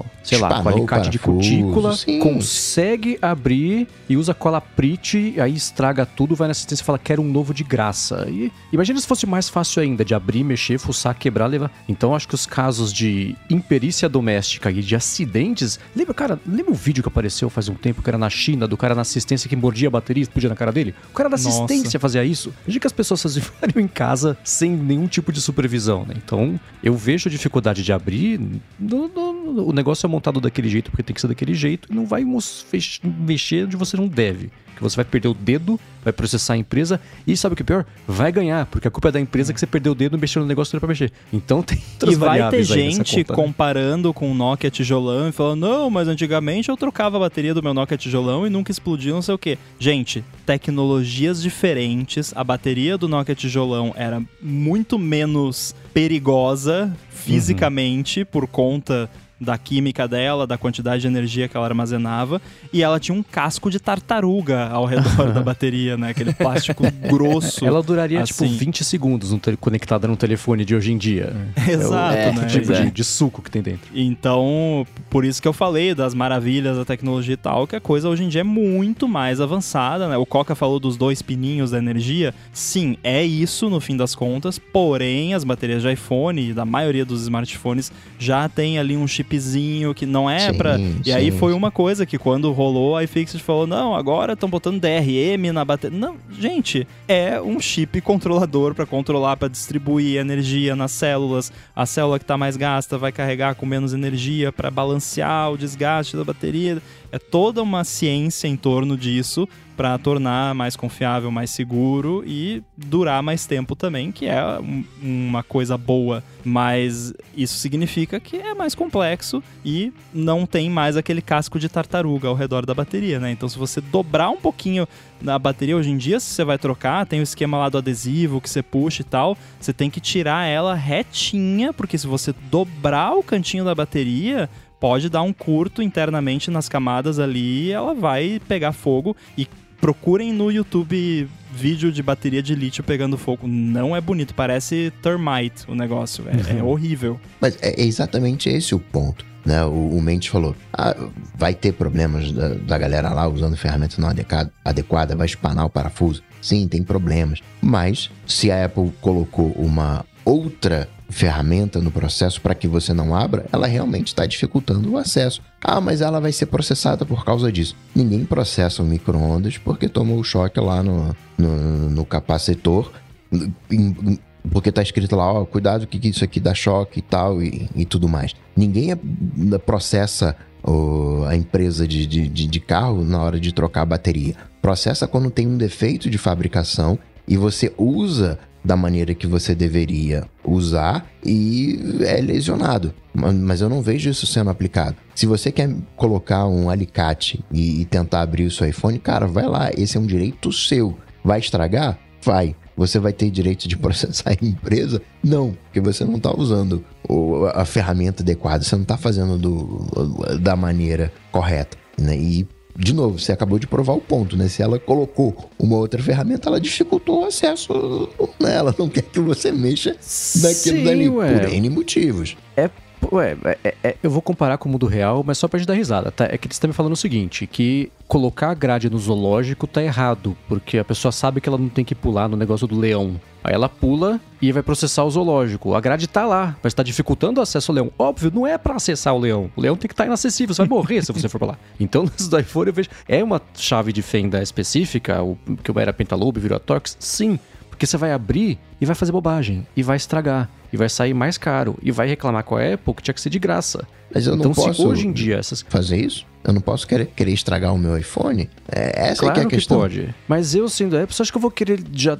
o, sei lá, com Espanou o alicate de cutícula, sim. consegue abrir e usa cola Prit, aí estraga tudo, vai na assistência e fala, quero um novo de graça. E imagina se fosse mais fácil ainda, de abrir, mexer, fuçar, quebrar, levar. Então acho que os casos de imperícia doméstica e de acidentes... Lembra, cara, lembra o vídeo que apareceu faz um tempo, que era na China, do cara na assistência que mordia a bateria e explodia na cara dele? O cara da Nossa. assistência fazia isso. Imagina que as pessoas fariam em casa sem nenhum tipo de supervisão, né? Então, eu vejo dificuldade de abrir. no- no- o negócio é montado daquele jeito porque tem que ser daquele jeito e não vai mexer onde você não deve. Que você vai perder o dedo, vai processar a empresa e sabe o que é pior? Vai ganhar, porque a culpa é da empresa que você perdeu o dedo mexeu no negócio que pra mexer. Então tem E vai ter gente conta, né? comparando com o Nokia tijolão e falando, não, mas antigamente eu trocava a bateria do meu Nokia tijolão e nunca explodiu, não sei o quê. Gente, tecnologias diferentes, a bateria do Nokia tijolão era muito menos perigosa fisicamente por conta da química dela, da quantidade de energia que ela armazenava, e ela tinha um casco de tartaruga ao redor da bateria, né? Aquele plástico grosso. Ela duraria tipo assim. 20 segundos no conectada no telefone de hoje em dia. Exato, é o né? tipo Pois é. de, de suco que tem dentro. Então, por isso que eu falei das maravilhas da tecnologia e tal, que a coisa hoje em dia é muito mais avançada, né? O Coca falou dos dois pininhos da energia. Sim, é isso no fim das contas, porém as baterias de iPhone e da maioria dos smartphones já tem ali um chipzinho que não é pra. E aí foi uma coisa que quando rolou a iFixit falou: "Não, agora estão botando DRM na bateria". Não, gente, é um chip controlador pra controlar, pra distribuir energia nas células. A célula que tá mais gasta vai carregar com menos energia pra balancear o desgaste da bateria. É toda uma ciência em torno disso para tornar mais confiável, mais seguro e durar mais tempo também, que é um- uma coisa boa. Mas isso significa que é mais complexo e não tem mais aquele casco de tartaruga ao redor da bateria, né? Então, se você dobrar um pouquinho na bateria hoje em dia, se você vai trocar, tem o esquema lá do adesivo que você puxa e tal, você tem que tirar ela retinha, porque se você dobrar o cantinho da bateria, pode dar um curto internamente nas camadas ali e ela vai pegar fogo e procurem no YouTube vídeo de bateria de lítio pegando fogo. Não é bonito, parece termite o negócio. É, é horrível. Mas é exatamente esse o ponto. Né? O, o Mendes falou: ah, vai ter problemas da, da galera lá usando ferramenta não adequada, adequada, vai espanar o parafuso. Sim, tem problemas. Mas se a Apple colocou uma outra ferramenta no processo para que você não abra, ela realmente está dificultando o acesso. Ah, mas ela vai ser processada por causa disso. Ninguém processa o micro-ondas porque tomou o choque lá no, no, no capacitor. porque tá escrito lá, ó, cuidado que isso aqui dá choque e tal e, e tudo mais. Ninguém é- processa o- a empresa de, de- de carro na hora de trocar a bateria. Processa quando tem um defeito de fabricação e você usa da maneira que você deveria usar e é lesionado. Ma- Mas eu não vejo isso sendo aplicado. Se você quer colocar um alicate e, tentar abrir o seu iPhone, cara, vai lá, esse é um direito seu. Vai estragar? Vai. Você vai ter direito de processar a empresa? Não, porque você não está usando a ferramenta adequada, você não está fazendo do- da maneira correta. Né? E, de novo, você acabou de provar o ponto, né? Se ela colocou uma outra ferramenta, ela dificultou o acesso nela. Não quer que você mexa naquilo Sim, dali, ué. por N motivos. Ué, é- é- é- eu vou comparar com o mundo real, mas só pra gente dar risada, tá? É que eles estão me falando o seguinte, que colocar a grade no zoológico tá errado, porque a pessoa sabe que ela não tem que pular no negócio do leão. Aí ela pula e vai processar o zoológico. A grade tá lá, mas tá dificultando o acesso ao leão. Óbvio, não é pra acessar o leão. O leão tem que estar inacessível, você vai morrer se você for pra lá. Então, nesse do iPhone eu vejo... É uma chave de fenda específica, o que era Pentalobe, virou a Torx? Sim, porque você vai abrir e vai fazer bobagem, e vai estragar, e vai sair mais caro, e vai reclamar com a Apple que tinha que ser de graça. Mas eu não então, posso se hoje em dia essas. fazer isso. Eu não posso querer, querer estragar o meu iPhone. É, essa é Claro que é a que questão. pode. Mas eu sendo Apple, acha que eu vou querer. Já,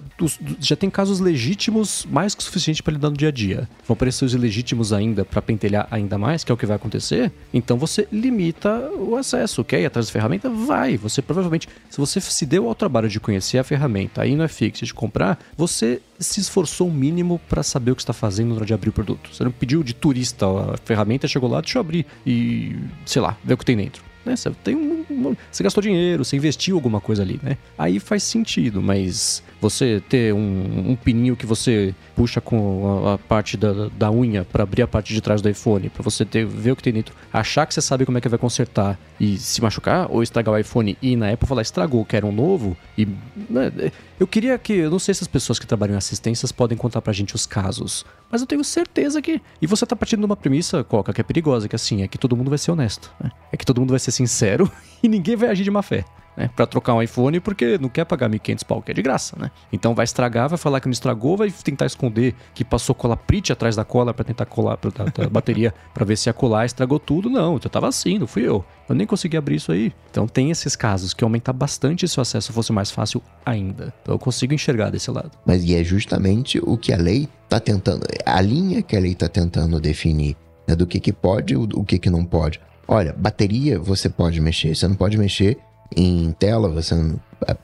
já tem casos legítimos mais que o suficiente pra lidar no dia a dia. Vão aparecer os ilegítimos ainda pra pentelhar ainda mais, que é o que vai acontecer. Então você limita o acesso. Quer ir atrás da ferramenta? Vai. Você provavelmente, se você se deu ao trabalho de conhecer a ferramenta, aí no FX de comprar, você se esforçou o mínimo pra saber o que está fazendo na hora de abrir o produto. Você não pediu de turista a ferramenta, chegou lá, deixa eu abrir e, sei lá, ver o que tem dentro né? Você tem um- você gastou dinheiro, você investiu alguma coisa ali, né? Aí faz sentido, mas você ter um, um pininho que você puxa com a, a parte da, da unha pra abrir a parte de trás do iPhone, pra você ter, ver o que tem dentro, achar que você sabe como é que vai consertar e se machucar ou estragar o iPhone e na Apple falar estragou, quero um novo e né, eu queria que, eu não sei se as pessoas que trabalham em assistências podem contar pra gente os casos, mas eu tenho certeza que. E você tá partindo de uma premissa, Coca, que é perigosa, que assim, é que todo mundo vai ser honesto. né? É que todo mundo vai ser sincero e ninguém vai agir de má fé. Né, pra trocar um iPhone porque não quer pagar 1.500 pau, que é de graça, né? Então vai estragar, vai falar que não estragou, vai tentar esconder que passou cola prite atrás da cola pra tentar colar pra, da, da bateria pra ver se ia colar, estragou tudo. Não, eu tava assim, não fui eu. Eu nem consegui abrir isso aí. Então tem esses casos que aumentar bastante se o acesso fosse mais fácil ainda. Então eu consigo enxergar desse lado. Mas e é justamente o que a lei está tentando, a linha que a lei está tentando definir, né, do que, que pode e o que, que não pode. Olha, bateria você pode mexer, você não pode mexer em tela, você não,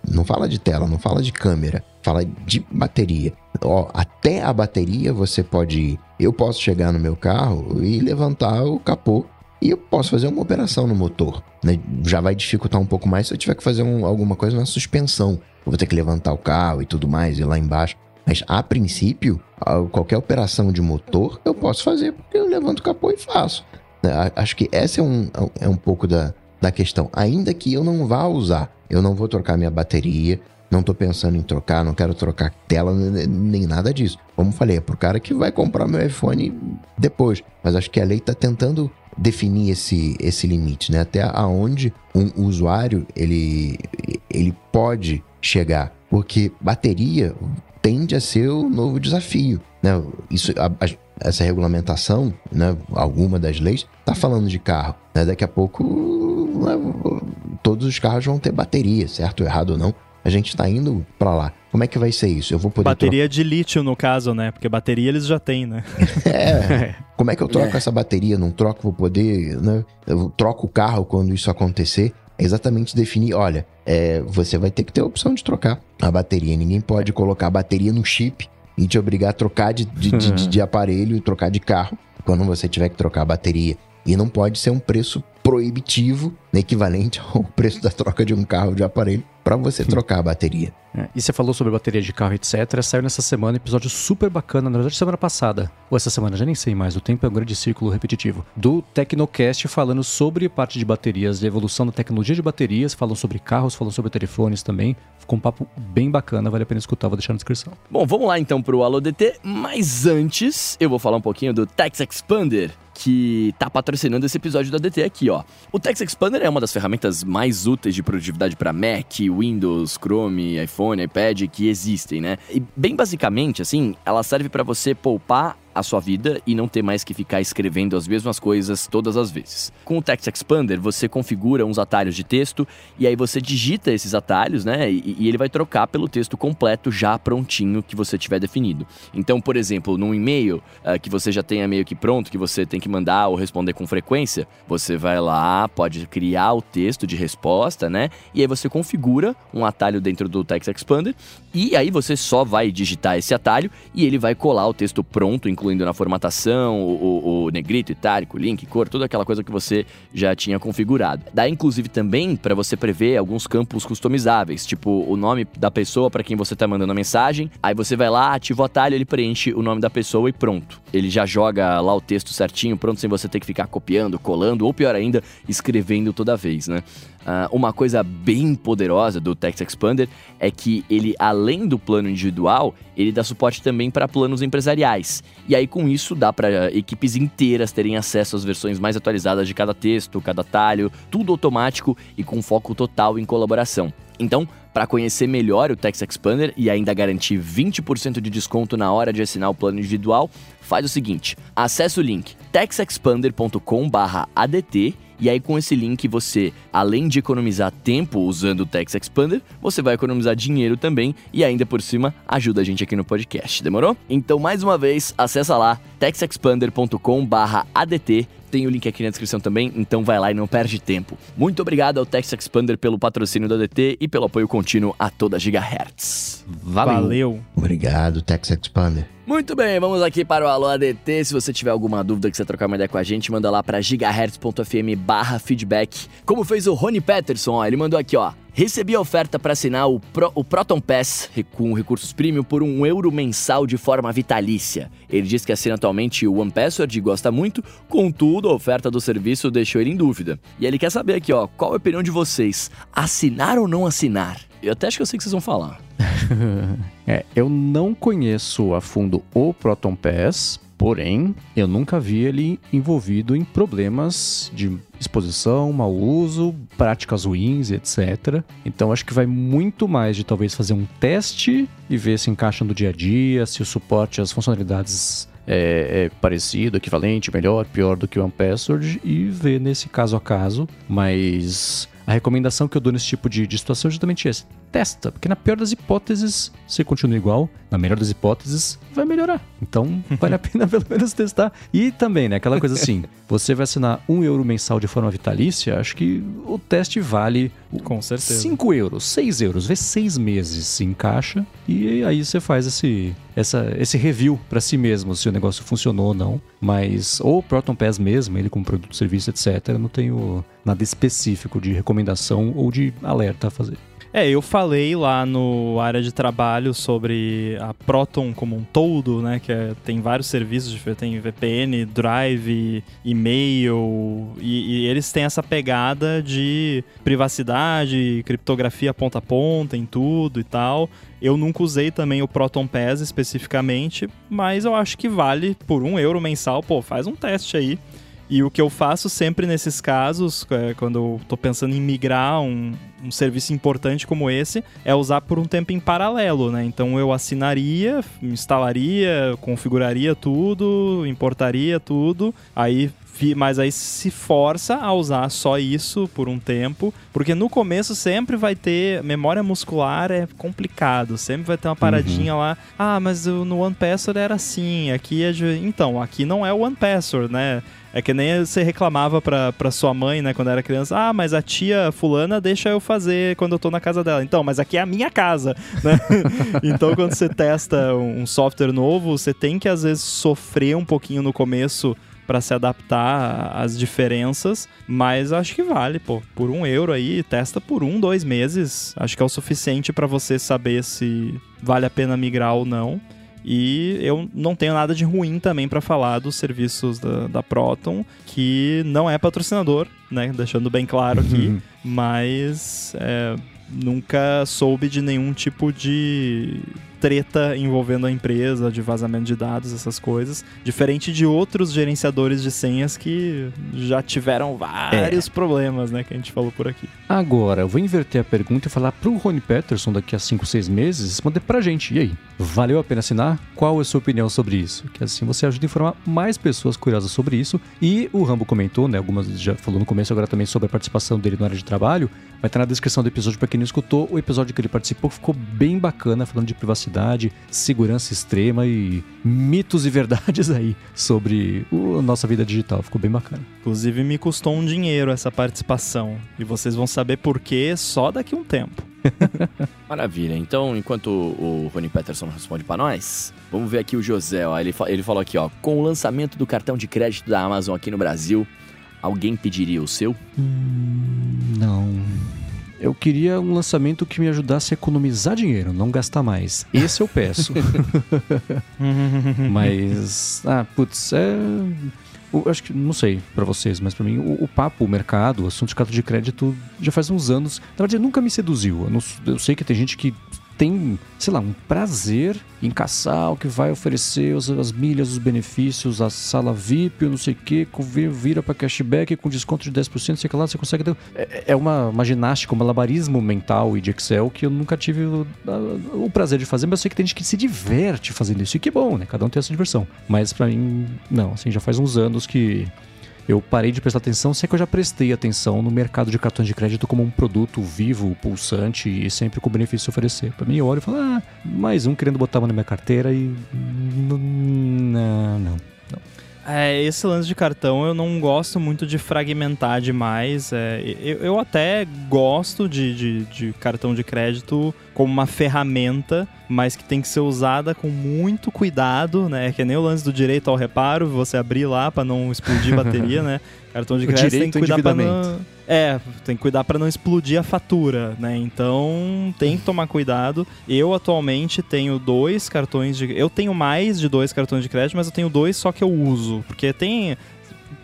não fala de tela, não fala de câmera, fala de bateria. Ó, até a bateria você pode ir. Eu posso chegar no meu carro e levantar o capô e eu posso fazer uma operação no motor. né? Já vai dificultar um pouco mais se eu tiver que fazer um- alguma coisa na suspensão. Eu vou ter que levantar o carro e tudo mais, ir lá embaixo. Mas a princípio, qualquer operação de motor eu posso fazer porque eu levanto o capô e faço. A- Acho que essa é um, é um pouco da, da questão. Ainda que eu não vá usar, eu não vou trocar minha bateria, não tô pensando em trocar, não quero trocar tela, ne- nem nada disso. Como falei, é pro cara que vai comprar meu iPhone depois. Mas acho que a lei tá tentando definir esse, esse limite, né? Até aonde um usuário ele, ele pode chegar. Porque bateria tende a ser o novo desafio, né? Isso, a- a- essa regulamentação, né? Alguma das leis tá falando de carro, né? Daqui a pouco todos os carros vão ter bateria, certo errado ou não. A gente tá indo pra lá. Como é que vai ser isso? Eu vou poder Bateria de lítio, no caso, né? Porque bateria eles já têm, né? É, como é que eu troco essa bateria? Não troco, vou poder, né? Eu troco o carro quando isso acontecer. É exatamente definir, olha, é, você vai ter que ter a opção de trocar a bateria. Ninguém pode colocar a bateria no chip e te obrigar a trocar de, de, de- de- de aparelho e trocar de carro quando você tiver que trocar a bateria. E não pode ser um preço proibitivo, né, equivalente ao preço da troca de um carro de aparelho, para você trocar a bateria. É, e você falou sobre bateria de carro, etc. Saiu nessa semana um episódio super bacana, na verdade, semana passada. Ou essa semana, já nem sei mais, o tempo é um grande círculo repetitivo. Do Tecnocast falando sobre parte de baterias, a evolução da tecnologia de baterias, falam sobre carros, falam sobre telefones também. Ficou um papo bem bacana, vale a pena escutar, vou deixar na descrição. Bom, vamos lá então pro Alô DT, mas antes eu vou falar um pouquinho do Tex Expander, que tá patrocinando esse episódio da DT aqui, ó. O Tex Expander é uma das ferramentas mais úteis de produtividade para Mac, Windows, Chrome, iPhone, iPad que existem, né? E bem basicamente, assim, ela serve para você poupar a sua vida e não ter mais que ficar escrevendo as mesmas coisas todas as vezes. Com o Text Expander, você configura uns atalhos de texto e aí você digita esses atalhos, né? E, e ele vai trocar pelo texto completo já prontinho que você tiver definido. Então, por exemplo, num e-mail uh, que você já tenha meio que pronto, que você tem que mandar ou responder com frequência, você vai lá, pode criar o texto de resposta, né? E aí você configura um atalho dentro do Text Expander e aí você só vai digitar esse atalho e ele vai colar o texto pronto, incluindo na formatação, o, o, o negrito, itálico, link, cor, toda aquela coisa que você já tinha configurado. Dá inclusive também para você prever alguns campos customizáveis, tipo o nome da pessoa para quem você está mandando a mensagem. Aí você vai lá, ativa o atalho, ele preenche o nome da pessoa e pronto. Ele já joga lá o texto certinho, pronto, sem você ter que ficar copiando, colando, ou pior ainda, escrevendo toda vez, né? Uh, uma coisa bem poderosa do Text Expander é que ele, além do plano individual, ele dá suporte também para planos empresariais. E aí, com isso, dá para equipes inteiras terem acesso às versões mais atualizadas de cada texto, cada atalho, tudo automático e com foco total em colaboração. Então, para conhecer melhor o Text Expander e ainda garantir 20% de desconto na hora de assinar o plano individual, faz o seguinte: acesse o link textexpander.com/adt e aí, com esse link, você, além de economizar tempo usando o Text Expander, você vai economizar dinheiro também e ainda por cima ajuda a gente aqui no podcast. Demorou? Então, mais uma vez, acessa lá textexpander.com/adt tem o link aqui na descrição também, então vai lá e não perde tempo. Muito obrigado ao Text Expander pelo patrocínio da DT e pelo apoio contínuo a toda Gigahertz. Valeu. Valeu. Obrigado, Text Expander. Muito bem, vamos aqui para o Alô ADT. Se você tiver alguma dúvida que você trocar uma ideia com a gente, manda lá para gigahertz.fm barra feedback. Como fez o Rony Peterson, ó, ele mandou aqui, ó. Recebi a oferta para assinar o, Pro, o Proton Pass com recursos premium por um euro mensal de forma vitalícia. Ele diz que assina atualmente o OnePassword e gosta muito, contudo, a oferta do serviço deixou ele em dúvida. E ele quer saber aqui, ó, qual a opinião de vocês? Assinar ou não assinar? Eu até acho que eu sei o que vocês vão falar. é, eu não conheço a fundo o Proton Pass, Porém, eu nunca vi ele envolvido em problemas de exposição, mau uso, práticas ruins, etc. Então acho que vai muito mais de talvez fazer um teste e ver se encaixa no dia a dia, se o suporte às funcionalidades é, é, parecido, equivalente, melhor, pior do que o OnePassword e ver nesse caso a caso. Mas a recomendação que eu dou nesse tipo de, de situação é justamente essa testa, porque na pior das hipóteses, você continua igual, na melhor das hipóteses, vai melhorar. Então, vale a pena pelo menos testar. E também, né, aquela coisa assim, você vai assinar um euro mensal de forma vitalícia, acho que o teste vale com certeza 5 euros, 6 euros, vê seis meses se encaixa e aí você faz esse, essa, esse review para si mesmo, se o negócio funcionou ou não. Mas, ou o Proton Pass mesmo, ele com produto, serviço, etc., não tenho nada específico de recomendação ou de alerta a fazer. É, eu falei lá no área de trabalho sobre a Proton como um todo, né? Que é, tem vários serviços, tem VPN, Drive, e-mail, e, e, eles têm essa pegada de privacidade, criptografia ponta a ponta em tudo e tal. Eu nunca usei também o Proton Pass especificamente, mas eu acho que vale por um euro mensal. Pô, faz um teste aí. E o que eu faço sempre nesses casos, é, quando eu tô pensando em migrar um, um serviço importante como esse, é usar por um tempo em paralelo, né? Então eu assinaria, instalaria, configuraria tudo, importaria tudo, aí mas aí se força a usar só isso por um tempo, porque no começo sempre vai ter memória muscular é complicado, sempre vai ter uma paradinha uhum. lá. Ah, mas no One Password era assim, aqui é de... então, aqui não é o One Password, né? É que nem você reclamava pra, pra sua mãe, né, quando era criança. Ah, mas a tia fulana deixa eu fazer quando eu tô na casa dela. Então, mas aqui é a minha casa, né? então, quando você testa um software novo, você tem que, às vezes, sofrer um pouquinho no começo para se adaptar às diferenças, mas acho que vale, pô. Por um euro aí, testa por um, dois meses. Acho que é o suficiente para você saber se vale a pena migrar ou não. E eu não tenho nada de ruim também para falar dos serviços da, da, Proton, que não é patrocinador, né? Deixando bem claro aqui, uhum. mas é, nunca soube de nenhum tipo de treta envolvendo a empresa, de vazamento de dados, essas coisas. Diferente de outros gerenciadores de senhas que já tiveram vários problemas, né? Que a gente falou por aqui. Agora, eu vou inverter a pergunta e falar pro Rony Peterson daqui a 5, 6 meses responder pra gente. E aí, valeu a pena assinar? Qual é a sua opinião sobre isso? Que assim você ajuda a informar mais pessoas curiosas sobre isso. E o Rambo comentou, né? Algumas já falou no começo agora também sobre a participação dele na área de trabalho. Vai estar na descrição do episódio para quem não escutou. O episódio que ele participou ficou bem bacana, falando de privacidade, segurança extrema e mitos e verdades aí sobre o- a nossa vida digital. Ficou bem bacana. Inclusive, me custou um dinheiro essa participação. E vocês vão saber por quê só daqui a um tempo. Maravilha. Então, enquanto o Rony Peterson responde pra nós, vamos ver aqui o José. Ó. Ele, fa- ele falou aqui, ó. Com o lançamento do cartão de crédito da Amazon aqui no Brasil, alguém pediria o seu? Não. Eu queria um lançamento que me ajudasse a economizar dinheiro, não gastar mais. Esse eu peço. mas, ah, putz, é. Eu acho que, não sei pra vocês, mas pra mim, o, o papo, o mercado, o assunto de cartão de crédito já faz uns anos. Na verdade, nunca me seduziu. Eu, não- eu sei que tem gente que tem, sei lá, um prazer em caçar o que vai oferecer as, as milhas, os benefícios, a sala VIP, não sei o que, vira pra cashback com desconto de 10%, sei que lá, você consegue. ter- É, é uma, uma ginástica, um malabarismo mental e de Excel que eu nunca tive o, o prazer de fazer, mas eu sei que tem gente que se diverte fazendo isso, e que bom, né? Cada um tem essa diversão. Mas pra mim, não, assim, já faz uns anos que. Eu parei de prestar atenção, sei que eu já prestei atenção no mercado de cartões de crédito como um produto vivo, pulsante e sempre com benefício oferecer. Pra mim, eu olho e falo, ah, mais um querendo botar uma na minha carteira e. Não, não. É, esse lance de cartão eu não gosto muito de fragmentar demais. É, eu, eu até gosto de, de, de cartão de crédito como uma ferramenta, mas que tem que ser usada com muito cuidado, né? Que é nem o lance do direito ao reparo, você abrir lá pra não explodir bateria, né? Cartão de crédito tem que cuidar pra não... É, tem que cuidar pra não explodir a fatura, né? Então tem que tomar cuidado. Eu atualmente tenho dois cartões de. Eu tenho mais de dois cartões de crédito, mas eu tenho dois só que eu uso. Porque tem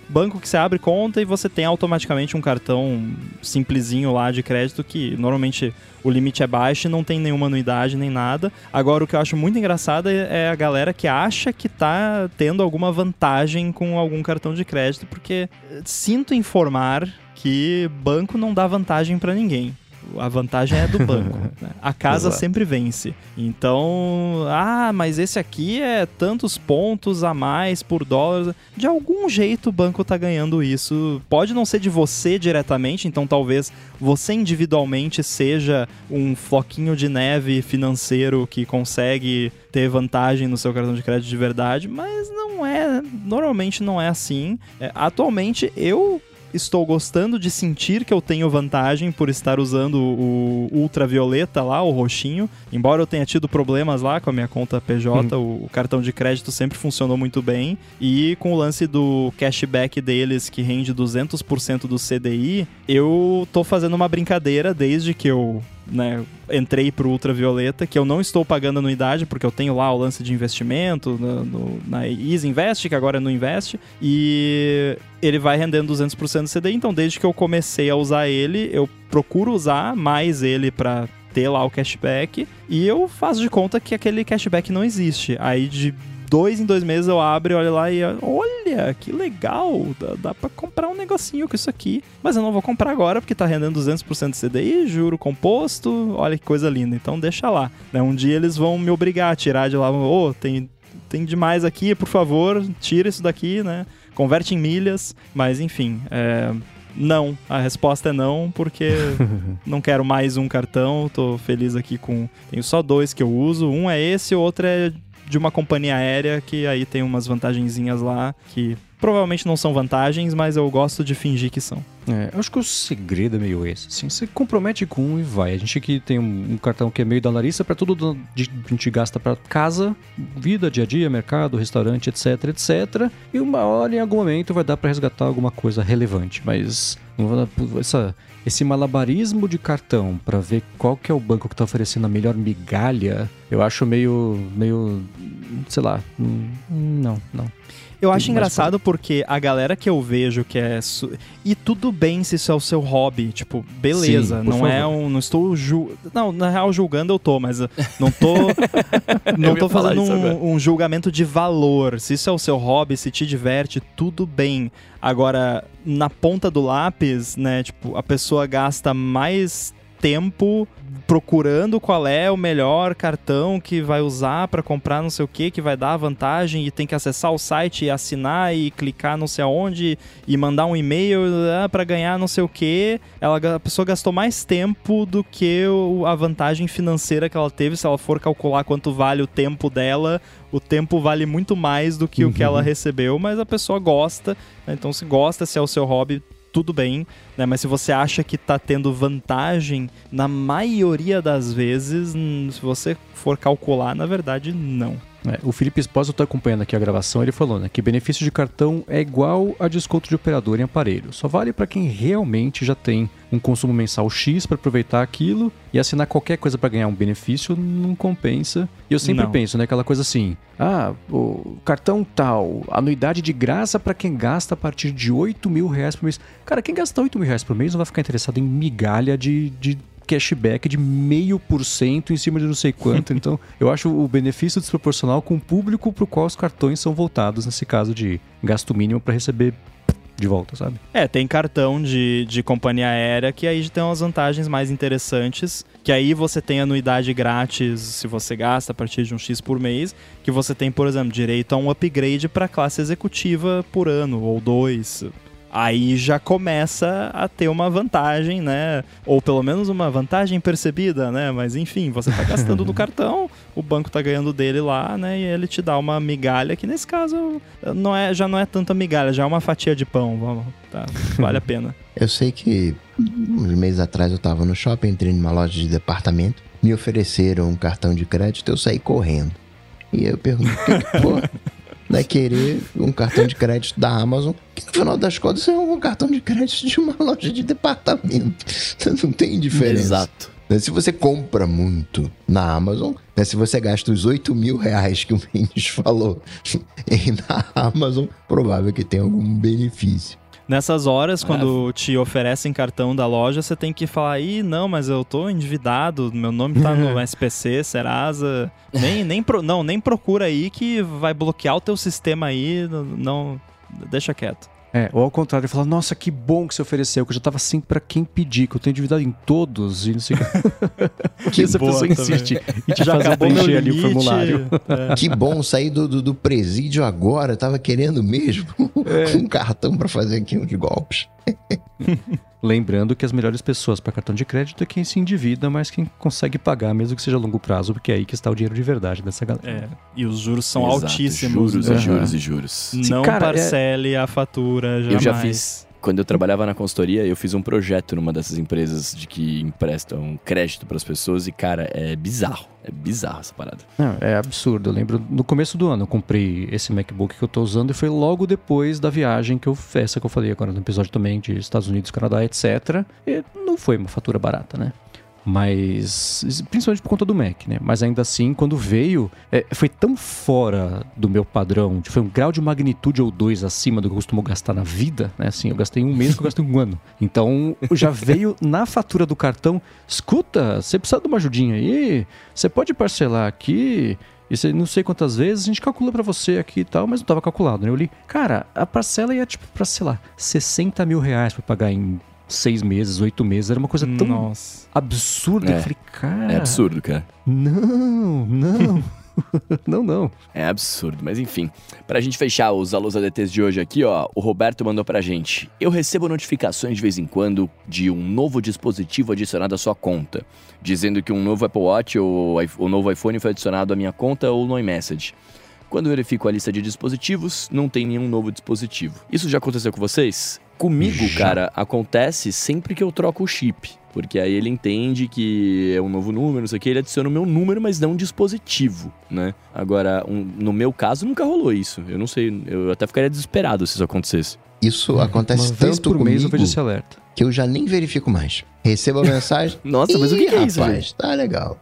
banco que você abre conta e você tem automaticamente um cartão simplesinho lá de crédito que normalmente o limite é baixo e não tem nenhuma anuidade nem nada. Agora o que eu acho muito engraçado é é a galera que acha que tá tendo alguma vantagem com algum cartão de crédito, porque eh, sinto informar que banco não dá vantagem pra ninguém. A vantagem é do banco. né? A casa sempre vence. Então, ah, mas esse aqui é tantos pontos a mais por dólar. De algum jeito o banco tá ganhando isso. Pode não ser de você diretamente, então talvez você individualmente seja um floquinho de neve financeiro que consegue ter vantagem no seu cartão de crédito de verdade, mas não é, normalmente não é assim. É, atualmente eu estou gostando de sentir que eu tenho vantagem por estar usando o ultravioleta lá, o roxinho. Embora eu tenha tido problemas lá com a minha conta PJ, o, o cartão de crédito sempre funcionou muito bem. E com o lance do cashback deles, que rende 200% do CDI, eu tô fazendo uma brincadeira desde que eu né, entrei pro ultravioleta, que eu não estou pagando anuidade, porque eu tenho lá o lance de investimento no, no- na Easy Invest, que agora é no Invest, e ele vai rendendo 200% do CDI, então desde que eu comecei a usar ele, eu procuro usar mais ele para ter lá o cashback, e eu faço de conta que aquele cashback não existe. Aí de dois em dois meses eu abro e olho lá e olha, que legal, dá, dá pra comprar um negocinho com isso aqui. Mas eu não vou comprar agora porque tá rendendo 200% de CDI, juro composto, olha que coisa linda. Então deixa lá. né? Um dia eles vão me obrigar a tirar de lá, ô, tem, tem demais aqui, por favor, tira isso daqui, né? Converte em milhas, mas enfim, é... Não, a resposta é não, porque não quero mais um cartão, tô feliz aqui com. Tenho só dois que eu uso. Um é esse, o outro é de uma companhia aérea, que aí tem umas vantagenzinhas lá que provavelmente não são vantagens, mas eu gosto de fingir que são. É, acho que o segredo é meio esse. Assim, você compromete com um e vai. A gente aqui tem um, um cartão que é meio da Larissa para tudo do- de- a gente gasta para casa, vida, dia a dia, mercado, restaurante, etc, etc. E uma hora, em algum momento, vai dar para resgatar alguma coisa relevante. Mas essa, esse malabarismo de cartão para ver qual que é o banco que tá oferecendo a melhor migalha, eu acho meio, meio sei lá, não, não. Eu acho engraçado porque a galera que eu vejo que é. su- E tudo bem se isso é o seu hobby. Tipo, beleza. Sim, não é favor. um. Não estou. Ju... Não, na real, julgando eu tô, mas uh, não tô. não tô fazendo um, um julgamento de valor. Se isso é o seu hobby, se te diverte, tudo bem. Agora, na ponta do lápis, né? Tipo, a pessoa gasta mais tempo procurando qual é o melhor cartão que vai usar para comprar não sei o que, que vai dar vantagem e tem que acessar o site e assinar e clicar não sei aonde e mandar um e-mail para ganhar não sei o que. Ela, a pessoa gastou mais tempo do que a vantagem financeira que ela teve. Se ela for calcular quanto vale o tempo dela, o tempo vale muito mais do que o que Uhum. ela recebeu, mas a pessoa gosta. né? Então, se gosta, se é o seu hobby, tudo bem, né? Mas se você acha que tá tendo vantagem, na maioria das vezes, hum, se você for calcular, na verdade, não. É, o Felipe Esposa tá acompanhando aqui a gravação, ele falou, né, que benefício de cartão é igual a desconto de operador em aparelho. Só vale para quem realmente já tem um consumo mensal X para aproveitar aquilo e assinar qualquer coisa para ganhar um benefício não compensa. E eu sempre Não. penso, né, aquela coisa assim: "Ah, o cartão tal, anuidade de graça para quem gasta a partir de 8 mil reais por mês". Cara, quem gasta 8 mil reais por mês não vai ficar interessado em migalha de, de cashback de meio por cento em cima de não sei quanto. Então, eu acho o benefício desproporcional com o público para o qual os cartões são voltados, nesse caso de gasto mínimo para receber de volta, sabe? É, tem cartão de, de companhia aérea que aí tem umas vantagens mais interessantes, que aí você tem anuidade grátis se você gasta a partir de um X por mês, que você tem, por exemplo, direito a um upgrade para classe executiva por ano ou dois. Aí já começa a ter uma vantagem, né? Ou pelo menos uma vantagem percebida, né? Mas enfim, você tá gastando no cartão, o banco tá ganhando dele lá, né? E ele te dá uma migalha, que nesse caso não é, já não é tanta migalha, já é uma fatia de pão, vamos, tá? Vale a pena. Eu sei que uns meses atrás eu tava no shopping, entrei numa loja de departamento, me ofereceram um cartão de crédito, eu saí correndo. E eu pergunto, que que, vai querer um cartão de crédito da Amazon, que no final das contas é um cartão de crédito de uma loja de departamento. Não tem diferença. Exato. Né, Se você compra muito na Amazon, né, se você gasta os 8 mil reais que o Mendes falou em na Amazon, provável que tenha algum benefício. Nessas horas, quando te oferecem cartão da loja, você tem que falar, ih, não, mas eu tô endividado, meu nome tá no SPC, Serasa. Nem, nem, pro- não, nem procura aí que vai bloquear o teu sistema aí, não- deixa quieto. É, ou ao contrário, falar, nossa, que bom que você ofereceu, que eu já tava assim pra quem pedir, que eu tenho endividado em todos e não sei o que. Que essa pessoa também. insiste e te Já meu preencher ali o formulário. É. Que bom sair do, do, do presídio agora, tava querendo mesmo um cartão pra fazer aquilo de golpes. Lembrando que as melhores pessoas para cartão de crédito é quem se endivida, mas quem consegue pagar, mesmo que seja a longo prazo, porque é aí que está o dinheiro de verdade dessa galera. É, e os juros são Exato, altíssimos. Juros né? e juros e juros. Não Cara, é- parcele a fatura jamais. Eu já fiz. Quando eu trabalhava na consultoria, eu fiz um projeto numa dessas empresas de que emprestam crédito para as pessoas e, cara, é bizarro. É bizarro essa parada. Não, é absurdo. Eu lembro, no começo do ano, eu comprei esse MacBook que eu tô usando e foi logo depois da viagem que eu essa que eu falei agora no episódio também de Estados Unidos, Canadá, etc. E não foi uma fatura barata, né? Mas, principalmente por conta do Mac, né? Mas ainda assim, quando veio, é, foi tão fora do meu padrão, foi um grau de magnitude ou dois acima do que eu costumo gastar na vida, né? Assim, eu gastei um mês que eu gastei um ano. Então, já veio na fatura do cartão, escuta, você precisa de uma ajudinha aí? Você pode parcelar aqui? E você, não sei quantas vezes, a gente calcula pra você aqui e tal, mas não tava calculado, né? Eu li, cara, a parcela ia, tipo, pra, sei lá, 60 mil reais pra pagar em seis meses, oito meses. Era uma coisa tão Nossa. absurda. É. Eu falei, cara. É absurdo, cara. Não, não. não, não. É absurdo, mas enfim. Pra gente fechar os alunos ADTs de hoje aqui, ó, o Roberto mandou pra gente. Eu recebo notificações de vez em quando de um novo dispositivo adicionado à sua conta, dizendo que um novo Apple Watch ou o novo iPhone foi adicionado à minha conta ou no iMessage. Quando eu verifico a lista de dispositivos, não tem nenhum novo dispositivo. Isso já aconteceu com vocês? Comigo, Já. cara, acontece sempre que eu troco o chip. Porque aí ele entende que é um novo número, não sei o que, ele adiciona o meu número, mas não um dispositivo, né? Agora, um- no meu caso, nunca rolou isso. Eu não sei, eu até ficaria desesperado se isso acontecesse. Isso acontece Uma vez tanto por mês eu comigo vejo esse alerta. que eu já nem verifico mais. Recebo a mensagem. Nossa, mas o que, "Ih, que é isso, rapaz, gente? Tá legal.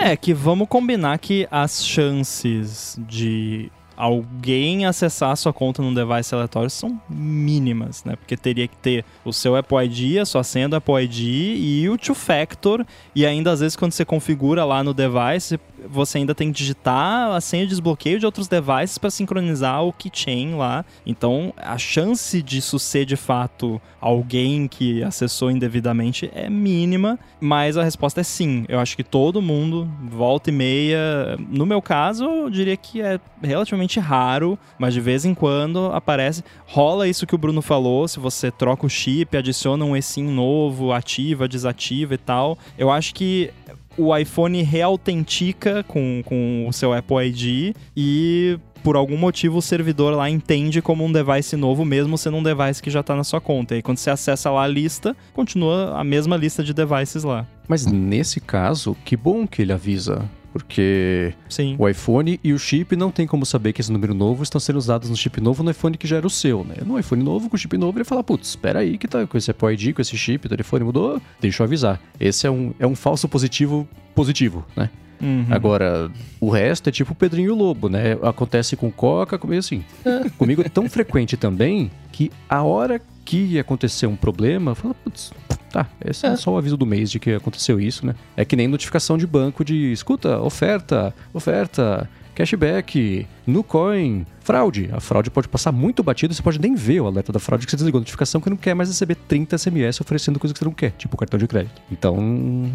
É que vamos combinar que as chances de alguém acessar a sua conta num device aleatório são mínimas, né? Porque teria que ter o seu Apple ID, a sua senha do Apple ID e o two factor. E ainda às vezes quando você configura lá no device, você ainda tem que digitar a senha de desbloqueio de outros devices para sincronizar o keychain lá. Então a chance disso ser de fato alguém que acessou indevidamente é mínima, mas a resposta é sim. Eu acho que todo mundo, volta e meia. No meu caso, eu diria que é relativamente raro, mas de vez em quando aparece. Rola isso que o Bruno falou: se você troca o chip, adiciona um eSIM novo, ativa, desativa e tal. Eu acho que o iPhone reautentica com, com o seu Apple ID e por algum motivo o servidor lá entende como um device novo, mesmo sendo um device que já está na sua conta. E quando você acessa lá a lista, continua a mesma lista de devices lá. Mas nesse caso, que bom que ele avisa. Porque Sim. o iPhone e o chip não tem como saber que esse número novo estão sendo usados no chip novo no iPhone que já era o seu, né? No iPhone novo, com o chip novo, ele fala, putz, espera aí que tá com esse Apple ID, com esse chip, o telefone mudou, deixa eu avisar. Esse é um, é um falso positivo positivo, né? Uhum. Agora, o resto é tipo o Pedrinho e o Lobo, né? Acontece com Coca, comigo assim. comigo é tão frequente também que a hora que acontecer um problema, fala, putz, tá, esse é. só o aviso do mês de que aconteceu isso, né? É que nem notificação de banco de, escuta, oferta, oferta, cashback, Nucoin, fraude. A fraude pode passar muito batido, você pode nem ver o alerta da fraude que você desligou a notificação que não quer mais receber 30 SMS oferecendo coisa que você não quer, tipo cartão de crédito. Então,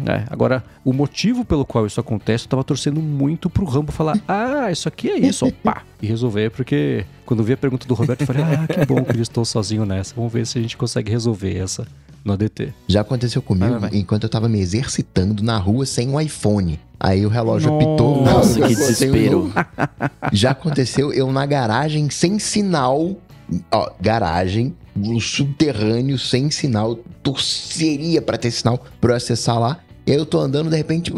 é. Agora, o motivo pelo qual isso acontece, eu tava torcendo muito pro Rambo falar, ah, isso aqui é isso, pá, e resolver, porque quando vi a pergunta do Roberto, eu falei, ah, que bom que eu estou sozinho nessa, vamos ver se a gente consegue resolver essa no ADT. Já aconteceu comigo vai. enquanto eu tava me exercitando na rua sem um iPhone. Aí o relógio apitou. Nossa, que desespero. Já aconteceu eu na garagem sem sinal. Ó, garagem, no subterrâneo, sem sinal. Torceria pra ter sinal pra eu acessar lá. E aí eu tô andando, de repente,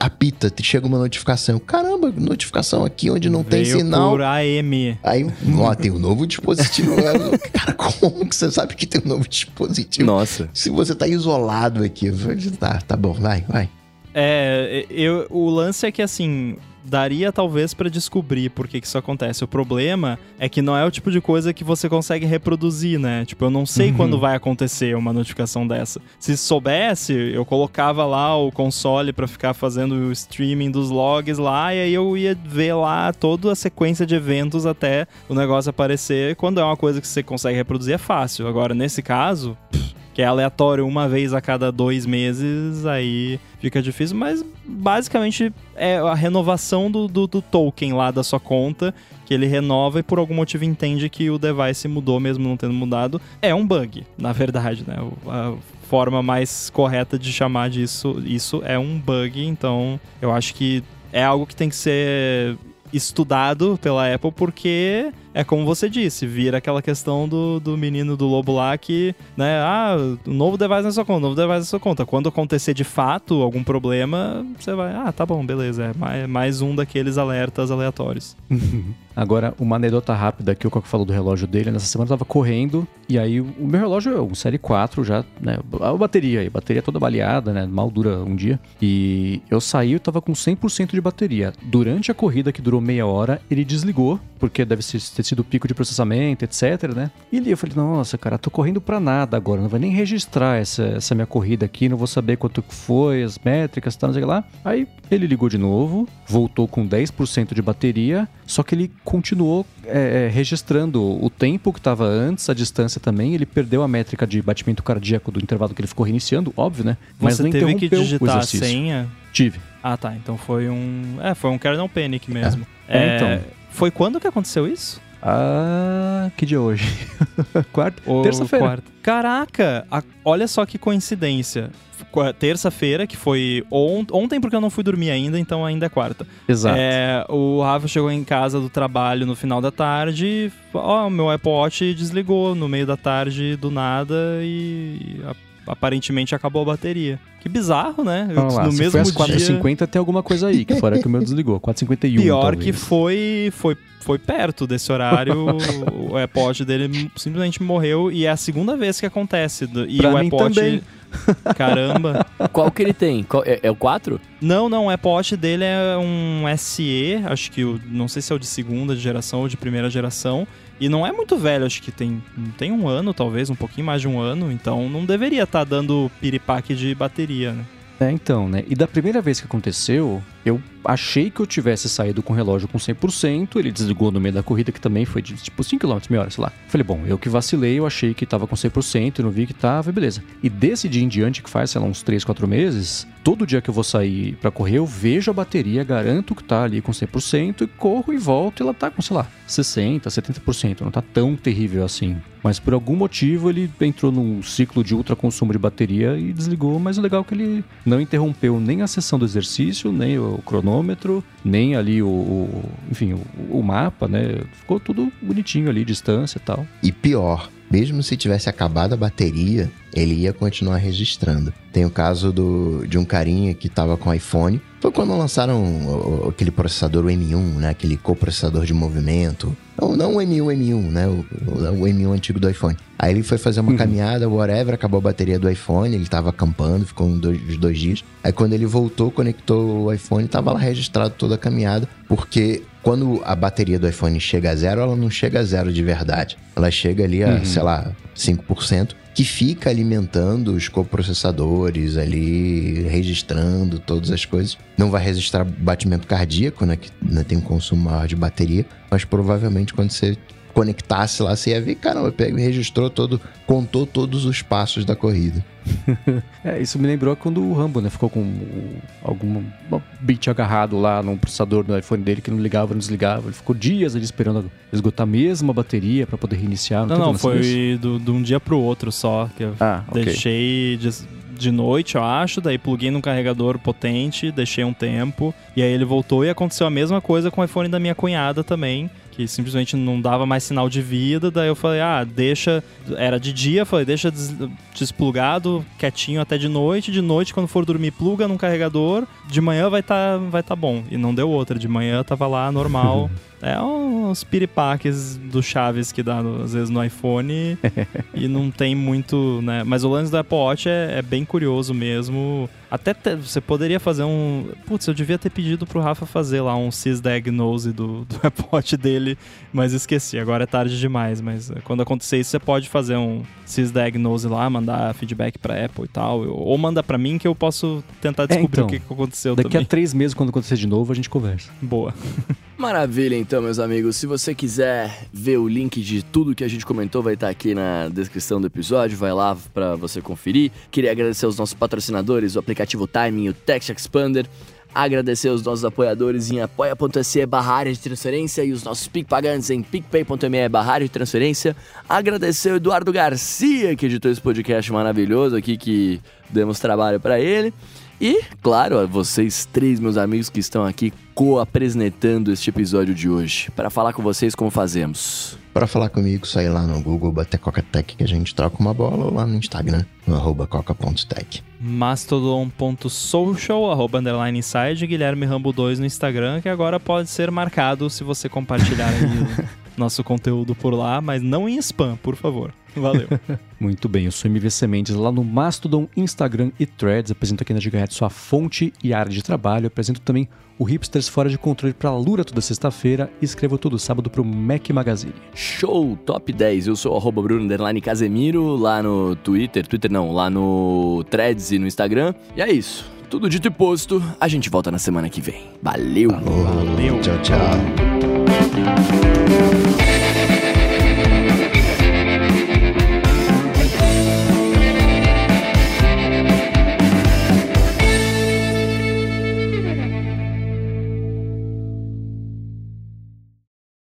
a- apita, chega uma notificação. Caramba, notificação aqui onde não tem Veio sinal. por AM. Aí, ó, tem um novo dispositivo. Cara, como que você sabe que tem um novo dispositivo? Nossa. Se você tá isolado aqui, tá, tá bom, vai, vai. É, eu, o lance é que assim, daria talvez pra descobrir por que, que isso acontece. O problema é que não é o tipo de coisa que você consegue reproduzir, né? Tipo, eu não sei quando vai acontecer uma notificação dessa. Se soubesse, eu colocava lá o console pra ficar fazendo o streaming dos logs lá e aí eu ia ver lá toda a sequência de eventos até o negócio aparecer. Quando é uma coisa que você consegue reproduzir é fácil. Agora, nesse caso, que é aleatório uma vez a cada dois meses, aí fica difícil, mas basicamente é a renovação do, do, do token lá da sua conta, que ele renova e por algum motivo entende que o device mudou mesmo não tendo mudado. É um bug, na verdade, né? A forma mais correta de chamar disso isso é um bug, então eu acho que é algo que tem que ser estudado pela Apple porque é como você disse, vira aquela questão do, do menino do lobo lá que, né, ah, novo device na sua conta, novo device na sua conta. Quando acontecer de fato algum problema, você vai, ah, tá bom, beleza, é mais, mais um daqueles alertas aleatórios. Agora, uma anedota rápida que o Coco falou do relógio dele, nessa semana eu tava correndo, e aí o meu relógio é um Série 4 já, né? A bateria aí, bateria toda baleada, né? Mal dura um dia. E eu saí, eu tava com 100% de bateria. Durante a corrida, que durou meia hora, ele desligou, porque deve ter sido pico de processamento, etc, né? E ali eu falei, nossa, cara, tô correndo pra nada agora, não vai nem registrar essa, essa minha corrida aqui, não vou saber quanto foi, as métricas e tal, não sei lá. Aí ele ligou de novo, voltou com 10% de bateria, só que ele continuou é, é, registrando o tempo que estava antes, a distância também. Ele perdeu a métrica de batimento cardíaco do intervalo que ele ficou reiniciando, óbvio, né? Mas você não teve que digitar a senha. Tive. Ah, tá, então foi um, é, foi um kernel panic mesmo. É, então. Foi quando que aconteceu isso? Ah, que dia hoje? Quarta? Terça-feira. quarta? Caraca, a- olha só que coincidência. Terça-feira, que foi ont- ontem, porque eu não fui dormir ainda, então ainda é quarta. Exato. É, o Rafa chegou em casa do trabalho no final da tarde. Ó, meu Apple Watch desligou no meio da tarde do nada e aparentemente acabou a bateria. Que bizarro, né? Eu- Vamos lá, no se mesmo foi às dia. 4h50 tem alguma coisa aí, que fora que o meu desligou. 4h51 Pior talvez. que foi, foi, foi perto desse horário, o AirPod dele simplesmente morreu e é a segunda vez que acontece. do- E Pra o mim AirPod, também. caramba. Qual que ele tem? Qual- é, é o 4? Não, não, o AirPod dele é um SE, acho que o, não sei se é o de segunda geração ou de primeira geração. E não é muito velho, acho que tem, tem um ano, talvez, um pouquinho mais de um ano, então não deveria estar dando piripaque de bateria, né? É, então, né? E da primeira vez que aconteceu, eu achei que eu tivesse saído com o relógio com 100%, ele desligou no meio da corrida, que também foi de tipo 5 km meia hora, sei lá. Falei, bom, eu que vacilei, eu achei que tava com 100%, eu não vi que tava, e beleza. E desse dia em diante, que faz, sei lá, uns 3, 4 meses, todo dia que eu vou sair pra correr, eu vejo a bateria, garanto que tá ali com 100%, e corro e volto, e ela tá com, sei lá, 60%, 70%, não tá tão terrível assim. Mas por algum motivo ele entrou num ciclo de ultra consumo de bateria e desligou, mas o legal é que ele não interrompeu nem a sessão do exercício, nem o cronômetro, nem ali o, o- enfim, o, o mapa, né? Ficou tudo bonitinho ali, distância e tal. E pior, mesmo se tivesse acabado a bateria, ele ia continuar registrando. Tem o caso do, de um carinha que tava com iPhone. Foi quando lançaram aquele processador o M1, né? Aquele coprocessador de movimento. Não, não o M1, M1, né? O, o- o M1 antigo do iPhone. Aí ele foi fazer uma caminhada, whatever, acabou a bateria do iPhone, ele tava acampando, ficou uns dois, uns dois dias. Aí quando ele voltou, conectou o iPhone, tava lá registrado toda a caminhada, porque quando a bateria do iPhone chega a zero, ela não chega a zero de verdade. Ela chega ali a, sei lá, 5%, que fica alimentando os coprocessadores ali, registrando todas as coisas. Não vai registrar batimento cardíaco, né? Que né, tem um consumo maior de bateria, mas provavelmente quando você conectasse lá, você ia ver, caramba, pega e registrou todo, contou todos os passos da corrida. É, isso me lembrou quando o Rambo, né, ficou com algum bit agarrado lá no processador do iPhone dele que não ligava, não desligava. Ele ficou dias ali esperando esgotar a mesma bateria pra poder reiniciar. Não, não, disso? foi do- de um dia pro outro só. Que eu Ah, ok. deixei de, de noite, eu acho, daí pluguei num carregador potente, deixei um tempo, e aí ele voltou e aconteceu a mesma coisa com o iPhone da minha cunhada também. Que simplesmente não dava mais sinal de vida, daí eu falei, ah, deixa. Era de dia, falei, deixa des- desplugado, quietinho até de noite. De noite, quando for dormir, pluga num carregador. De manhã vai tá, vai tá bom. E não deu outra. De manhã tava lá normal. É uns piripaques do Chaves que dá às vezes no iPhone e não tem muito, né? Mas o lance do Apple Watch é, é bem curioso mesmo. Até te- você poderia fazer um. Putz, eu devia ter pedido pro Rafa fazer lá um sysdiagnose do, do Apple Watch dele, mas esqueci. Agora é tarde demais. Mas eh, quando acontecer isso, você pode fazer um sysdiagnose lá, mandar feedback pra Apple e tal. Ou manda pra mim que eu posso tentar descobrir então, o que, que aconteceu Daqui também. a três meses, quando acontecer de novo, a gente conversa. Boa. Maravilha, então, meus amigos. Se você quiser ver o link de tudo que a gente comentou, vai estar aqui na descrição do episódio. Vai lá pra você conferir. Queria agradecer aos nossos patrocinadores, o aplicativo Timing e o Text Expander. Agradecer aos nossos apoiadores em apoia.se barra área de transferência e os nossos PicPagantes em picpay.me barra área de transferência. Agradecer o Eduardo Garcia, que editou esse podcast maravilhoso aqui, que demos trabalho pra ele. E, claro, a vocês três, meus amigos que estão aqui co-apresentando este episódio de hoje. Para falar com vocês, como fazemos? Para falar comigo, só ir lá no Google, bater Coca-Tech que a gente troca uma bola ou lá no Instagram, no arroba coca.tech. mastodon.social, arroba underline inside, Guilherme Rambo 2 no Instagram, que agora pode ser marcado se você compartilhar nosso conteúdo por lá, mas não em spam, por favor. Valeu. Muito bem, eu sou MVC Mendes lá no Mastodon, Instagram e Threads. Apresento aqui na Gigahertz sua fonte e área de trabalho. Apresento também o Hipsters Fora de Controle para a Lura toda sexta-feira e escrevo todo sábado para o Mac Magazine. Show Top 10. Eu sou o arroba Bruno Casemiro lá no Twitter. Twitter não, lá no Threads e no Instagram. E é isso. Tudo dito e posto. A gente volta na semana que vem. Valeu. Valeu. Tchau, tchau. Música